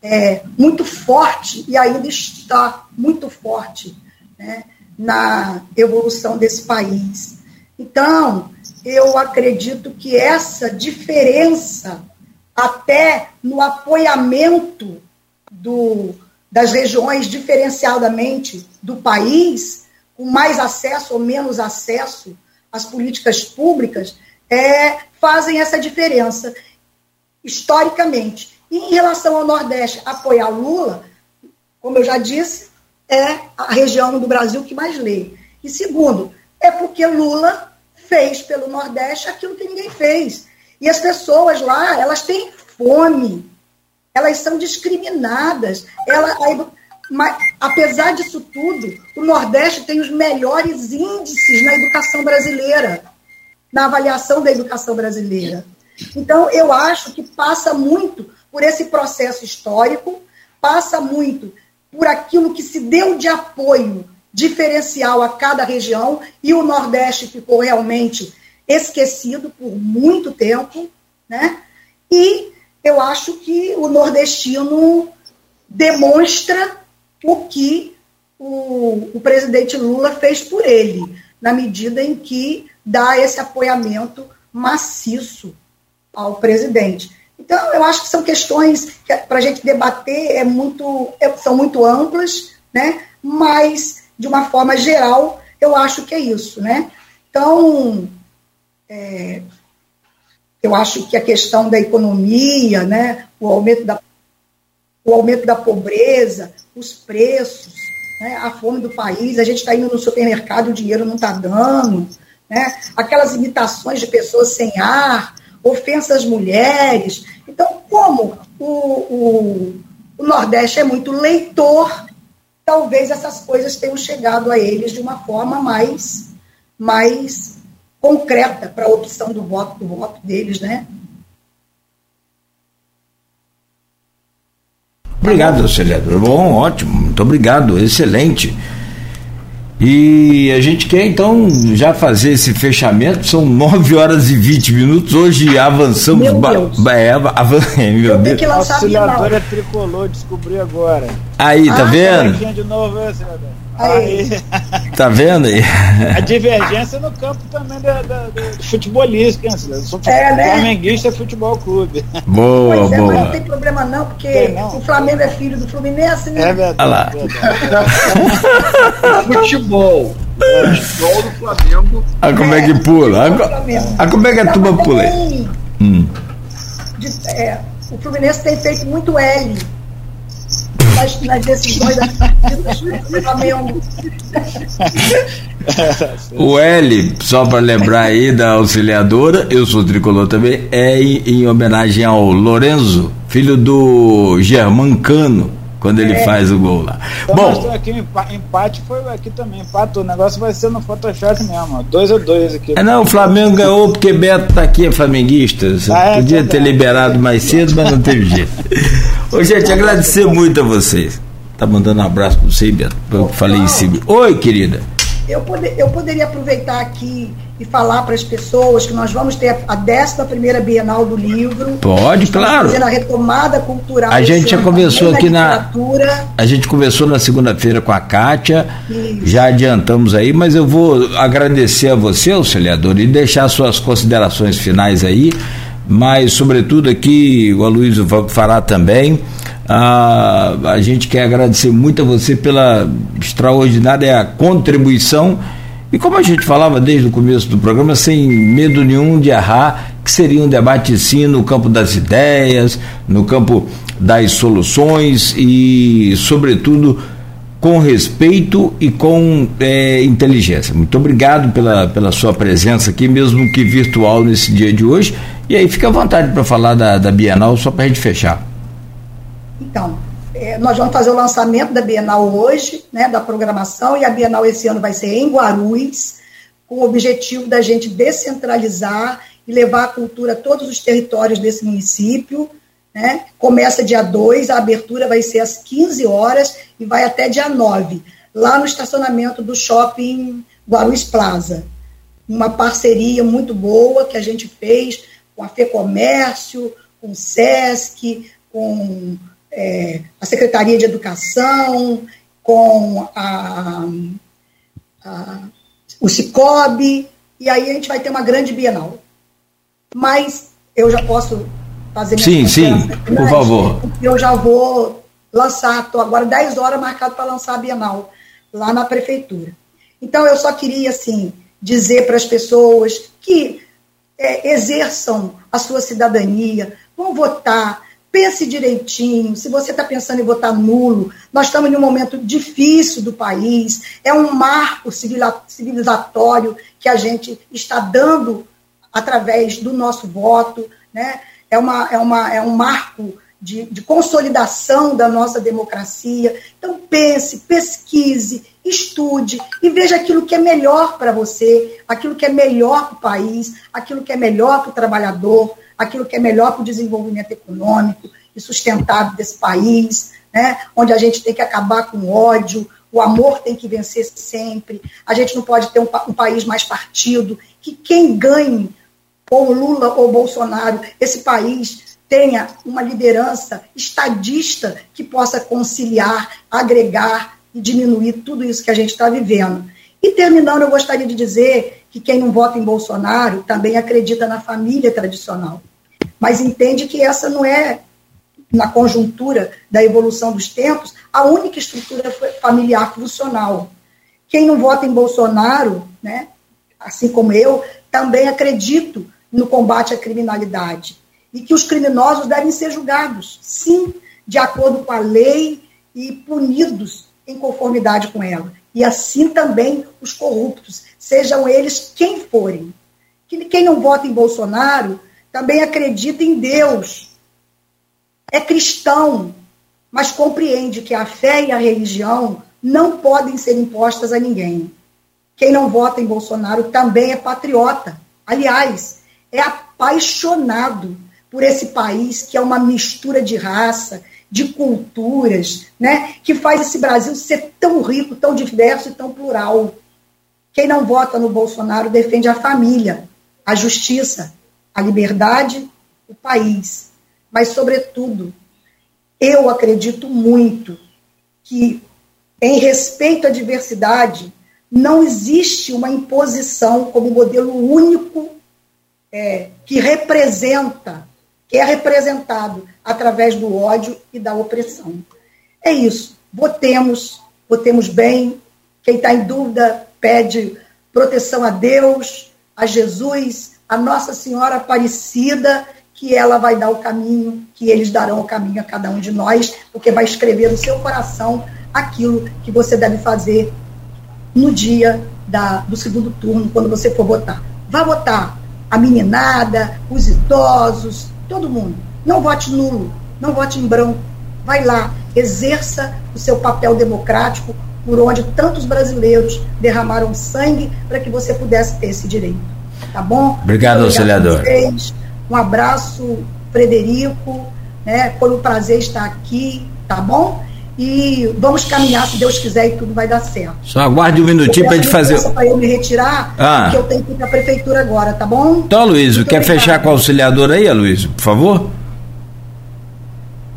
é, muito forte e ainda está muito forte né, na evolução desse país. Então, eu acredito que essa diferença, até no apoiamento do, das regiões diferenciadamente do país, com mais acesso ou menos acesso às políticas públicas, é, fazem essa diferença historicamente. E em relação ao Nordeste, apoiar Lula, como eu já disse, é a região do Brasil que mais lê. E segundo, é porque Lula fez pelo Nordeste aquilo que ninguém fez. E as pessoas lá, elas têm fome, elas são discriminadas. Ela, mas, apesar disso tudo, o Nordeste tem os melhores índices na educação brasileira na avaliação da educação brasileira. Então, eu acho que passa muito por esse processo histórico, passa muito por aquilo que se deu de apoio diferencial a cada região, e o Nordeste ficou realmente esquecido por muito tempo, né? E eu acho que o nordestino demonstra o que o, o presidente Lula fez por ele, na medida em que dá esse apoiamento maciço ao presidente. Então, eu acho que são questões que para a gente debater é muito, é, são muito amplas, né? mas, de uma forma geral, eu acho que é isso. Né? Então, é, eu acho que a questão da economia, né? o, aumento da, o aumento da pobreza, os preços, né? a fome do país, a gente está indo no supermercado, o dinheiro não está dando, né? aquelas imitações de pessoas sem ar, ofensas às mulheres. Então, como o, o, o Nordeste é muito leitor, talvez essas coisas tenham chegado a eles de uma forma mais, mais concreta para a opção do voto, do voto deles, né? Obrigado, Celedro. Bom, ótimo, muito obrigado, excelente. E a gente quer então já fazer esse fechamento, são 9 horas e 20 minutos. Hoje avançamos. Meu Deus. É, avan... meu Eu Deus. que lançar a tricolor, descobri agora. Aí, tá Ah, vendo? Aqui de novo, hein, senador? Aí. Tá vendo aí? A divergência no campo também da, da, do, do senador? Sou É, né? flamenguista é futebol clube. Boa, Pois é, mas não boa. tem problema não, porque Tem não. o Flamengo é filho do Fluminense, né? É verdade. Lá. é verdade. Futebol. Futebol do Flamengo. Ah, como é que pula? É, Ah, Flamengo. ah, como é que a Não, turma pula Hum. de- é, o Fluminense tem feito muito L nas, nas decisões Flamengo. O L, só para lembrar aí da auxiliadora, eu sou tricolor também, é em, em homenagem ao Lorenzo, filho do Germancano, quando ele faz o gol lá. Então, Bom, aqui, empate foi aqui também, empatou. O negócio vai ser no Photoshop mesmo, ó. 2 a 2 aqui. É, não, o Flamengo ganhou porque Beto tá aqui, é flamenguista. Você Ah, é, podia tá ter liberado mais cedo, mas não teve jeito. Ô, gente, agradecer muito a vocês. Tá mandando um abraço pra você, Beto. Eu falei em cima. Oi, querida. Eu, pode- eu poderia aproveitar aqui e falar para as pessoas que nós vamos ter a 11 Bienal do Livro. Pode, claro. Fazendo a retomada cultural. A gente já também aqui na-. A gente conversou na segunda-feira com a Kátia, Isso. já adiantamos aí, mas eu vou agradecer a você, auxiliador, e deixar suas considerações finais aí, mas sobretudo aqui o Aloysio vai fará também. Ah, a gente quer agradecer muito a você pela extraordinária contribuição e como a gente falava desde o começo do programa, sem medo nenhum de errar, que seria um debate sim no campo das ideias, no campo das soluções e, sobretudo, com respeito e com eh, inteligência. Muito obrigado pela, pela sua presença aqui, mesmo que virtual nesse dia de hoje. E aí fica à vontade para falar da, da Bienal, só para a gente fechar. Então, é, nós vamos fazer o lançamento da Bienal hoje, né, da programação, e a Bienal esse ano vai ser em Guarulhos, com o objetivo da gente descentralizar e levar a cultura a todos os territórios desse município. Né? Começa dia 2, a abertura vai ser às 15 horas e vai até dia 9, lá no estacionamento do shopping Guarulhos Plaza. Uma parceria muito boa que a gente fez com a FEComércio, com o SESC, com é, a Secretaria de Educação, com a, a, o Cicobi, e aí a gente vai ter uma grande Bienal. Mas eu já posso fazer minhas Sim, sim, considerações por favor. Eu já vou lançar, estou agora 10 horas marcado para lançar a Bienal, lá na Prefeitura. Então, eu só queria, assim, dizer para as pessoas que é, exerçam a sua cidadania, vão votar, pense direitinho. Se você está pensando em votar nulo, nós estamos em um momento difícil do país, é um marco civilizatório que a gente está dando através do nosso voto, né? é, uma, é, uma, é um marco de, de consolidação da nossa democracia. Então, pense, pesquise, estude e veja aquilo que é melhor para você, aquilo que é melhor para o país, aquilo que é melhor para o trabalhador, aquilo que é melhor para o desenvolvimento econômico e sustentável desse país, né? onde a gente tem que acabar com o ódio, o amor tem que vencer sempre, a gente não pode ter um, um país mais partido, que quem ganhe, ou Lula ou Bolsonaro, esse país tenha uma liderança estadista que possa conciliar, agregar e diminuir tudo isso que a gente está vivendo. E terminando, eu gostaria de dizer que quem não vota em Bolsonaro também acredita na família tradicional, mas entende que essa não é, na conjuntura da evolução dos tempos, a única estrutura familiar funcional. Quem não vota em Bolsonaro, né, assim como eu, também acredito no combate à criminalidade e que os criminosos devem ser julgados, sim, de acordo com a lei e punidos em conformidade com ela. E assim também os corruptos, sejam eles quem forem. Quem não vota em Bolsonaro também acredita em Deus, é cristão, mas compreende que a fé e a religião não podem ser impostas a ninguém. Quem não vota em Bolsonaro também é patriota. Aliás, é apaixonado por esse país que é uma mistura de raça, de culturas, né, que faz esse Brasil ser tão rico, tão diverso e tão plural. Quem não vota no Bolsonaro defende a família, a justiça, a liberdade, o país. Mas, sobretudo, eu acredito muito que, em respeito à diversidade, não existe uma imposição como modelo único é, que representa que é representado através do ódio e da opressão. É isso. Votemos, votemos bem. Quem está em dúvida pede proteção a Deus, a Jesus, a Nossa Senhora Aparecida, que ela vai dar o caminho, que eles darão o caminho a cada um de nós, porque vai escrever no seu coração aquilo que você deve fazer no dia da, do segundo turno, quando você for votar. Vá votar a meninada, os idosos, todo mundo. Não vote nulo, não vote em branco. Vai lá, exerça o seu papel democrático, por onde tantos brasileiros derramaram sangue para que você pudesse ter esse direito. Tá bom? Obrigado, auxiliador. Um abraço, Frederico. Né? Foi um prazer estar aqui, tá bom? E vamos caminhar, se Deus quiser, e tudo vai dar certo. Só aguarde um minutinho para a gente fazer. Para eu me retirar, ah. porque eu tenho que ir para a prefeitura agora, tá bom? Então, Luiz, quer obrigado. fechar com o auxiliador aí, Luiz, por favor?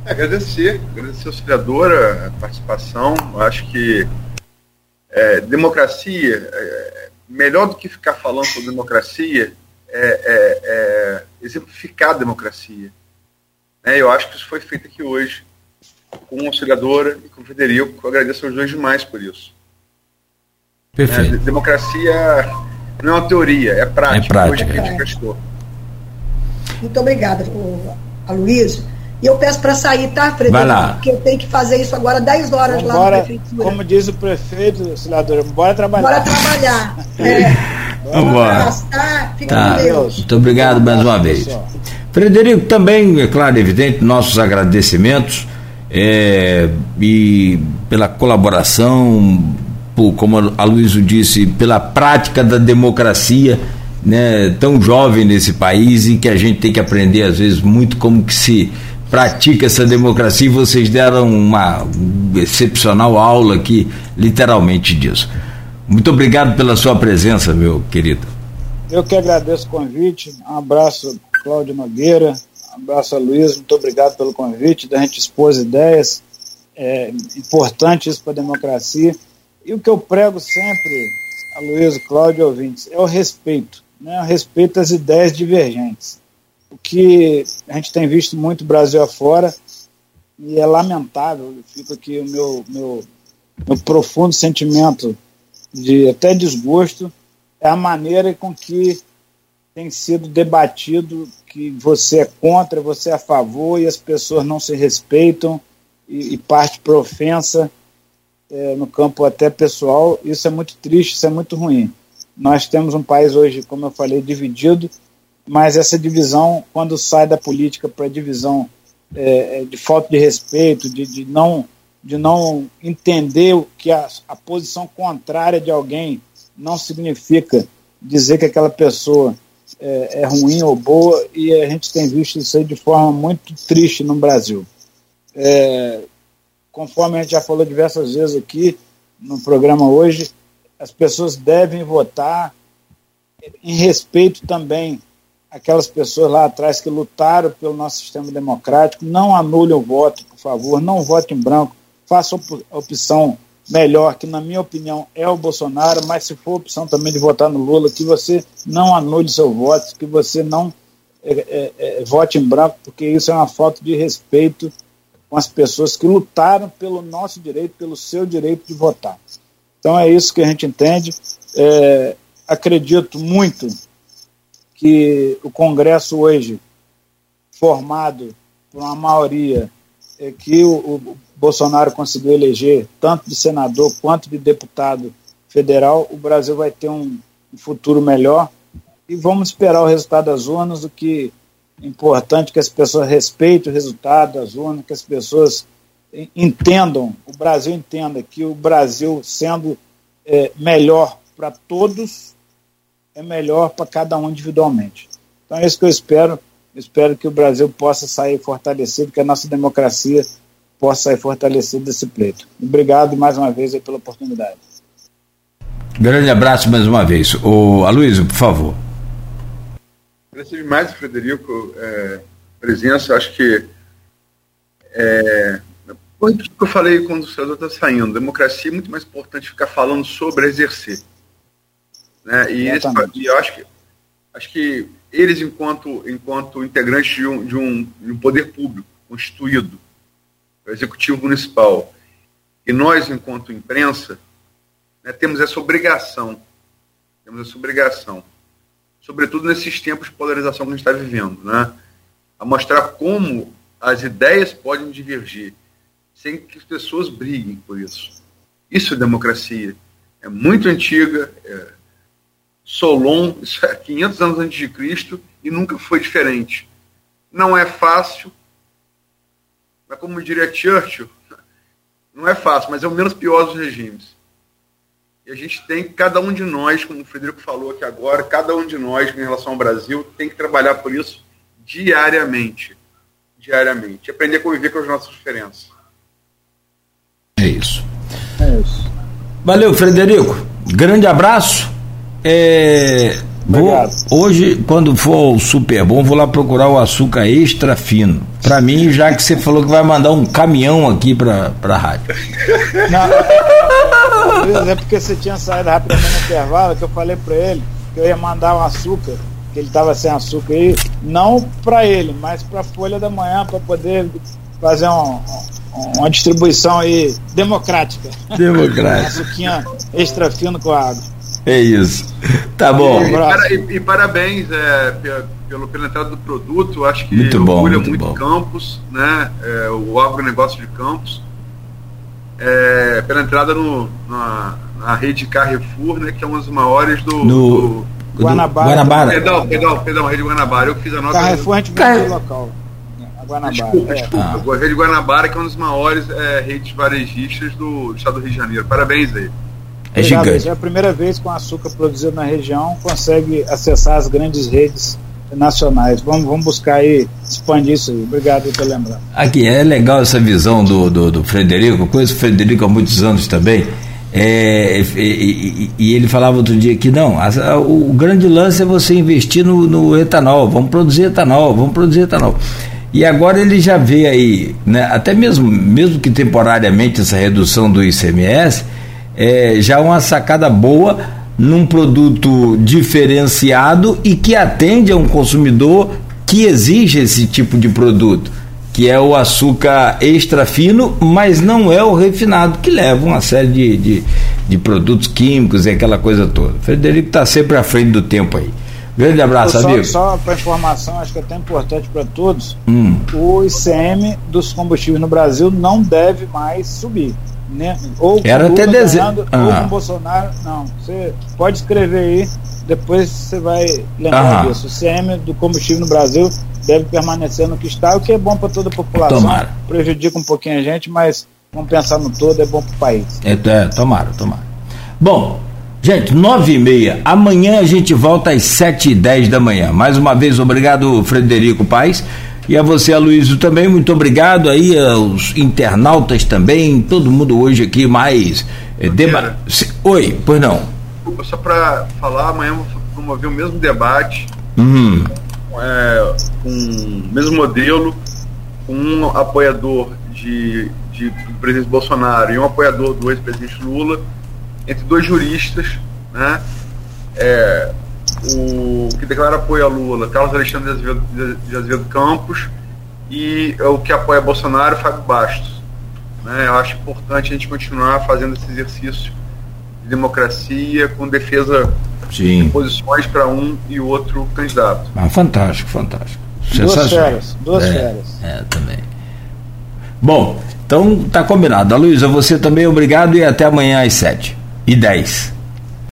É, agradecer, agradecer a auxiliadora, a participação. Acho que é, democracia, é, melhor do que ficar falando sobre democracia, é, é, é exemplificar a democracia. É, eu acho que isso foi feito aqui hoje com a auxiliadora e com o Federico. Eu agradeço aos dois demais por isso. Perfeito. É, democracia não é uma teoria, é prática. É prática. Hoje a gente gastou. Muito obrigada, Aloysio. E eu peço para sair, tá, Frederico? Vai lá. Porque eu tenho que fazer isso agora 10 horas vamos lá na prefeitura. Como diz o prefeito, senador, bora trabalhar. Bora trabalhar. é. Vamos embora. Tá? Fica tá. com Deus. Muito obrigado mais uma vez. Frederico, também, é claro, evidente, nossos agradecimentos é, e pela colaboração, por, como a Luísa disse, pela prática da democracia né, tão jovem nesse país e que a gente tem que aprender às vezes muito como que se pratica essa democracia e vocês deram uma excepcional aula aqui, literalmente disso. Muito obrigado pela sua presença, meu querido. Eu que agradeço o convite. Um abraço, Cláudio Nogueira, um abraço a Luiz, muito obrigado pelo convite, da gente expor ideias, é para a democracia. E o que eu prego sempre, a Luiz, Cláudio e ouvintes, é o respeito, né? o respeito às ideias divergentes. O que a gente tem visto muito Brasil afora, e é lamentável, fica aqui o meu, meu, meu profundo sentimento de até desgosto, é a maneira com que tem sido debatido que você é contra, você é a favor e as pessoas não se respeitam e, e parte para ofensa é, no campo até pessoal. Isso é muito triste, isso é muito ruim. Nós temos um país hoje, como eu falei, dividido, mas essa divisão, quando sai da política para divisão é, é, de falta de respeito, de, de, não, de não entender que a, a posição contrária de alguém não significa dizer que aquela pessoa é, é, ruim ou boa, e a gente tem visto isso aí de forma muito triste no Brasil. É, conforme a gente já falou diversas vezes aqui no programa hoje, as pessoas devem votar em respeito também aquelas pessoas lá atrás que lutaram pelo nosso sistema democrático, não anulem o voto, por favor, não vote em branco, faça a opção melhor, que na minha opinião é o Bolsonaro, mas se for opção também de votar no Lula, que você não anule seu voto, que você não é, é, é, vote em branco, porque isso é uma falta de respeito com as pessoas que lutaram pelo nosso direito, pelo seu direito de votar. Então é isso que a gente entende. É, acredito muito que o Congresso hoje, formado por uma maioria é, que o, o Bolsonaro conseguiu eleger, tanto de senador quanto de deputado federal, o Brasil vai ter um, um futuro melhor. E vamos esperar o resultado das urnas, o que é importante que as pessoas respeitem o resultado das urnas, que as pessoas entendam, o Brasil entenda que o Brasil sendo é, melhor para todos, é melhor para cada um individualmente. Então é isso que eu espero. Eu espero que o Brasil possa sair fortalecido, que a nossa democracia possa sair fortalecido desse pleito. Obrigado mais uma vez pela oportunidade. Grande abraço mais uma vez. O Aloysio, por favor. Agradeço demais, Frederico, é, presença. Acho que é, que eu falei quando o senador está saindo, democracia é muito mais importante ficar falando sobre exercer. Né? E, e eu acho que, acho que eles, enquanto, enquanto integrantes de um, de, um, de um poder público constituído, o executivo municipal, e nós, enquanto imprensa, né, temos essa obrigação, temos essa obrigação, sobretudo nesses tempos de polarização que a gente está vivendo, né, a mostrar como as ideias podem divergir sem que as pessoas briguem por isso. Isso é democracia. É muito antiga, é Solon, isso é 500 anos antes de Cristo e nunca foi diferente. Não é fácil, mas como diria Churchill, não é fácil, mas é o menos pior dos regimes. E a gente tem, cada um de nós, como o Frederico falou aqui agora, cada um de nós, em relação ao Brasil, tem que trabalhar por isso diariamente. Diariamente. Aprender a conviver com as nossas diferenças. É isso. É isso. Valeu, Frederico. Grande abraço. É, Vou, hoje, quando for o Super Bom, vou lá procurar o açúcar extra fino. Para mim, já que você falou que vai mandar um caminhão aqui para a rádio. Não, é porque você tinha saído rapidamente no intervalo, que eu falei para ele que eu ia mandar um açúcar, que ele estava sem açúcar aí, não para ele, mas para a Folha da Manhã, para poder fazer um, um, uma distribuição aí democrática. Democrática. Açuquinha extra fino com água. É isso. Tá bom. E, e, e parabéns é, pelo, pela entrada do produto. Acho que muito bom, orgulha muito, muito bom. Campos, né? É, o agronegócio de Campos. É, pela entrada no, na, na rede Carrefour, né? Que é uma das maiores do. No... do Guanabara. Guanabara. Perdão, perdão, perdão, rede Guanabara. Eu fiz a nota. Carrefour a gente vende local. A Guanabara. Desculpa, é. desculpa. Ah. A rede Guanabara, que é uma das maiores é, redes varejistas do, do estado do Rio de Janeiro. Parabéns aí. É gigante. É a primeira vez que o açúcar produzido na região consegue acessar as grandes redes nacionais. Vamos, vamos buscar aí expandir isso aí. Obrigado por lembrar. Aqui, é legal essa visão do, do, do Frederico, conheço o Frederico há muitos anos também. É, e, e, e, ele falava outro dia que não, a, o grande lance é você investir no, no, etanol, vamos produzir etanol, vamos produzir etanol. E agora ele já vê aí, né, até mesmo, mesmo que temporariamente essa redução do ICMS, é, já uma sacada boa num produto diferenciado e que atende a um consumidor que exige esse tipo de produto, que é o açúcar extra fino, mas não é o refinado, que leva uma série de, de, de produtos químicos e aquela coisa toda. O Frederico está sempre à frente do tempo aí. Grande abraço, só, amigo. Só para informação, acho que é até importante para todos, hum. o ICM dos combustíveis no Brasil não deve mais subir. Né? Ou Era até dezembro. Ah. Ou com Bolsonaro. Não, você pode escrever aí, depois você vai lembrar ah. disso. O CM do combustível no Brasil deve permanecer no que está, o que é bom para toda a população. Tomara. Prejudica um pouquinho a gente, mas vamos pensar no todo, é bom para o país. É, é, tomara, tomara. Bom, gente, nove e meia. Amanhã a gente volta às sete e dez da manhã. Mais uma vez, obrigado, Frederico Paes. E a você, Aloysio, também, muito obrigado aí aos internautas também, todo mundo hoje aqui mais é, deba... Oi, pois não. Só para falar, amanhã vou promover o mesmo debate Uhum. é, com o mesmo modelo, com um apoiador de, de, do presidente Bolsonaro e um apoiador do ex-presidente Lula, entre dois juristas, né? É, o que declara apoio a Lula, Carlos Alexandre de Azevedo, de Azevedo Campos, e o que apoia Bolsonaro, Fábio Bastos. Né? Eu acho importante a gente continuar fazendo esse exercício de democracia com defesa Sim. de posições para um e outro candidato. Ah, fantástico, fantástico. Duas férias, duas é, férias. É, também. Bom, então tá combinado. Luísa, você também obrigado e até amanhã às 7 e 10.